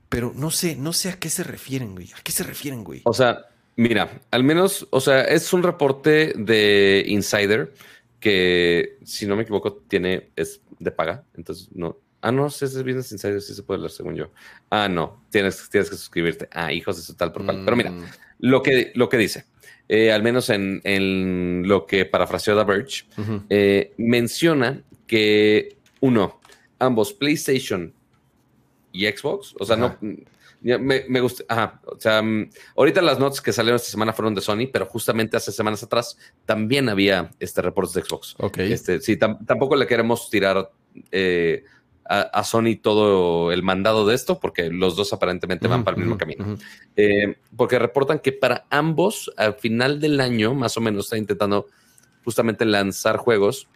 pero no sé, no sé a qué se refieren, güey. ¿A qué se refieren, güey? O sea, mira, al menos, o sea, es un reporte de Insider que, si no me equivoco, tiene, es de paga, entonces no. Ah, no, si es Business Insider, sí se puede leer según yo. Ah, no, tienes, tienes que suscribirte. Ah, hijos de su tal por Pero mira, mm. lo que, lo que dice. Eh, al menos en, lo que parafraseó The Verge, eh, menciona que uno, ambos PlayStation y Xbox, o sea, no me, gusta, ajá, o sea, mm, ahorita las notas que salieron esta semana fueron de Sony, pero justamente hace semanas atrás también había este reportes de Xbox. Ok. Este, sí, tampoco le queremos tirar eh, a, Sony todo el mandado de esto, porque los dos aparentemente van para el mismo camino. Eh, porque reportan que para ambos, al final del año, más o menos, está intentando justamente lanzar juegos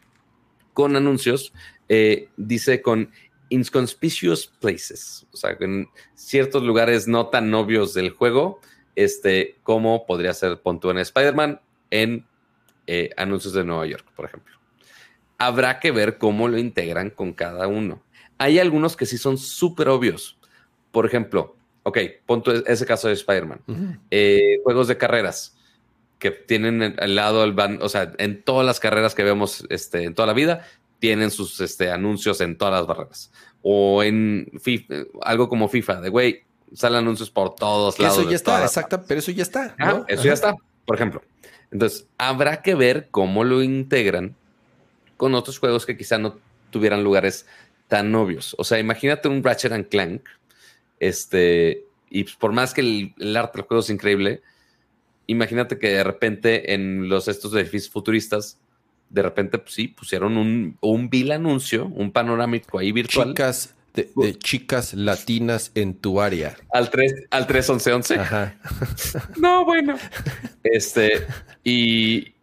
con anuncios, eh, dice con inconspicuous places, o sea, en ciertos lugares no tan obvios del juego, este, como podría ser Pontu en Spider-Man en eh, anuncios de Nueva York, por ejemplo. Habrá que ver cómo lo integran con cada uno. Hay algunos que sí son súper obvios. Por ejemplo, ok, punto ese caso de Spider-Man. Eh, juegos de carreras que tienen al lado el van, o sea, en todas las carreras que vemos este, en toda la vida, tienen sus este, anuncios en todas las barreras. O en FIFA, algo como FIFA, de güey, salen anuncios por todos lados. Eso ya está, exacto, pero eso ya está. eso ya está. Por ejemplo, Entonces, habrá que ver cómo lo integran con otros juegos que quizá no tuvieran lugares tan obvios. O sea, imagínate un Ratchet and Clank, este, y por más que el, arte del juego es increíble, imagínate que de repente en los estos edificios futuristas, de repente, pues sí, pusieron un, un vil anuncio, un panorámico ahí virtual. Chicas, de, chicas latinas en tu área. Al 3, al 311. Ajá. no, bueno. Este, y,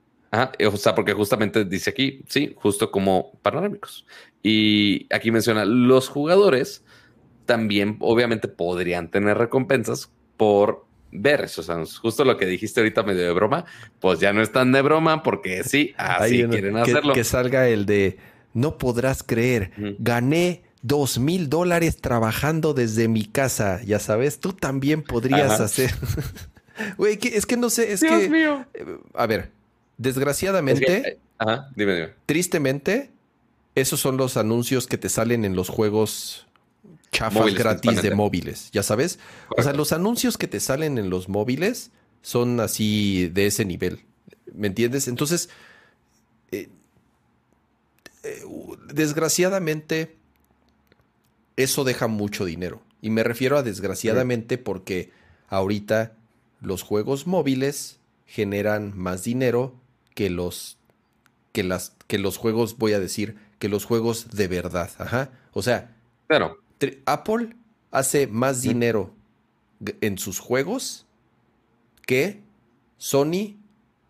o sea, porque justamente dice aquí, sí, justo como panorámicos. Y aquí menciona, los jugadores también obviamente podrían tener recompensas por ver esos anuncios. Justo lo que dijiste ahorita medio de broma, pues ya no están de broma porque sí, así quieren hacerlo. Que salga el de, no podrás creer, gané dos mil dólares trabajando desde mi casa. Ya sabes, tú también podrías hacer. Güey, es que no sé, es Dios que. Mío. A ver, desgraciadamente, ajá, dime, dime. tristemente, esos son los anuncios que te salen en los juegos chafas gratis de móviles, ya sabes. O sea, los anuncios que te salen en los móviles son así de ese nivel. ¿Me entiendes? Entonces, eh, eh, desgraciadamente, eso deja mucho dinero. Y me refiero a desgraciadamente porque ahorita los juegos móviles generan más dinero que los que las que los juegos, voy a decir, que los juegos de verdad. Ajá. O sea, pero Apple hace más dinero en sus juegos que Sony,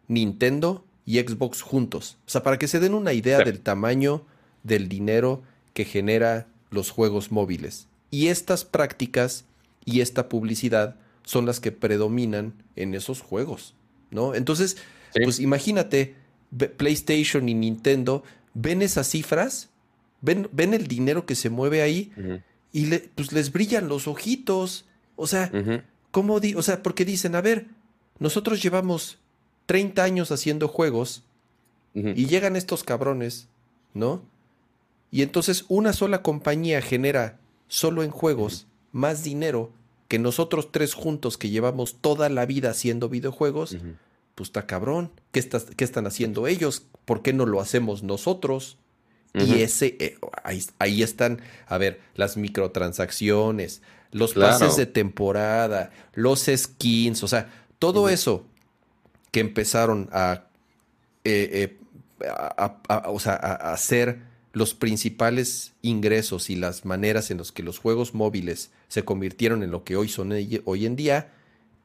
Nintendo y Xbox juntos. O sea, para que se den una idea del tamaño del dinero que genera los juegos móviles. Y estas prácticas y esta publicidad son las que predominan en esos juegos, ¿no? Entonces, pues imagínate, PlayStation y Nintendo ven esas cifras, ven, ven el dinero que se mueve ahí y pues les brillan los ojitos. O sea, ¿cómo di o sea, porque dicen, a ver, nosotros llevamos 30 años haciendo juegos y llegan estos cabrones, ¿no? Y entonces una sola compañía genera solo en juegos más dinero que nosotros tres juntos que llevamos toda la vida haciendo videojuegos, pues está cabrón. ¿Qué, ¿Qué, están haciendo ellos? ¿Por qué no lo hacemos nosotros? Y ese, eh, ahí, están, a ver, las microtransacciones, los pases de temporada, los skins, o sea, todo eso que empezaron a, eh, eh, o sea, a hacer los principales ingresos y las maneras en las que los juegos móviles se convirtieron en lo que hoy son hoy en día,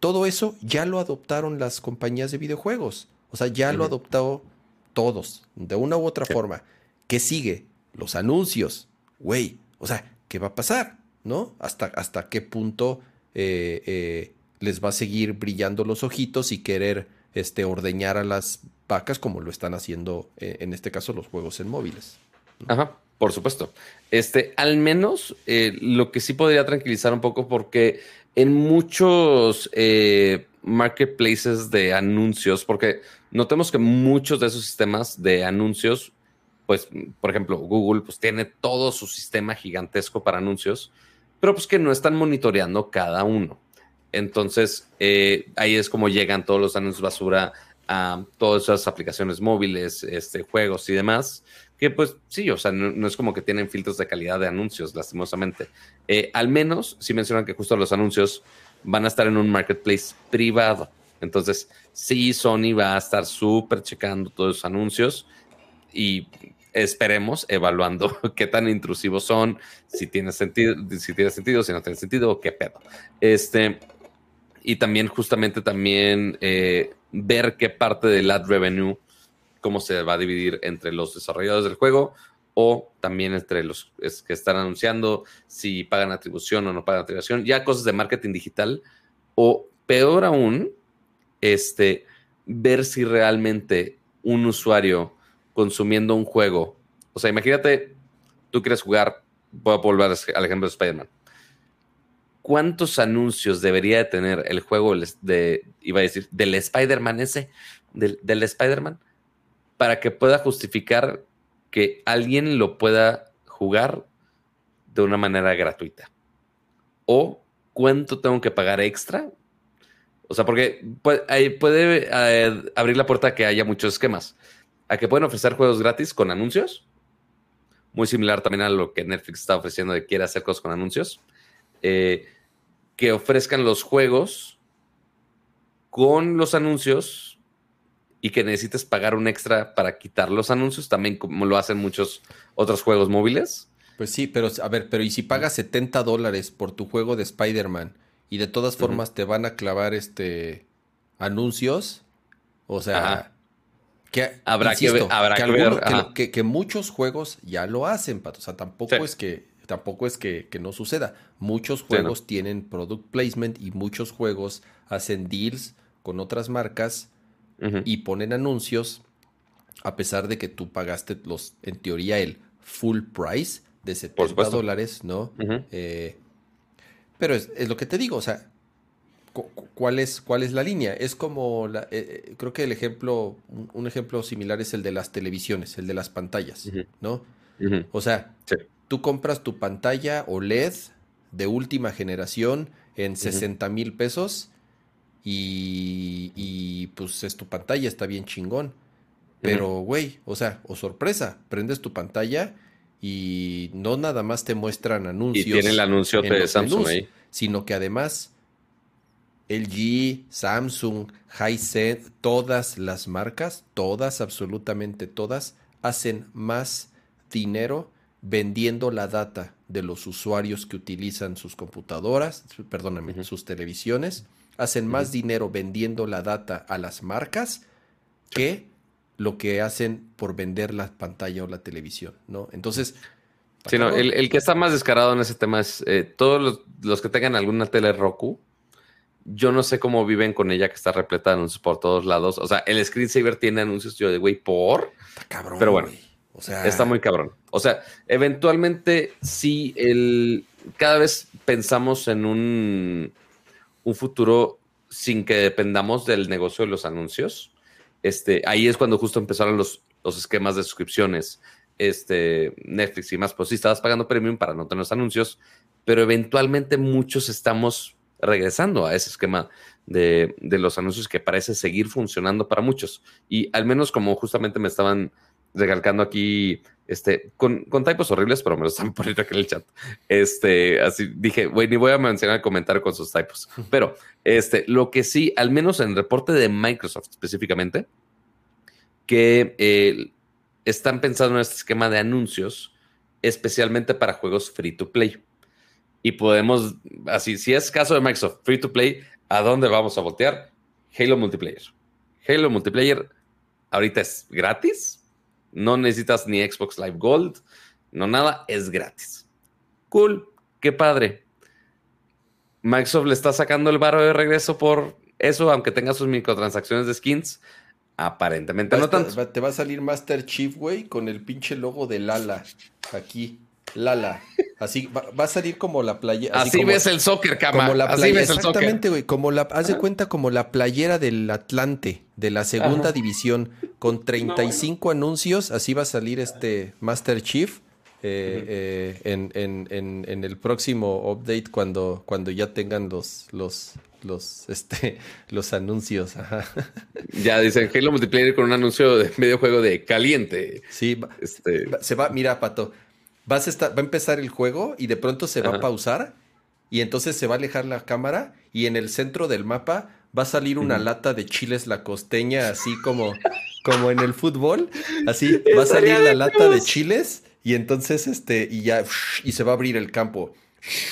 todo eso ya lo adoptaron las compañías de videojuegos. O sea, ya lo adoptado todos, de una u otra forma. ¿Qué sigue? Los anuncios. Güey, o sea, ¿qué va a pasar? ¿No? ¿Hasta, hasta qué punto eh, eh, les va a seguir brillando los ojitos y querer este, ordeñar a las vacas como lo están haciendo, eh, en este caso, los juegos en móviles? Ajá, por supuesto. Este, al menos lo que sí podría tranquilizar un poco, porque en muchos eh, marketplaces de anuncios, porque notemos que muchos de esos sistemas de anuncios, pues, por ejemplo, Google, pues tiene todo su sistema gigantesco para anuncios, pero pues que no están monitoreando cada uno. Entonces, eh, ahí es como llegan todos los anuncios basura a todas esas aplicaciones móviles, este, juegos y demás, que pues sí, o sea, no, es como que tienen filtros de calidad de anuncios, lastimosamente. Eh, al menos, sí mencionan que justo los anuncios van a estar en un marketplace privado. Entonces, sí, Sony va a estar súper checando todos los anuncios y esperemos evaluando qué tan intrusivos son, si tiene sentido, si tiene sentido, si no tiene sentido, qué pedo. Este, y también justamente también eh, ver qué parte del ad revenue cómo se va a dividir entre los desarrolladores del juego o también entre los que están anunciando si pagan atribución o no pagan atribución, ya cosas de marketing digital o peor aún, este, ver si realmente un usuario consumiendo un juego, o sea, imagínate, tú quieres jugar, voy a volver al ejemplo de Spider-Man. ¿Cuántos anuncios debería de tener el juego de, iba a decir, del Spider-Man ese, del, del Spider-Man? Para que pueda justificar que alguien lo pueda jugar de una manera gratuita. O cuánto tengo que pagar extra O sea, porque puede, puede eh, abrir la puerta a que haya muchos esquemas. A que pueden ofrecer juegos gratis con anuncios. Muy similar también a lo que Netflix está ofreciendo de quiere hacer cosas con anuncios. Eh, que ofrezcan los juegos con los anuncios y que necesites pagar un extra para quitar los anuncios, también como lo hacen muchos otros juegos móviles. Pues sí, pero a ver, pero ¿y si pagas 70 dólares por tu juego de Spider-Man y de todas formas te van a clavar este anuncios? O sea, que habrá que, ver, habrá que, ver, que, muchos juegos ya lo hacen, Pato. O sea, tampoco es que tampoco es que, no suceda. Muchos juegos tienen product placement y muchos juegos hacen deals con otras marcas y ponen anuncios a pesar de que tú pagaste los, en teoría, el full price de 70 dólares, ¿no? Eh, pero es, lo que te digo, o sea, ¿cuál es, cuál es la línea? Es como, la, eh, eh, creo que el ejemplo, un, ejemplo similar es el de las televisiones, el de las pantallas, ¿no? O sea, tú compras tu pantalla OLED de última generación en 60 mil pesos y, pues es tu pantalla, está bien chingón. Pero, güey, o sea, o sorpresa, prendes tu pantalla y no nada más te muestran anuncios. Y tiene el anuncio de Samsung ahí. Sino que además LG, Samsung, Hisense, todas las marcas, todas, absolutamente todas, hacen más dinero vendiendo la data de los usuarios que utilizan sus computadoras, perdóname, sus televisiones, hacen más dinero vendiendo la data a las marcas que lo que hacen por vender la pantalla o la televisión, ¿no? Entonces... Sí, no, el, que está más descarado en ese tema es eh, todos los, que tengan alguna tele Roku, yo no sé cómo viven con ella que está repleta de anuncios por todos lados. O sea, el screensaver tiene anuncios, yo de güey, por... Está cabrón. Pero bueno, o sea... está muy cabrón. O sea, eventualmente sí, el, cada vez pensamos en un un futuro sin que dependamos del negocio de los anuncios. Este, ahí es cuando justo empezaron los, los esquemas de suscripciones. Este, Netflix y más, pues sí, estabas pagando premium para no tener los anuncios, pero eventualmente muchos estamos regresando a ese esquema de, de, los anuncios que parece seguir funcionando para muchos. Y al menos como justamente me estaban recalcando aquí este, con, con typos horribles, pero me lo están poniendo aquí en el chat. Este, así dije, güey, ni voy a mencionar el comentario con sus typos. Pero, este, lo que sí, al menos en el reporte de Microsoft específicamente, que eh, están pensando en este esquema de anuncios, especialmente para juegos free to play. Y podemos, así, si es caso de Microsoft free to play, ¿a dónde vamos a voltear? Halo Multiplayer. Halo Multiplayer ahorita es gratis no necesitas ni Xbox Live Gold, no nada, es gratis. Cool, qué padre. Microsoft le está sacando el barro de regreso por eso, aunque tenga sus microtransacciones de skins. Aparentemente no tanto. Te va a salir Master Chief, güey, con el pinche logo de Lala. Aquí. Lala. Así va, a salir como la playera. Así, ves el soccer, cama. Como la así ves exactamente, güey. Como la, haz de cuenta como la playera del Atlante, de la segunda división, con 35 anuncios. Así va a salir este Master Chief. Eh, eh, en, el próximo update cuando, cuando ya tengan los, los, los, este, los anuncios. Ya dicen Halo Multiplayer con un anuncio de medio juego de caliente. Sí, este... se va, mira, Pato, vas a estar, va a empezar el juego y de pronto se va a pausar y entonces se va a alejar la cámara y en el centro del mapa va a salir una lata de chiles la costeña, así como, como en el fútbol, así va a salir la lata de chiles y entonces este y ya y se va a abrir el campo.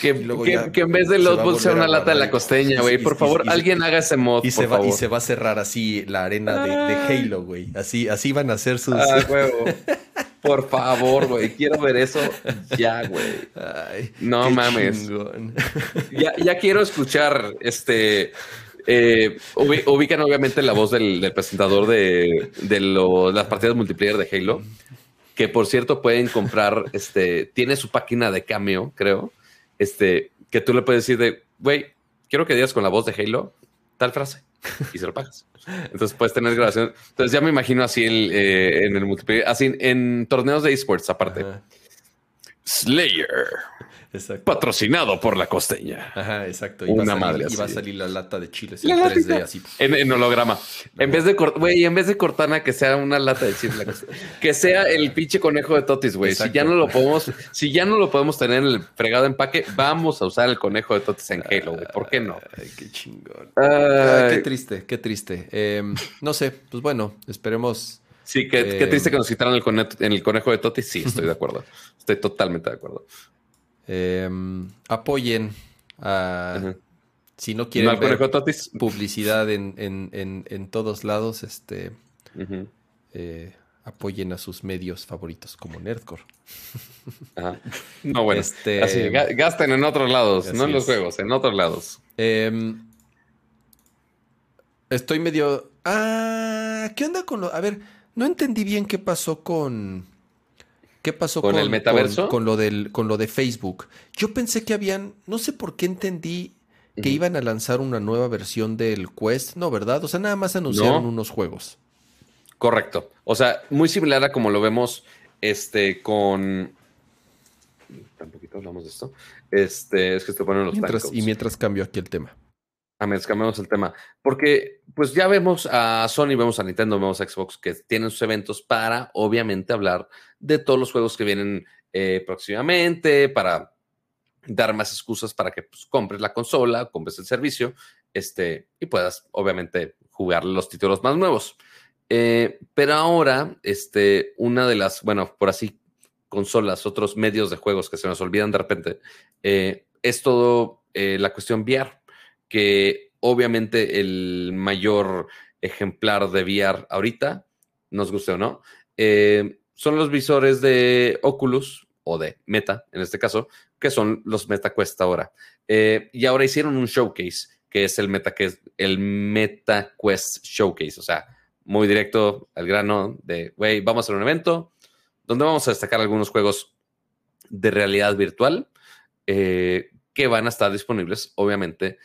Que, en vez de los sea una lata de la costeña, güey. Por favor, alguien haga ese mod. Y se, va, y se va a cerrar así la arena de, Halo, güey. Así, así van a ser sus. Ah, Por favor, güey. Quiero ver eso ya, güey. No mames. Ya, quiero escuchar este. Eh, ubican obviamente la voz del, presentador de, las partidas multiplayer de Halo. Que por cierto pueden comprar. Este. Tiene su página de cameo, creo. Este. Que tú le puedes decir de, güey, quiero que digas con la voz de Halo tal frase y se lo pagas. Entonces puedes tener grabación. Entonces ya me imagino así eh, en el multiplayer, así en torneos de esports aparte. Slayer. Exacto. Patrocinado por la costeña. Ajá, exacto. Y, Una va, a madre salir, y va a salir la lata de chiles en latita. 3D así. En, en holograma. En vez de güey, en vez de Cortana que sea una lata de chile, la cosa- que sea el pinche conejo de Totis, güey. Si ya no lo podemos, si ya no lo podemos tener en el fregado empaque, vamos a usar el conejo de Totis en Halo, güey. ¿Por qué no? Ay, qué chingón. Ay, qué triste, qué triste. Em, no sé, pues bueno, esperemos. Sí, qué, qué Eh, triste que nos quitaran el, cone- en el conejo de Totis. Sí, estoy de acuerdo. Estoy totalmente de acuerdo. em, apoyen a. Si no ¿No quieren ver Totis? publicidad en, en, en, en todos lados, este. Eh, apoyen a sus medios favoritos como Nerdcore. Ajá. No, bueno. Este- Así, ga- gasten en otros lados, no en los es. juegos, en otros lados. Em, estoy medio. Ah, ¿qué onda con lo.? A ver, no entendí bien qué pasó con. ¿Qué pasó ¿Con el metaverso? Con, con lo del, con lo de Facebook. Yo pensé que habían. No sé por qué entendí que iban a lanzar una nueva versión del Quest. No, ¿verdad? O sea, nada más anunciaron No. unos juegos. Correcto. O sea, muy similar a como lo vemos este con. Tampoco hablamos de esto. Este, es que estoy poniendo los Mientras, y mientras cambio aquí el tema. A ver, cambiamos el tema. Porque, pues ya vemos a Sony, vemos a Nintendo, vemos a Xbox que tienen sus eventos para, obviamente, hablar de todos los juegos que vienen eh, próximamente, para dar más excusas para que pues, compres la consola, compres el servicio, este, y puedas, obviamente, jugar los títulos más nuevos. Eh, pero ahora, este, una de las, bueno, por así, consolas, otros medios de juegos que se nos olvidan de repente, eh, es todo la cuestión VR que obviamente el mayor ejemplar de VR ahorita, nos guste o no, eh, son los visores de Oculus o de Meta, en este caso, que son los MetaQuest ahora. Eh, y ahora hicieron un showcase, que es el MetaQuest, el MetaQuest Showcase, o sea, muy directo al grano de, güey, vamos a hacer un evento donde vamos a destacar algunos juegos de realidad virtual eh, que van a estar disponibles, obviamente,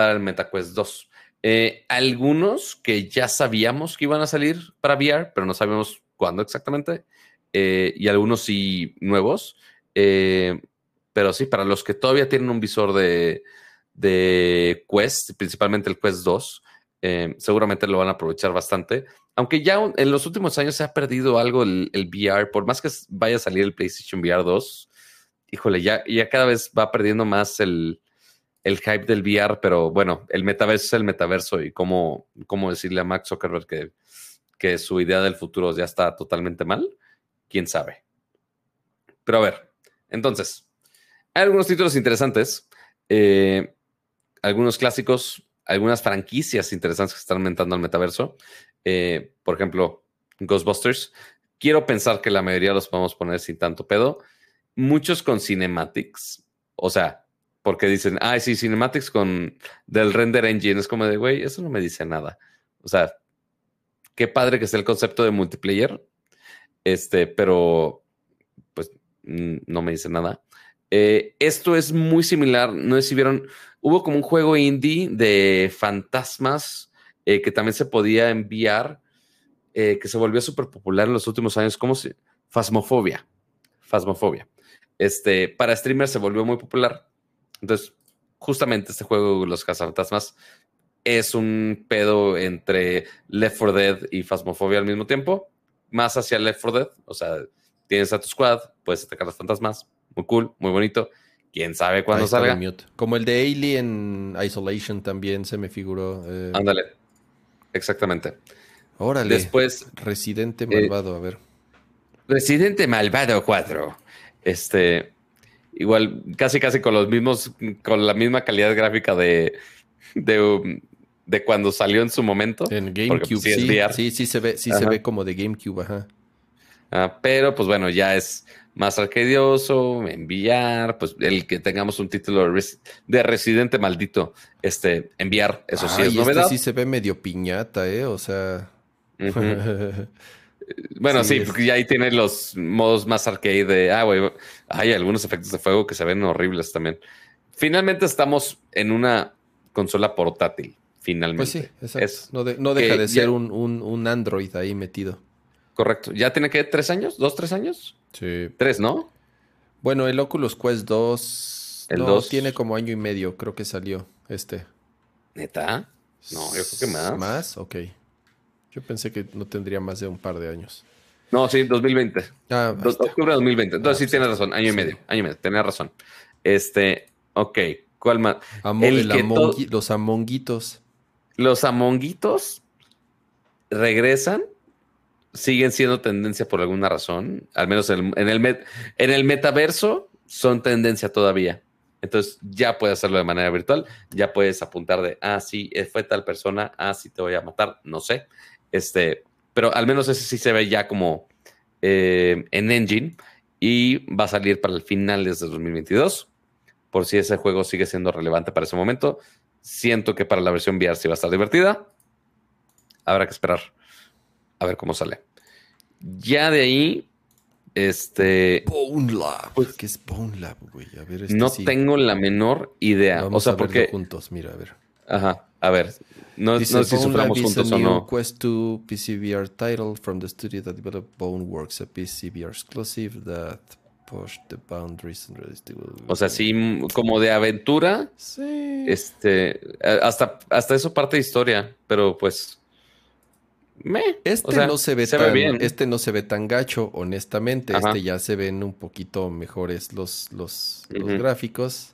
para el MetaQuest 2. Eh, algunos que ya sabíamos que iban a salir para VR, pero no sabíamos cuándo exactamente. eh, y algunos sí nuevos. Eh, pero sí, para los que todavía tienen un visor de, de Quest, principalmente el Quest 2, eh, seguramente lo van a aprovechar bastante. Aunque ya en los últimos años se ha perdido algo el, el VR, por más que vaya a salir el PlayStation VR 2, híjole, ya, ya cada vez va perdiendo más el, el hype del VR, pero bueno, el metaverso es el metaverso y cómo, cómo decirle a Max Zuckerberg que, que su idea del futuro ya está totalmente mal, quién sabe. Pero a ver, entonces, hay algunos títulos interesantes, eh, algunos clásicos, algunas franquicias interesantes que están aumentando al metaverso. Eh, por ejemplo, Ghostbusters. Quiero pensar que la mayoría los podemos poner sin tanto pedo. Muchos con cinematics. O sea, porque dicen, ay, sí, cinematics con del render engine. Es como de, güey, eso no me dice nada. O sea, qué padre que esté el concepto de multiplayer. Este, pero pues no me dice nada. Eh, esto es muy similar. No sé si vieron, hubo como un juego indie de fantasmas eh, que también se podía enviar, eh, que se volvió súper popular en los últimos años, como se... Fasmofobia. Fasmofobia. Este, para streamers se volvió muy popular. Entonces, justamente este juego, Los Cazafantasmas, es un pedo entre Left 4 Dead y Fasmofobia al mismo tiempo, más hacia Left 4 Dead, o sea, tienes a tu squad, puedes atacar a los fantasmas, muy cool, muy bonito. Quién sabe cuándo salga. Como el de Alien Isolation también se me figuró. eh, Ándale. Exactamente. órale. Después, Residente eh, malvado, a ver. Residente Malvado 4. Este, igual, casi casi con los mismos, con la misma calidad gráfica de, de, de cuando salió en su momento. En GameCube, pues, sí sí, sí, sí se ve, sí se ve como de GameCube, ajá. Ah, pero pues bueno, ya es más arcadioso, enviar, pues el que tengamos un título de res- de Residente Maldito, este, enviar, eso sí Ay, es novedad. Este sí se ve medio piñata, ¿eh? O sea. Ujú. Bueno, Sí, sí, es- porque ya ahí tiene los modos más arcade de, ah, güey, hay algunos efectos de fuego que se ven horribles también. Finalmente estamos en una consola portátil, finalmente. pues sí, exacto. Es no, de- no deja de ser ya- un, un, un Android ahí metido. correcto. ¿Ya tiene que tres años? ¿Dos, tres años? Sí. Tres, ¿no? Bueno, el Oculus Quest 2 El no, 2. tiene como año y medio, creo que salió este. ¿Neta? No, yo creo que más. ¿Más? Ok. Yo pensé que no tendría más de un par de años. No, sí, 2020. Ah, está. octubre de 2020. Entonces Ah, sí tienes razón, año y sí. medio, año y medio, tenés razón. Este, ok, ¿cuál más? El Los amonguitos. Los amonguitos regresan, siguen siendo tendencia por alguna razón, al menos en el, en el, met- en el metaverso son tendencia todavía. Entonces ya puedes hacerlo de manera virtual, ya puedes apuntar de, ah, sí, eh, fue tal persona, ah, sí, te voy a matar, no sé. Este, pero al menos ese sí se ve ya como eh, en Engine y va a salir para el final desde 2022, por si ese juego sigue siendo relevante para ese momento. Siento que para la versión VR sí va a estar divertida. Habrá que esperar a ver cómo sale. Ya de ahí, este, Bone Lab. Pues- ¿Qué es Bone Lab, güey? A ver, este no sí. tengo la menor idea. Vamos o sea, a porque, juntos, mira, a ver. ajá, a ver, no, Dice, no sé si suframos juntos a o new no. Quest 2 PC VR title from the studio that developed Boneworks, a PC VR exclusive that pushed the boundaries and O sea, sí, como de aventura, Sí. este, eh, hasta, hasta eso parte de historia, pero pues, me, Este o sea, no se ve se ve tan, bien. este no se ve tan gacho, honestamente. Ajá. Este ya se ven un poquito mejores los, los, los Ujú. gráficos.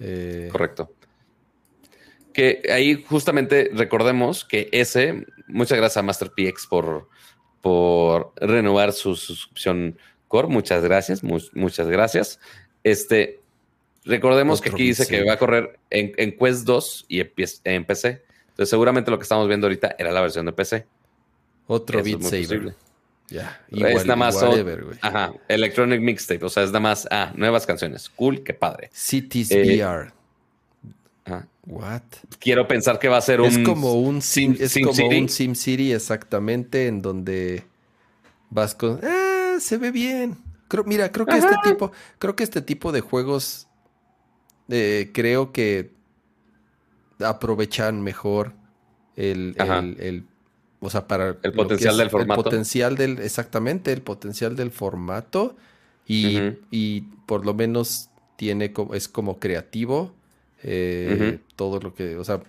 Eh, Correcto. Que ahí justamente recordemos que ese, muchas gracias a Master PX por, por renovar su suscripción core. Muchas gracias, mu- muchas gracias. Este, recordemos que aquí dice que va a correr en, en Quest 2 y en, PC. Entonces, seguramente lo que estamos viendo ahorita era la versión de PC. Otro Eso es Beat Saber. Ya. Es Igual, nada más whatever. Ajá, Electronic Mixtape. O sea, es nada más, ah, nuevas canciones. Cool, qué padre. Cities Eh, VR. What? Quiero pensar que va a ser un. es como un sim, Sim- es Sim como City. un Sim City exactamente en donde vas con ah, se ve bien. Creo, mira, creo que este tipo, creo que este tipo de juegos eh, creo que aprovechan mejor el, el, el- o sea, para El potencial es del formato. El potencial del, exactamente, el potencial del formato y, y por lo menos tiene como, es como creativo. Eh, Todo lo que, o sea,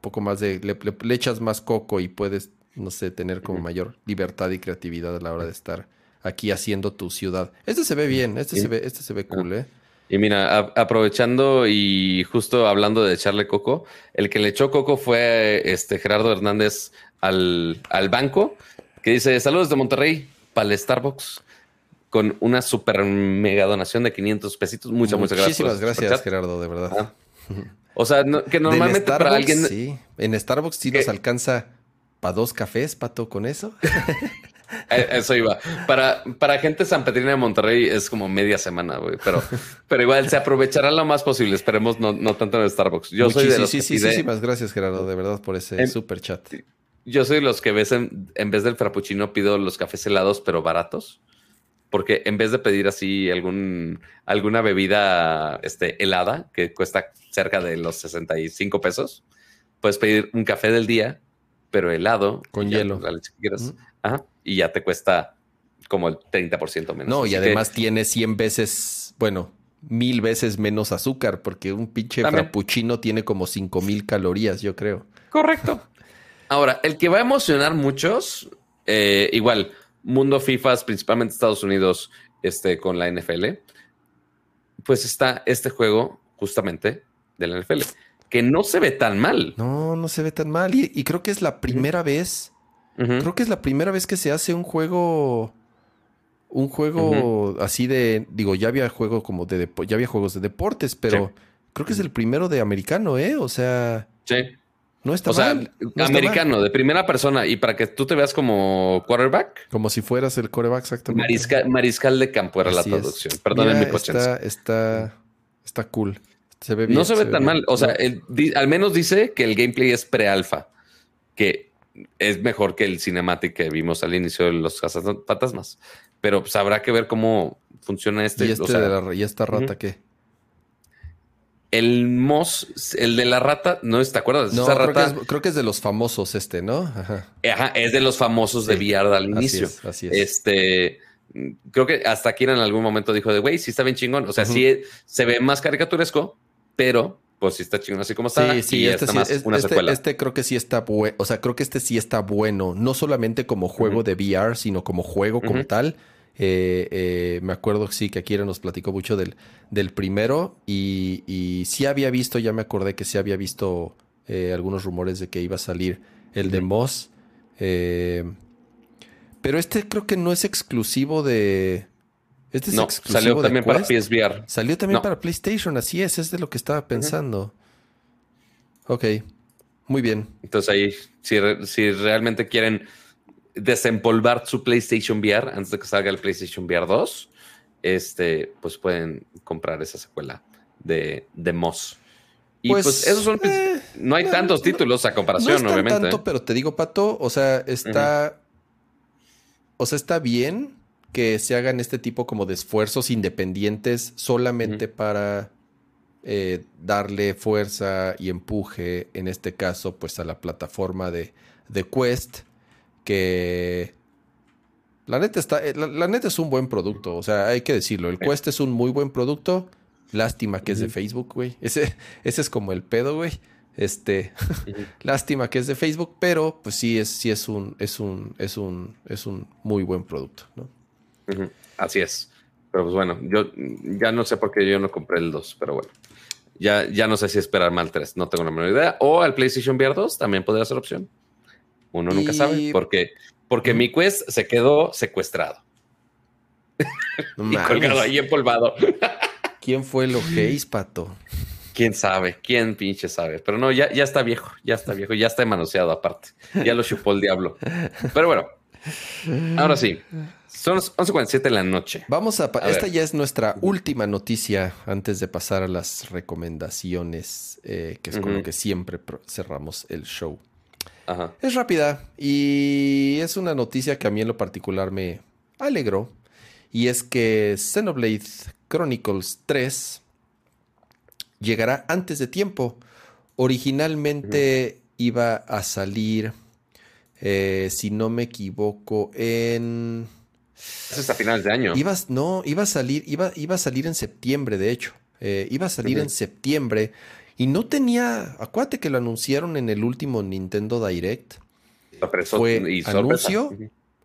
poco más de, le, le- le echas más coco y puedes, no sé, tener como mayor libertad y creatividad a la hora de estar aquí haciendo tu ciudad. Este se ve bien, este Sí. se ve, este se ve cool, ¿eh? Y mira, aprovechando y justo hablando de echarle coco, el que le echó coco fue este Gerardo Hernández al, al banco, que dice, saludos de Monterrey, para el Starbucks, con una super mega donación de 500 pesitos. Muchas, muchas gracias. Muchísimas gracias, superchat. Gerardo, de verdad. Ah. O sea, no- que normalmente para Starbucks, alguien... Sí, en Starbucks sí ¿Qué? nos alcanza para dos cafés, Pato, con eso. Eh, Eso iba. Para, para gente sanpetrina de Monterrey es como media semana, güey. Pero, pero igual se aprovechará lo más posible. Esperemos no, no tanto en Starbucks. Yo soy de los que pide- Muchísimas gracias, Gerardo, de verdad, por ese Em, super chat. Yo soy de los que ves en, en vez del frappuccino pido los cafés helados, pero baratos. Porque en vez de pedir así algún, alguna bebida este, helada que cuesta cerca de los 65 pesos, puedes pedir un café del día, pero helado. Con hielo. la leche que quieras. Ajá, y ya te cuesta como el 30% menos. No, Así y que- además tiene 100 veces, bueno, mil veces menos azúcar, porque un pinche También. frappuccino tiene como 5000 calorías, yo creo. Correcto. Ahora, el que va a emocionar muchos, eh, igual, mundo FIFAs, principalmente Estados Unidos, este, con la NFL, pues está este juego justamente de la NFL, que no se ve tan mal. No, no se ve tan mal. Y, y creo que es la primera vez, creo que es la primera vez que se hace un juego, un juego así de, digo, ya había juego como de, ya había juegos de deportes, pero Sí. creo que es el primero de americano, ¿eh? O sea, Sí. no está O sea, mal. no americano, mal. de primera persona, y para que tú te veas como quarterback, Como si fueras el coreback, exactamente. marisca- mariscal de campo era Así la es. traducción. Perdonen Mira, mi está, está, está cool. Se ve bien. No se ve tan mal. O sea, el- di- al menos dice que el gameplay es pre-alfa, que es mejor que el cinematic que vimos al inicio de los fantasmas. Pero pues habrá que ver cómo funciona este. ¿Y, este o sea, de la, ¿Y esta rata qué? el Moss, el de la rata, ¿no te acuerdas? No, Esa creo que, rata es, creo que es de los famosos este, ¿no? Ajá. ajá, es de los famosos de VR al Así inicio. es, así es. Este, creo que hasta Kira en algún momento dijo de, güey, sí está bien chingón. O sea, sí se ve más caricaturesco, pero pues sí está chingón así como está. Sí, sí, este, este, este, creo que sí está bueno. O sea, creo que este sí está bueno. No solamente como juego de VR, sino como juego como tal. Eh, eh, me acuerdo sí que Akira nos platicó mucho del, del primero y, y sí había visto, ya me acordé que sí había visto eh, algunos rumores de que iba a salir el de Moss. pero este creo que no es exclusivo de... Este es no, salió también para PSVR. Salió también para PlayStation, así es, es de lo que estaba pensando. Ok, muy bien. Entonces ahí, si, si realmente quieren desempolvar su PlayStation VR antes de que salga el PlayStation VR 2, este, pues pueden comprar esa secuela de, de Moss. Y pues, pues esos son. Eh, no hay tantos títulos a comparación, no es obviamente. tanto, pero te digo, Pato, o sea, está. O sea, está bien que se hagan este tipo como de esfuerzos independientes solamente para eh, darle fuerza y empuje, en este caso, pues a la plataforma de, de Quest que la neta está, eh, la, neta es un buen producto, o sea, hay que decirlo, el Quest es un muy buen producto, lástima que es de Facebook, güey, ese, ese es como el pedo, güey, este, lástima que es de Facebook, pero pues sí es, sí es un, es un, es un, es un muy buen producto, ¿no? Así es, pero pues bueno, yo ya no sé por qué yo no compré el 2, pero bueno. Ya, ya no sé si esperar mal 3, no tengo la menor idea. O al PlayStation VR 2 también podría ser opción. Uno nunca sabe, porque, porque mi quest se quedó secuestrado. y colgado ahí empolvado. ¿Quién fue el Ojeis, pato? Quién sabe, quién pinche sabe. Pero no, ya, ya está viejo, ya está viejo, ya está manoseado aparte. Ya lo chupó el diablo. Pero bueno, ahora sí. Son 11.47 de la noche. Vamos a, esta ya es nuestra última noticia antes de pasar a las recomendaciones, eh, que es con lo que siempre cerramos el show. Es rápida y es una noticia que a mí en lo particular me alegró. Y es que Xenoblade Chronicles 3 llegará antes de tiempo. Originalmente iba a salir, eh, si no me equivoco, en... Es a finales de año. no, iba a salir, iba, iba a salir en septiembre, de hecho. Eh, iba a salir en septiembre y no tenía, acuérdate que lo anunciaron en el último Nintendo Direct. Fue anuncio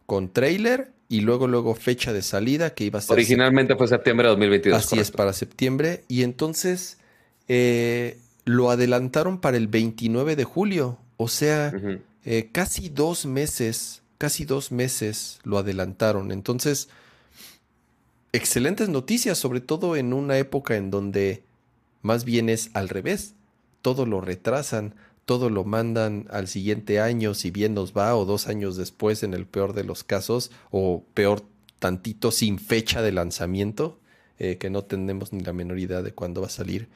con trailer y luego luego fecha de salida que iba a ser. Originalmente fue septiembre de 2022. Así es, para septiembre. Y entonces eh, lo adelantaron para el 29 de julio. O sea, eh, casi dos meses, casi dos meses lo adelantaron. Entonces, excelentes noticias, sobre todo en una época en donde más bien es al revés. Todo lo retrasan, todo lo mandan al siguiente año, si bien nos va, o dos años después en el peor de los casos, o peor tantito sin fecha de lanzamiento, eh, que no tenemos ni la menor idea de cuándo va a salir.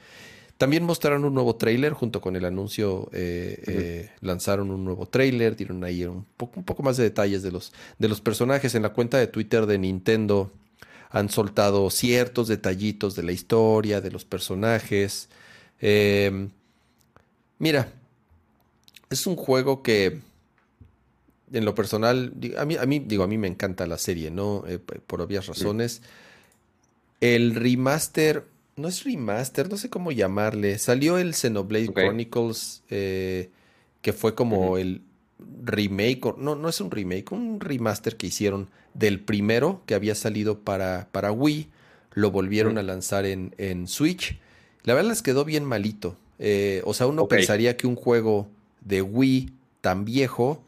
También mostraron un nuevo trailer junto con el anuncio, eh, eh, lanzaron un nuevo trailer, dieron ahí un poco, un poco más de detalles de los, de los personajes en la cuenta de Twitter de Nintendo han soltado ciertos detallitos de la historia, de los personajes. Em, mira, es un juego que en lo personal, a mí, a mí, digo, a mí me encanta la serie, ¿no? Eh, por obvias razones. El remaster, no es remaster, no sé cómo llamarle. Salió el Xenoblade Chronicles, eh, que fue como el remake, no, no es un remake, un remaster que hicieron del primero que había salido para, para Wii, lo volvieron a lanzar en, en, Switch. La verdad les quedó bien malito. Eh, o sea, uno pensaría que un juego de Wii tan viejo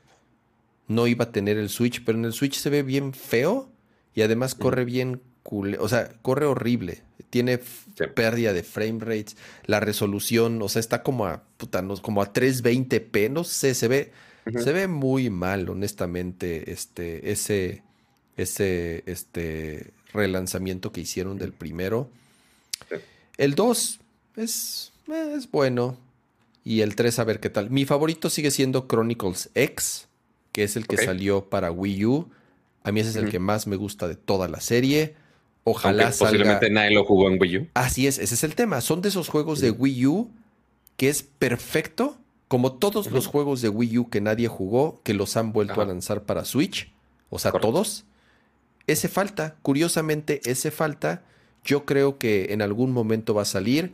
no iba a tener el Switch, pero en el Switch se ve bien feo y además corre bien o sea, corre horrible. Tiene pérdida de frame rates, la resolución, o sea, está como a puta, como a 320p, no sé, se ve se ve muy mal, honestamente, este, ese, ese este, relanzamiento que hicieron del primero. El 2 es, es bueno. Y el 3, a ver qué tal. Mi favorito sigue siendo Chronicles X, que es el que salió para Wii U. A mí ese es el que más me gusta de toda la serie. Ojalá salga... Posiblemente nadie lo jugó en Wii U. Así es, ese es el tema. Son de esos juegos de Wii U que es perfecto como todos los juegos de Wii U que nadie jugó, que los han vuelto a lanzar para Switch, o sea, todos, ese falta, curiosamente, ese falta. Yo creo que en algún momento va a salir.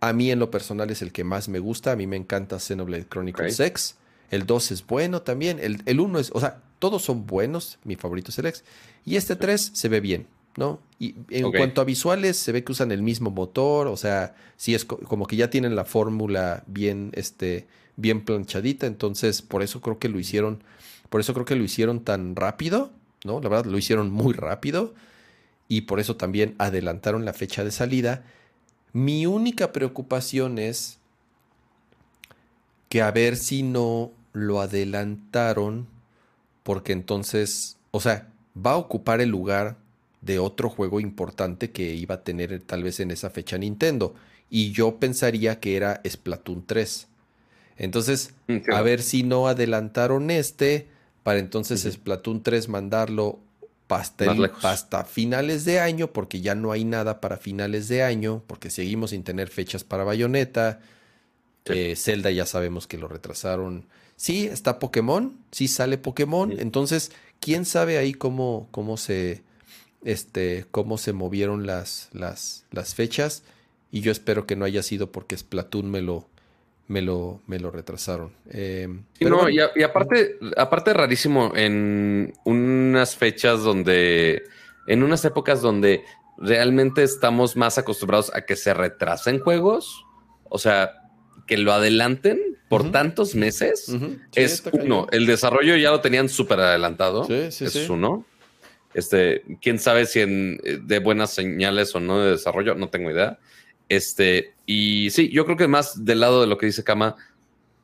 A mí en lo personal es el que más me gusta. A mí me encanta Xenoblade Chronicles X. El 2 es bueno también. El, el 1 es, o sea, todos son buenos. Mi favorito es el X. Y este 3 se ve bien, ¿no? Y en cuanto a visuales, se ve que usan el mismo motor. O sea, sí es como que ya tienen la fórmula bien, este, bien planchadita. Entonces, por eso creo que lo hicieron. Por eso creo que lo hicieron tan rápido, ¿no? La verdad, lo hicieron muy rápido. Y por eso también adelantaron la fecha de salida. Mi única preocupación es que a ver si no lo adelantaron, porque entonces, o sea, va a ocupar el lugar de otro juego importante que iba a tener tal vez en esa fecha Nintendo. Y yo pensaría que era Splatoon 3. Entonces, mm, a ver si no adelantaron este, para entonces Splatoon 3 mandarlo hasta, finales de año, porque ya no hay nada para finales de año, porque seguimos sin tener fechas para Bayonetta. Eh, Zelda ya sabemos que lo retrasaron. Sí, está Pokémon, sí sale Pokémon. Entonces, quién sabe ahí cómo, cómo se este, cómo se movieron las, las, las fechas. Y yo espero que no haya sido porque Splatoon me lo, me lo, me lo retrasaron. Eh, no, y, aparte, aparte rarísimo en unas fechas donde, en unas épocas donde realmente estamos más acostumbrados a que se retrasen juegos, o sea, que lo adelanten por tantos meses, es uno, el desarrollo ya lo tenían súper adelantado, es uno. Este, quién sabe si en, de buenas señales o no de desarrollo, no tengo idea. Este, y sí, yo creo que más del lado de lo que dice Kama,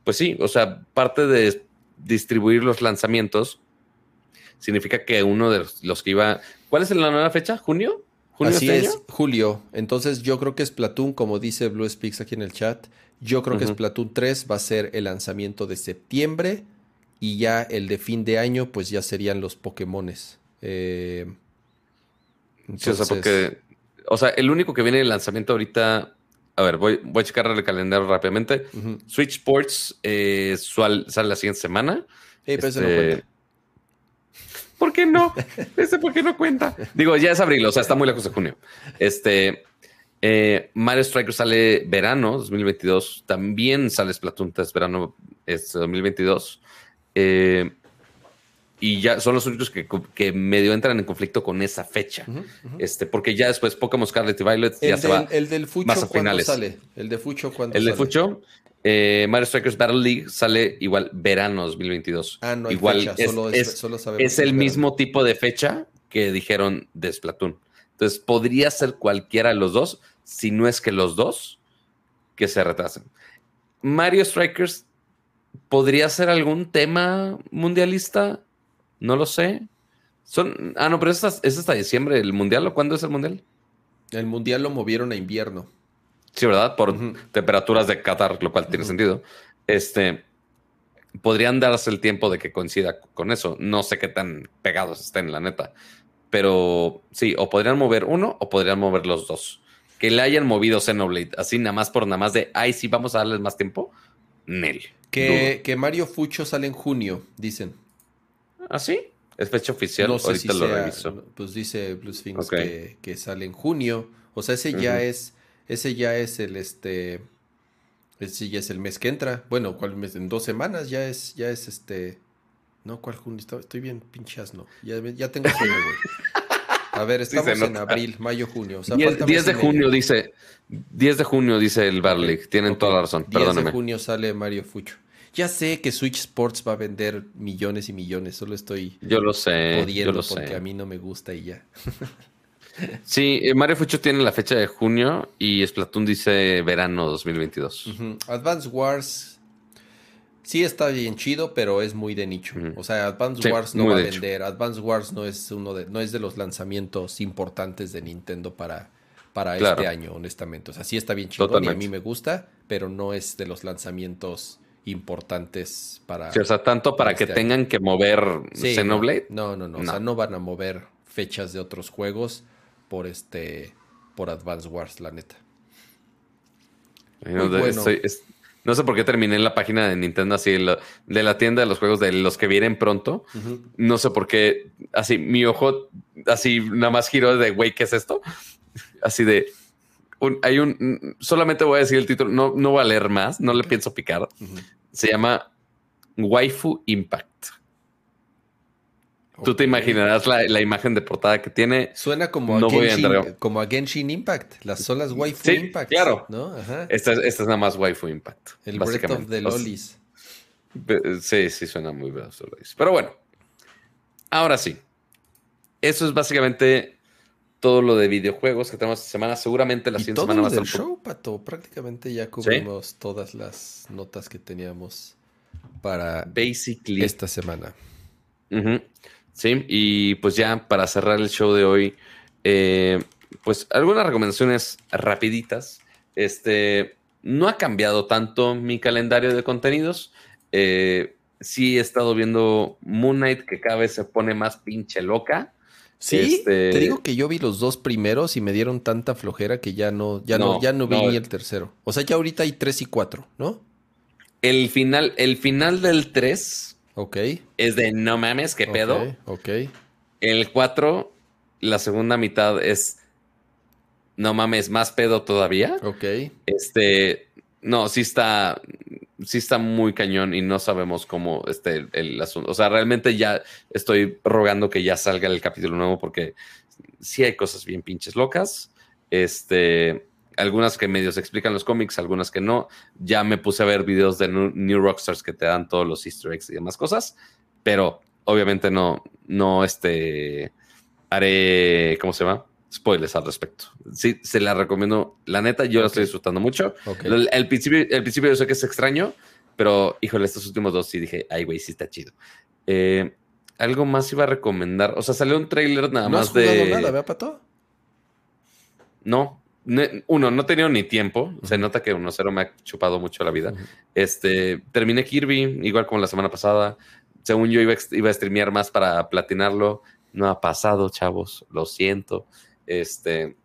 pues sí, o sea, parte de distribuir los lanzamientos significa que uno de los, que iba. ¿Cuál es la nueva fecha? ¿Junio? ¿Junio Así este es, julio. Entonces yo creo que es Splatoon, como dice Blue Speaks aquí en el chat. Yo creo que es que Splatoon 3 va a ser el lanzamiento de septiembre y ya el de fin de año, pues ya serían los Pokémones. Eh, sí, o sea, porque o sea, el único que viene el lanzamiento ahorita. A ver, voy, voy a checar el calendario rápidamente. Switch Sports eh, sale la siguiente semana. pero no este, cuenta. ¿Por qué no? Ese por qué no cuenta. Digo, ya es abril, o sea, está muy lejos de junio. Este eh, Mario Striker sale verano 2022. También sale Splatoon 3 verano es 2022. Eh, y ya son los únicos que, medio entran en conflicto con esa fecha. Este, porque ya después Pokémon Scarlet y Violet ya se va el del Fucho más a finales. sale? El de Fucho cuando El de Fucho, eh, Mario Strikers Battle League sale igual verano 2022. Ah, no, igual es, solo, es, solo es el mismo tipo de fecha que dijeron de Splatoon. Entonces podría ser cualquiera de los dos, si no es que los dos que se retrasen. Mario Strikers podría ser algún tema mundialista no lo sé. Son, ah, no, pero es hasta, es hasta diciembre el mundial. ¿O cuándo es el mundial? El mundial lo movieron a invierno. Sí, ¿verdad? Por temperaturas de Qatar, lo cual tiene sentido. Este, podrían darse el tiempo de que coincida con eso. No sé qué tan pegados estén, la neta. Pero sí, o podrían mover uno o podrían mover los dos. Que le hayan movido Xenoblade, así nada más por nada más de, ay, sí, vamos a darles más tiempo. Nel. Que, que Mario Fucho sale en junio, dicen. ¿Ah, sí? ¿Es fecha oficial? No sé Ahorita si lo reviso. Pues dice Blue Sphinx que, sale en junio. O sea, ese ya es. Ese ya es el este. Ese ya es el mes que entra. Bueno, ¿cuál mes? En dos semanas ya es, ya es este. No, ¿cuál junio? Estoy bien pinchas, no. Ya, ya tengo sueño, güey. A ver, estamos en abril, mayo, junio. O sea, 10, de junio dice. 10 de junio dice el Barley. Tienen toda la razón. 10 de junio sale Mario Fucho. Ya sé que Switch Sports va a vender millones y millones, solo estoy yo lo sé, yo lo porque a mí no me gusta y ya. sí, eh, Mario Fucho tiene la fecha de junio y Splatoon dice verano 2022. Advance Wars sí está bien chido, pero es muy de nicho. O sea, Advance Wars no va a vender. Advance Wars no es uno de, no es de los lanzamientos importantes de Nintendo para, para este año, honestamente. O sea, sí está bien chido y a mí me gusta, pero no es de los lanzamientos importantes para. o sea, tanto para que este tengan que mover Xenoblade. No, no, no, O sea, no van a mover fechas de otros juegos por este. por Advance Wars, la neta. Estoy, No sé por qué terminé en la página de Nintendo así, de la tienda de los juegos de los que vienen pronto. No sé por qué, así, mi ojo, así, nada más giró de, güey, ¿qué es esto? Así de, hay un, solamente voy a decir el título, no, no voy a leer más, no le pienso picar. Se llama Waifu Impact. Tú te imaginarás la, imagen de portada que tiene. Suena como, a, Genshin, como a Genshin Impact, las solas Waifu Impact. Claro. ¿no? Esta, es, nada más Waifu Impact. El Breath of the Lolis. Sí, sí, suena muy bien. Pero bueno, ahora sí. Eso es básicamente todo lo de videojuegos que tenemos esta semana. Seguramente la siguiente semana va a estar. show, Pato. Prácticamente ya cubrimos todas las notas que teníamos para Basically. esta semana. Sí, y pues ya para cerrar el show de hoy, eh, pues algunas recomendaciones rapiditas. Este, no ha cambiado tanto mi calendario de contenidos. Eh, sí he estado viendo Moon Knight que cada vez se pone más pinche loca. Sí, este, te digo que yo vi los dos primeros y me dieron tanta flojera que ya no, ya no, ya no vi ni el tercero. O sea, ya ahorita hay tres y cuatro, ¿no? El final, el final del tres Ok. Es de no mames, qué pedo. Ok. El 4, la segunda mitad es no mames, más pedo todavía. Ok. Este, no, sí está, sí está muy cañón y no sabemos cómo este el, asunto. O sea, realmente ya estoy rogando que ya salga el capítulo nuevo porque sí hay cosas bien pinches locas. Este, algunas que medios explican los cómics, algunas que no. Ya me puse a ver videos de New Rockstars que te dan todos los easter eggs y demás cosas, pero obviamente no, no, este, haré, ¿cómo se llama? Spoilers al respecto. Sí, se la recomiendo. La neta, yo la estoy disfrutando mucho. El, principio, el principio yo sé que es extraño, pero híjole, estos últimos dos sí dije, ay, güey, sí está chido. Eh, algo más iba a recomendar. O sea, salió un trailer nada ¿No más has de. nada, ¿vea, Pato? No, uno, no he tenido ni tiempo. Se nota que 1-0 me ha chupado mucho la vida. Este, terminé Kirby, igual como la semana pasada. Según yo iba, iba a streamear más para platinarlo. No ha pasado, chavos. Lo siento. Este,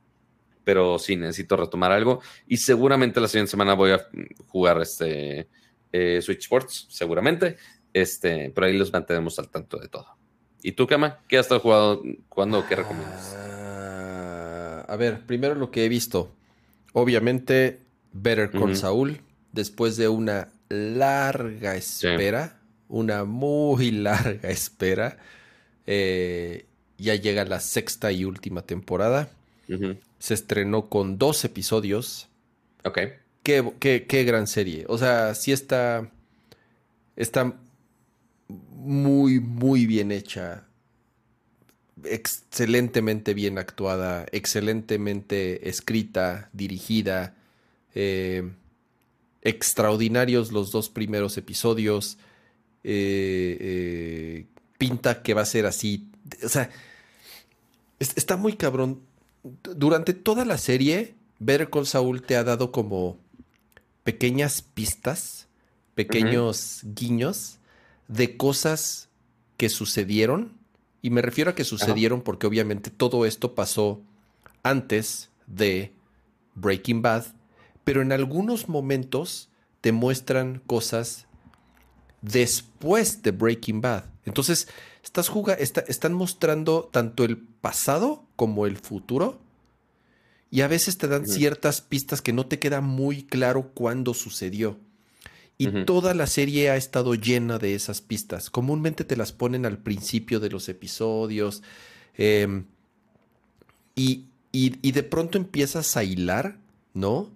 pero sí, necesito retomar algo. Y seguramente la siguiente semana voy a jugar este eh, Switch Sports, seguramente. Este, pero ahí los mantenemos al tanto de todo. ¿Y tú, Kama? ¿Qué has estado jugando? ¿Cuándo? ¿Qué recomiendas? a ver, primero lo que he visto. Obviamente, Better Call Saul, después de una larga espera, una muy larga espera, eh, ya llega la sexta y última temporada. Se estrenó con dos episodios. Ok. Qué, qué, qué, gran serie. O sea, sí está. Está muy, muy bien hecha excelentemente bien actuada, excelentemente escrita, dirigida, eh, extraordinarios los dos primeros episodios, eh, eh, pinta que va a ser así, o sea, está muy cabrón. Durante toda la serie, Better Call Saul te ha dado como pequeñas pistas, pequeños guiños de cosas que sucedieron y me refiero a que sucedieron porque obviamente todo esto pasó antes de Breaking Bad, pero en algunos momentos te muestran cosas después de Breaking Bad. Entonces, estás están mostrando tanto el pasado como el futuro. Y a veces te dan ciertas pistas que no te queda muy claro cuándo sucedió. Y toda la serie ha estado llena de esas pistas. Comúnmente te las ponen al principio de los episodios. Em, y, de pronto empiezas a hilar, ¿no?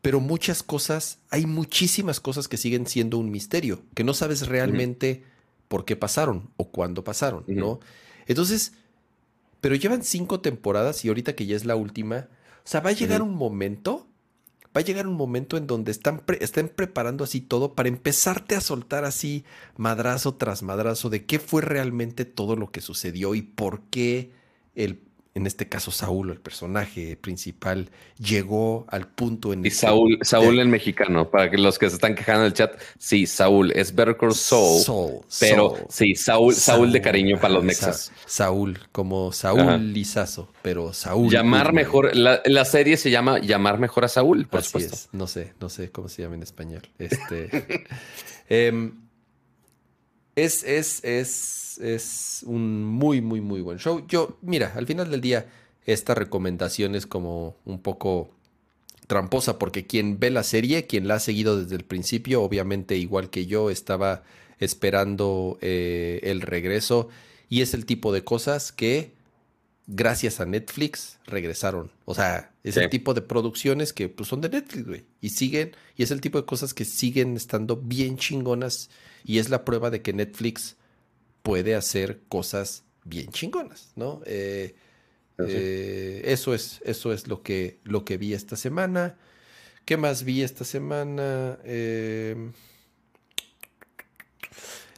Pero muchas cosas, hay muchísimas cosas que siguen siendo un misterio, que no sabes realmente por qué pasaron o cuándo pasaron, ¿no? Entonces, pero llevan cinco temporadas y ahorita que ya es la última, o sea, va a llegar un momento va a llegar un momento en donde están, estén preparando así todo para empezarte a soltar así madrazo tras madrazo de qué fue realmente todo lo que sucedió y por qué el, en este caso Saúl, el personaje principal, llegó al punto en y Saúl, Saúl el mexicano, para que los que se están quejando en el chat, sí, Saúl, es Better Call Saul, pero sí, Saúl, Saúl, de cariño para los mexas. Saúl, como Saúl Lizazo, pero Saúl. Llamar mejor, la, serie se llama Llamar mejor a Saúl, por supuesto. No sé, no sé cómo se llama en español. Este, em, es, es, es es, un muy, muy, muy buen show. Yo, mira, al final del día, esta recomendación es como un poco tramposa, porque quien ve la serie, quien la ha seguido desde el principio, obviamente igual que yo, estaba esperando eh, el regreso. Y es el tipo de cosas que, gracias a Netflix, regresaron. O sea, es el tipo de producciones que pues, son de Netflix, güey. Y siguen, y es el tipo de cosas que siguen estando bien chingonas. Y es la prueba de que Netflix puede hacer cosas bien chingonas, ¿no? Eh, eh, eso es, eso es lo que, lo que vi esta semana. ¿Qué más vi esta semana? Eh,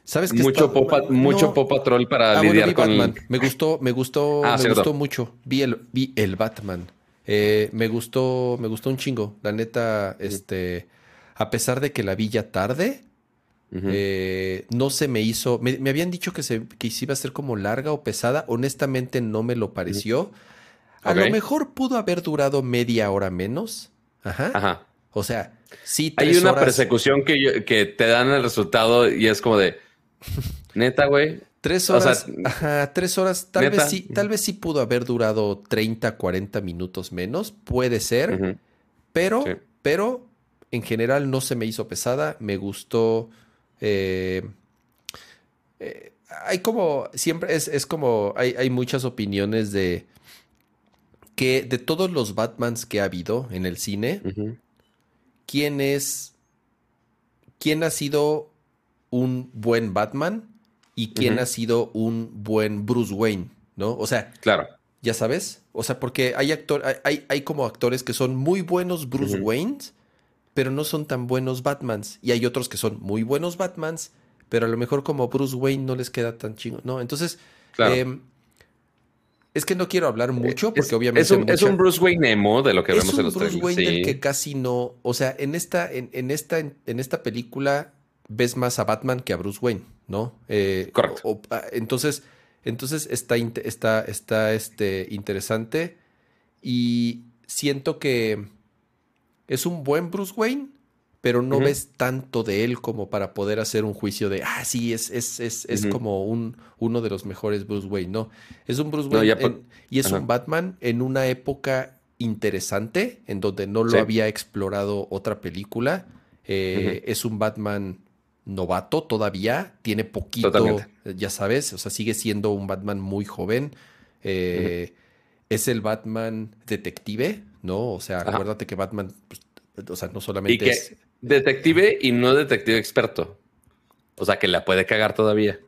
¿Sabes qué? Mucho, pop, mucho pop Patrol para ah, lidiar con Batman. Me gustó, me gustó, ah, me gustó mucho. Vi el, vi el Batman. me gustó, me gustó un chingo. La neta, este, a pesar de que la vi ya tarde, eh, no se me hizo. Me, habían dicho que, se, que iba a ser como larga o pesada. Honestamente, no me lo pareció. A lo mejor pudo haber durado media hora menos. Ajá. O sea, sí. Hay una persecución que, que te dan el resultado y es como de. Neta, güey. Tres horas. ajá, tres horas. Tal vez sí, tal vez sí pudo haber durado 30, 40 minutos menos. Puede ser. Pero, pero en general no se me hizo pesada. Me gustó. Eh, eh, hay como, siempre es, como, hay, muchas opiniones de que de todos los Batmans que ha habido en el cine, ¿quién es, quién ha sido un buen Batman y quién ha sido un buen Bruce Wayne, ¿no? O sea, claro. Ya sabes, o sea, porque hay actor, hay, hay como actores que son muy buenos Bruce Waynes pero no son tan buenos Batmans. Y hay otros que son muy buenos Batmans, pero a lo mejor como Bruce Wayne no les queda tan chingo, ¿no? Entonces, em, es que no quiero hablar mucho porque obviamente... Es un, Bruce Wayne emo de lo que vemos en los Bruce Wayne del que casi no... O sea, en esta, en, esta, en, esta película ves más a Batman que a Bruce Wayne, ¿no? Eh, Correcto. Ah, entonces, entonces está, está, está este, interesante y siento que es un buen Bruce Wayne, pero no ves tanto de él como para poder hacer un juicio de, ah, sí, es, es, es, es como un, uno de los mejores Bruce Wayne. No, es un Bruce Wayne y es un Batman en una época interesante, en donde no lo había explorado otra película. Eh, es un Batman novato todavía, tiene poquito, ya sabes, o sea, sigue siendo un Batman muy joven. Eh, es el Batman detective, ¿no? O sea, acuérdate que Batman, pues, o sea, no solamente es... Detective y no detective experto. O sea, que la puede cagar todavía.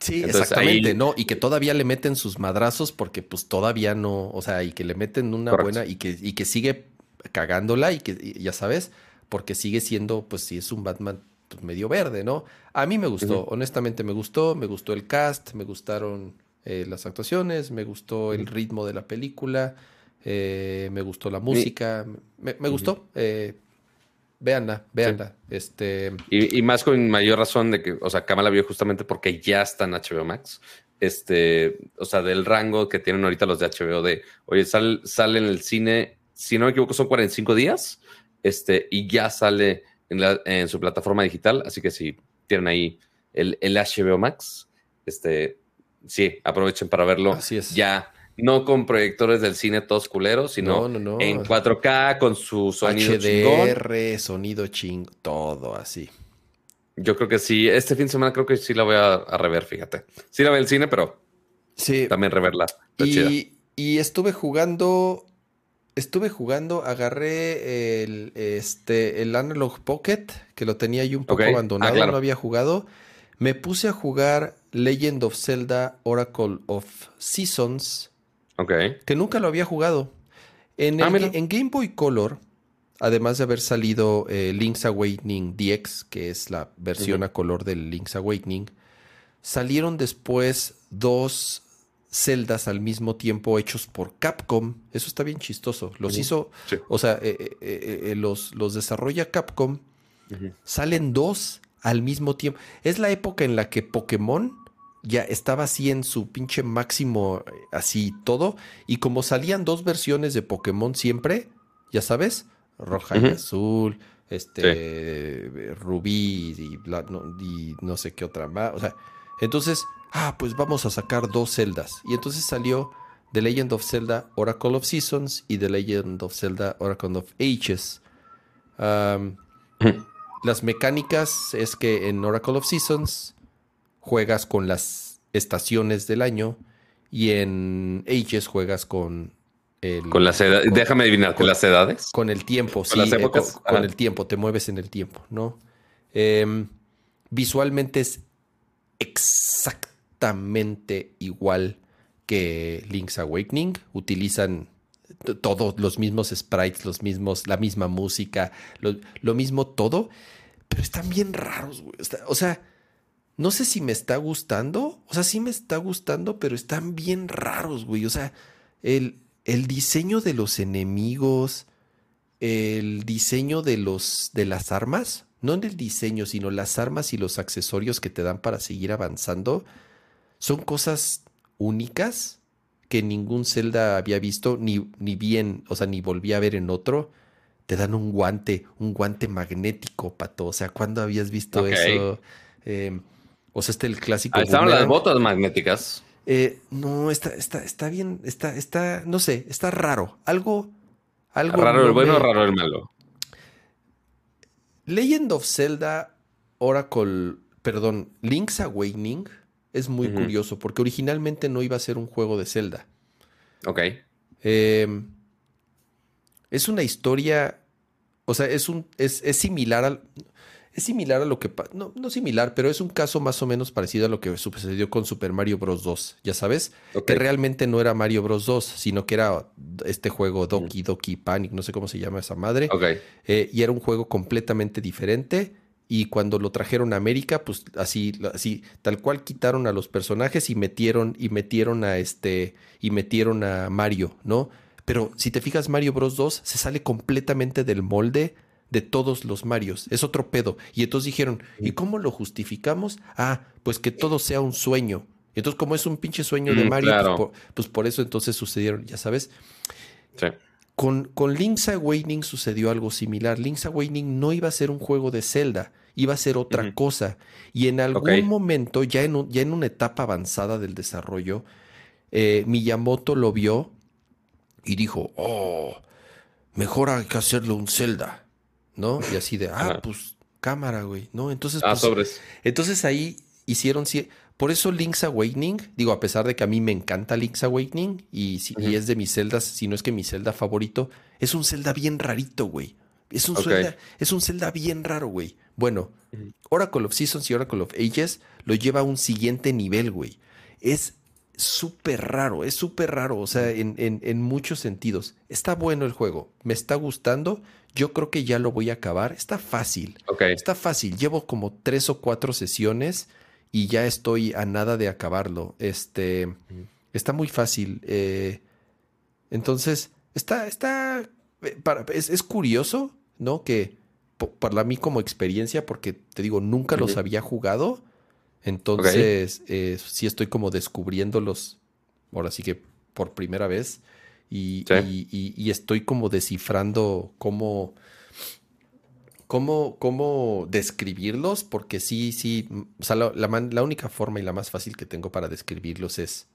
Sí, exactamente, ¿no? Y que todavía le meten sus madrazos porque pues todavía no, o sea, y que le meten una buena y que, y que sigue cagándola y que, ya sabes, porque sigue siendo, pues sí, es un Batman pues, medio verde, ¿no? A mí me gustó, honestamente me gustó, me gustó el cast, me gustaron eh, las actuaciones, me gustó el ritmo de la película. Eh, me gustó la música, me, gustó. Eh, véanla, véanla. Este... Y, más con mayor razón de que, o sea, Kamala vio justamente porque ya está en HBO Max. Este, o sea, del rango que tienen ahorita los de HBO de, oye, sale, sale en el cine, si no me equivoco, son 45 días, este, y ya sale en, en su plataforma digital. Así que si tienen ahí el, el HBO Max, este, sí, aprovechen para verlo. Así es. Ya no con proyectores del cine todos culeros, sino en 4K con su sonido HDR, sonido ching, todo así. Yo creo que sí. Este fin de semana creo que sí la voy a, rever, fíjate. Sí la veo el cine, pero sí. también reverla. Y, y, estuve jugando. Estuve jugando, agarré el, este, el Analog Pocket, que lo tenía yo un poco ah, abandonado, no había jugado. Me puse a jugar Legend of Zelda Oracle of Seasons que nunca lo había jugado. En, ah, en Game Boy Color, además de haber salido eh, Link's Awakening DX, que es la versión a color del Link's Awakening, salieron después dos celdas al mismo tiempo hechos por Capcom. Eso está bien chistoso. Los hizo, Sí. o sea, eh, eh, eh, eh, los, los desarrolla Capcom. Salen dos al mismo tiempo. Es la época en la que Pokémon ya estaba así en su pinche máximo, eh, así todo. Y como salían dos versiones de Pokémon siempre, ya sabes, roja y azul, este, eh, rubí y, bla- no, y no sé qué otra más. O sea, entonces, ah, pues vamos a sacar dos celdas. Y entonces salió The Legend of Zelda Oracle of Seasons y The Legend of Zelda Oracle of Ages. Las mecánicas es que en Oracle of Seasons juegas con las estaciones del año y en Ages juegas con el, Con las edades. con- Déjame adivinar, con las edades. con el tiempo, sí, las eh, épocas, con, con el tiempo, te mueves en el tiempo, ¿no? Em, visualmente es exactamente igual que Link's Awakening. Utilizan todos los mismos sprites, los mismos, la misma música, lo, lo mismo todo, pero están bien raros, güey. O sea, no sé si me está gustando, o sea, sí me está gustando, pero están bien raros, güey. O sea, el, el diseño de los enemigos, el diseño de los de las armas, no en el diseño, sino las armas y los accesorios que te dan para seguir avanzando, son cosas únicas que ningún Zelda había visto, ni, ni bien, o sea, ni volví a ver en otro. Te dan un guante, un guante magnético, pato. O sea, ¿cuándo habías visto eso? Eh, o sea, este el clásico. Ah, estaban las botas magnéticas. Eh, no, está, está, está bien, está, está, no sé, está raro. Algo, algo. Raro no el bueno, me- raro el malo. Legend of Zelda Oracle, perdón, Link's Awakening es muy curioso porque originalmente no iba a ser un juego de Zelda. Ok. Eh, es una historia, o sea, es un, es, es similar al, es similar a lo que, no, no similar, pero es un caso más o menos parecido a lo que sucedió con Super Mario Bros. 2, ya sabes, que realmente no era Mario Bros. 2, sino que era este juego Doki Doki Panic, no sé cómo se llama esa madre. Ok. Eh, y era un juego completamente diferente. Y cuando lo trajeron a América, pues así, así, tal cual quitaron a los personajes y metieron, y metieron a este, y metieron a Mario, ¿no? Pero si te fijas, Mario Bros. 2 se sale completamente del molde de todos los Marios. Es otro pedo. Y entonces dijeron, ¿y cómo lo justificamos? Ah, pues que todo sea un sueño. Y entonces, como es un pinche sueño de Mm, Mario, pues, por, pues por eso entonces sucedieron, ya sabes. Sí. Con, con Link's Awakening sucedió algo similar. Link's Awakening no iba a ser un juego de Zelda, iba a ser otra cosa. Y en algún momento, ya en, un- ya en una etapa avanzada del desarrollo, eh, Miyamoto lo vio y dijo, oh, mejor hay que hacerlo un Zelda, ¿no? Y así de, ah, pues cámara, güey, ¿no? Entonces, Ah, pues, sobres. entonces ahí hicieron... ci- Por eso Link's Awakening, digo, a pesar de que a mí me encanta Link's Awakening y, si- y es de mis celdas, si no es que mi celda favorito, es un celda bien rarito, güey. Es un, Ok. Zelda, es un celda bien raro, güey. Bueno. Oracle of Seasons y Oracle of Ages lo lleva a un siguiente nivel, güey. Es súper raro, es súper raro, o sea, en, en- en muchos sentidos. Está bueno el juego, me está gustando, yo creo que ya lo voy a acabar, está fácil. Está fácil, llevo como tres o cuatro sesiones y ya estoy a nada de acabarlo. Este, está muy fácil. eh, entonces, está, está, eh, para- es, es curioso, ¿no? Que para mí como experiencia, porque te digo, nunca los había jugado. Entonces, eh, sí estoy como descubriéndolos, ahora sí que por primera vez. Y, Sí. y- y- y estoy como descifrando cómo, cómo, cómo describirlos, porque sí, sí, o sea, la, la man- la única forma y la más fácil que tengo para describirlos es,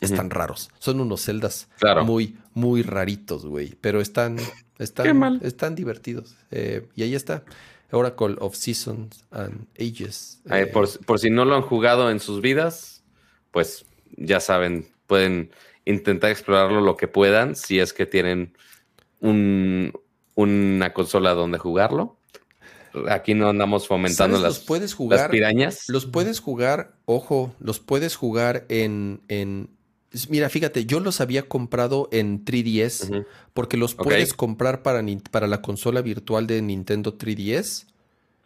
están raros. Son unos celdas Claro. muy, muy raritos, güey, pero están, Qué están, mal. están divertidos. Eh, y ahí está, Oracle of Seasons and Ages. Ay, Eh, por, por si no lo han jugado en sus vidas, pues ya saben, pueden intentar explorarlo lo que puedan si es que tienen un- una consola donde jugarlo. Aquí no andamos fomentando las, los puedes las pirañas. los puedes jugar, ojo, los puedes jugar en, en, mira, fíjate, yo los había comprado en 3DS. Ujú. Porque los puedes comprar para, para la consola virtual de Nintendo 3DS.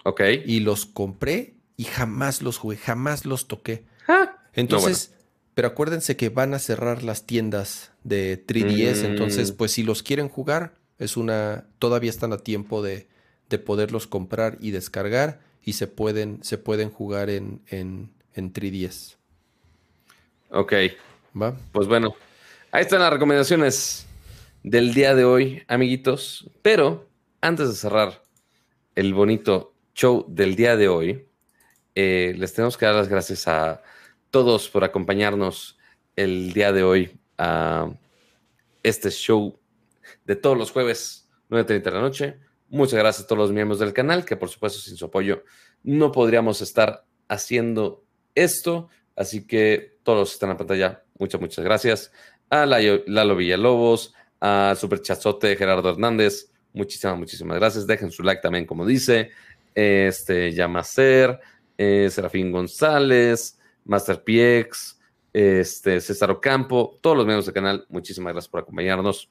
Ok. Y los compré y jamás los jugué, jamás los toqué. Ah, Entonces, pero acuérdense que van a cerrar las tiendas de 3DS, entonces Mm. pues si los quieren jugar, es una todavía están a tiempo de, de poderlos comprar y descargar y se pueden se pueden jugar en, en, en 3DS. Ok, ¿Va? pues bueno, ahí están las recomendaciones del día de hoy, amiguitos. Pero antes de cerrar el bonito show del día de hoy, eh, les tenemos que dar las gracias a todos por acompañarnos el día de hoy a este show de todos los jueves, 9.30 de la noche. Muchas gracias a todos los miembros del canal, que por supuesto sin su apoyo no podríamos estar haciendo esto. Así que todos están en la pantalla, muchas, muchas gracias. A Lalo Villalobos, a Super Chazote Gerardo Hernández, muchísimas, muchísimas gracias. Dejen su like también, como dice. Este, Yamacer, eh, Serafín González, Master PX, este, César Ocampo, todos los miembros del canal, muchísimas gracias por acompañarnos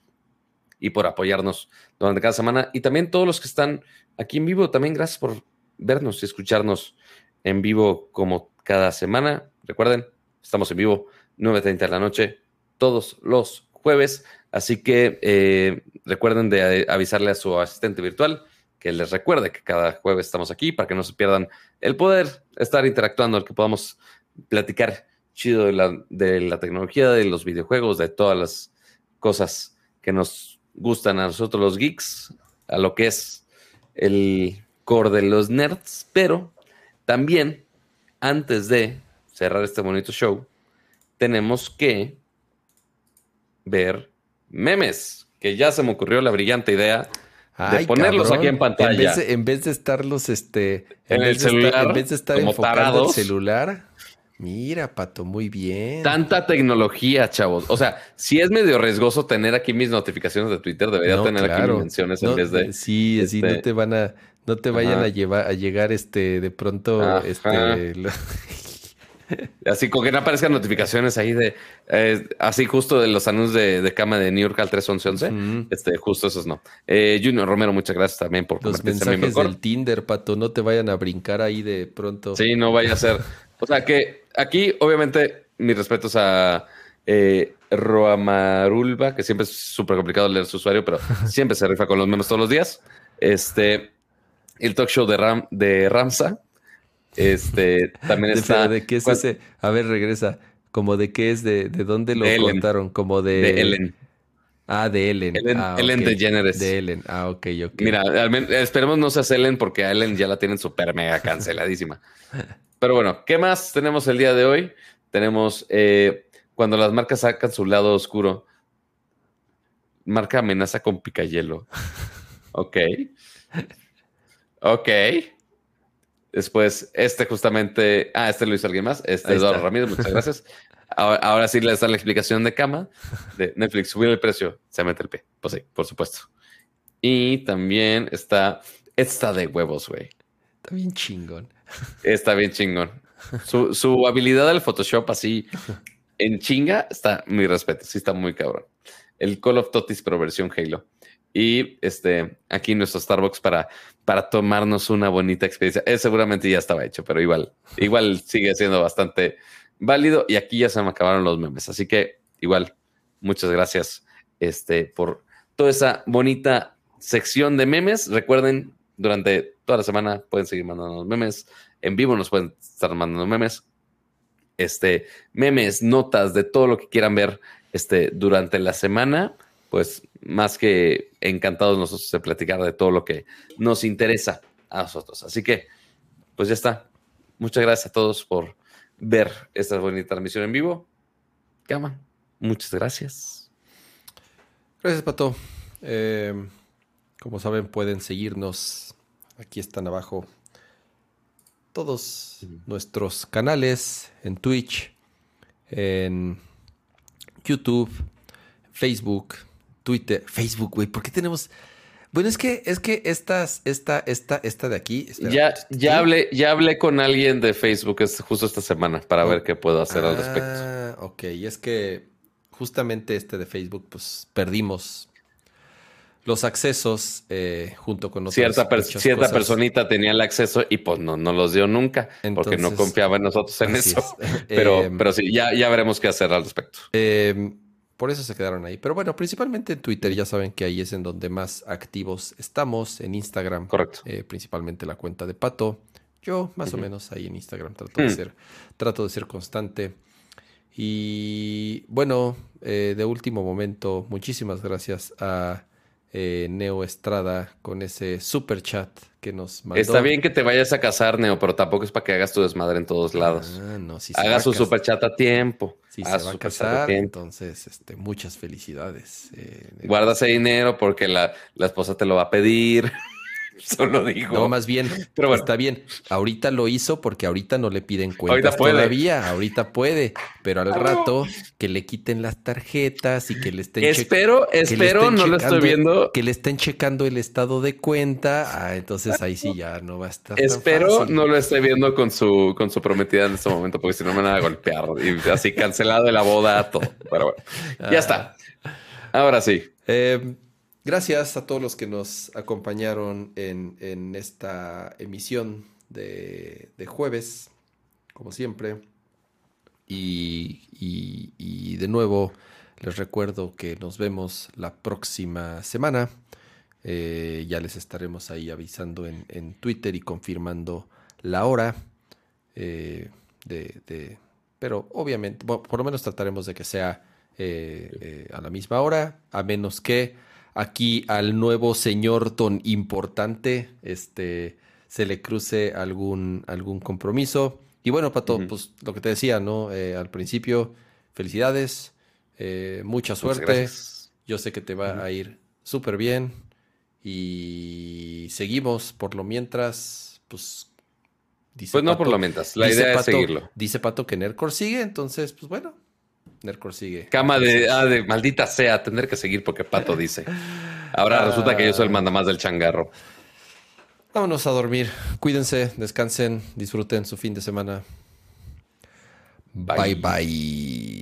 y por apoyarnos durante cada semana. Y también todos los que están aquí en vivo, también gracias por vernos y escucharnos en vivo como cada semana. Recuerden, estamos en vivo 9.30 de la noche todos los jueves. Así que eh, recuerden de avisarle a su asistente virtual que les recuerde que cada jueves estamos aquí para que no se pierdan el poder estar interactuando, el que podamos platicar chido de la, de la tecnología, de los videojuegos, de todas las cosas que nos gustan a nosotros los geeks, a lo que es el core de los nerds, pero también antes de cerrar este bonito show, tenemos que ver memes, que ya se me ocurrió la brillante idea de Ay, ponerlos cabrón. aquí en pantalla. En vez de, en vez de estarlos, este, En el de estar- celular, en vez de estar enfocando el celular. Mira, Pato, muy bien. Tanta tecnología, chavos. O sea, si es medio riesgoso tener aquí mis notificaciones de Twitter, debería No, tener aquí mis menciones No, en vez de. Sí, sí, este- no te van a, no te vayan Ajá. a llevar, a llegar este, de pronto, Ajá. este, lo- Así con que no aparezcan notificaciones ahí de. eh, así justo de los anuncios de, de cama de New York al 311. Ujú. Este, justo esos no. Eh, Junior Romero, muchas gracias también por los mensajes del Tinder, Pato, no te vayan a brincar ahí de pronto. Sí, no vaya a ser. O sea que aquí, obviamente, mis respetos a eh, Roamarulba, que siempre es súper complicado leer su usuario, pero siempre se rifa con los memes todos los días. Este, el talk show de, Ram, de Ramsa. Este también está. ¿de qué es ¿cuál? ese? A ver, regresa. Como de qué es, de, de dónde lo De contaron, como de... De Ellen. Ah, de Ellen. Ellen, ah, Ellen. DeGeneres. De Ellen. Ah, ok, ok. Mira, esperemos no seas Ellen porque a Ellen ya la tienen súper mega canceladísima. Pero bueno, ¿qué más tenemos el día de hoy? Tenemos eh, cuando las marcas sacan su lado oscuro. Marca amenaza con picayelo. Ok. Ok. Después, este justamente. Ah, este lo hizo alguien más. Este Ahí Eduardo está. Ramírez, muchas gracias. Ahora, ahora sí les dan la explicación de cama de Netflix. Subir el precio, se mete el pie. Pues sí, por supuesto. Y también está. Está de huevos, güey. Está bien chingón. Está bien chingón. Su, su habilidad del Photoshop así en chinga está mi respeto. Sí, está muy cabrón. El Call of Totis, pero versión Halo. Y este, aquí nuestro Starbucks para, para tomarnos una bonita experiencia. Eh, seguramente ya estaba hecho, pero igual, igual sigue siendo bastante válido. Y aquí ya se me acabaron los memes. Así que igual, muchas gracias este, por toda esa bonita sección de memes. Recuerden, durante toda la semana pueden seguir mandándonos memes. En vivo nos pueden estar mandando memes. Este, memes, notas de todo lo que quieran ver este, durante la semana. Pues más que encantados nosotros de platicar de todo lo que nos interesa a nosotros. Así que, pues ya está. Muchas gracias a todos por ver esta bonita transmisión en vivo. Cama, muchas gracias. Gracias, Pato. Eh, como saben, pueden seguirnos. Aquí están abajo todos nuestros canales en Twitch, en YouTube, Facebook, Twitter. Facebook, güey. ¿Por qué tenemos...? Bueno, es que, es que estas, esta, esta, esta de aquí... espera. Ya, ya, hablé, ya hablé con alguien de Facebook es justo esta semana para ver qué puedo hacer al respecto. Ah, ok. Y es que justamente este de Facebook, pues perdimos los accesos eh, junto con otras Cierta, per- cierta cosas. personita tenía el acceso y pues no, no los dio nunca porque no confiaba en nosotros en eso. es. Pero, Eh, pero sí, ya, ya veremos qué hacer al respecto. Eh, por eso se quedaron ahí. Pero bueno, principalmente en Twitter, ya saben que ahí es en donde más activos estamos. En Instagram, Correcto. eh, principalmente la cuenta de Pato. Yo, más o menos, ahí en Instagram trato de Hmm. ser, trato de ser constante. Y bueno, eh, de último momento, muchísimas gracias a eh, Neo Estrada con ese super chat que nos mandó. Está bien que te vayas a casar, Neo, pero tampoco es para que hagas tu desmadre en todos lados. Ah, no, si Haga su casar- superchat a tiempo. Si Haz se va a casar, entonces, este, muchas felicidades. eh, Guarda ese dinero porque la, la esposa te lo va a pedir. Solo digo. No, más bien, Pero bueno. está bien. Ahorita lo hizo porque ahorita no le piden cuentas Ahorita todavía. Ahorita puede, pero al rato que le quiten las tarjetas y que le estén Espero, que espero, estén no lo estoy viendo. Que le estén checando el estado de cuenta. Ah, entonces ahí sí ya no va a estar. Espero fácil. no lo esté viendo con su, con su prometida en este momento, porque si no me van a golpear y así cancelado de la boda, todo. Pero bueno, ya está. Ahora sí. Eh, gracias a todos los que nos acompañaron en, en esta emisión de, de jueves, como siempre. Y, y- de nuevo les recuerdo que nos vemos la próxima semana. Eh, ya les estaremos ahí avisando en, en Twitter y confirmando la hora. eh, de, de- pero obviamente, bueno, por lo menos trataremos de que sea eh, eh, a la misma hora, a menos que aquí al nuevo señor ton importante este, se le cruce algún, algún compromiso. Y bueno, Pato, pues lo que te decía, ¿no? Eh, al principio, felicidades, eh, mucha suerte. Yo sé que te va a ir súper bien. Y seguimos por lo mientras, pues. Dice Pues no Pato- por lo mientras. La idea es seguirlo. Dice Pato que Nercor sigue, entonces, pues bueno, Nercor sigue. Cama de, ah, de maldita sea, tener que seguir porque Pato dice. Ahora resulta que yo soy el mandamás del changarro. Vámonos a dormir. Cuídense, descansen, disfruten su fin de semana. Bye. bye. bye.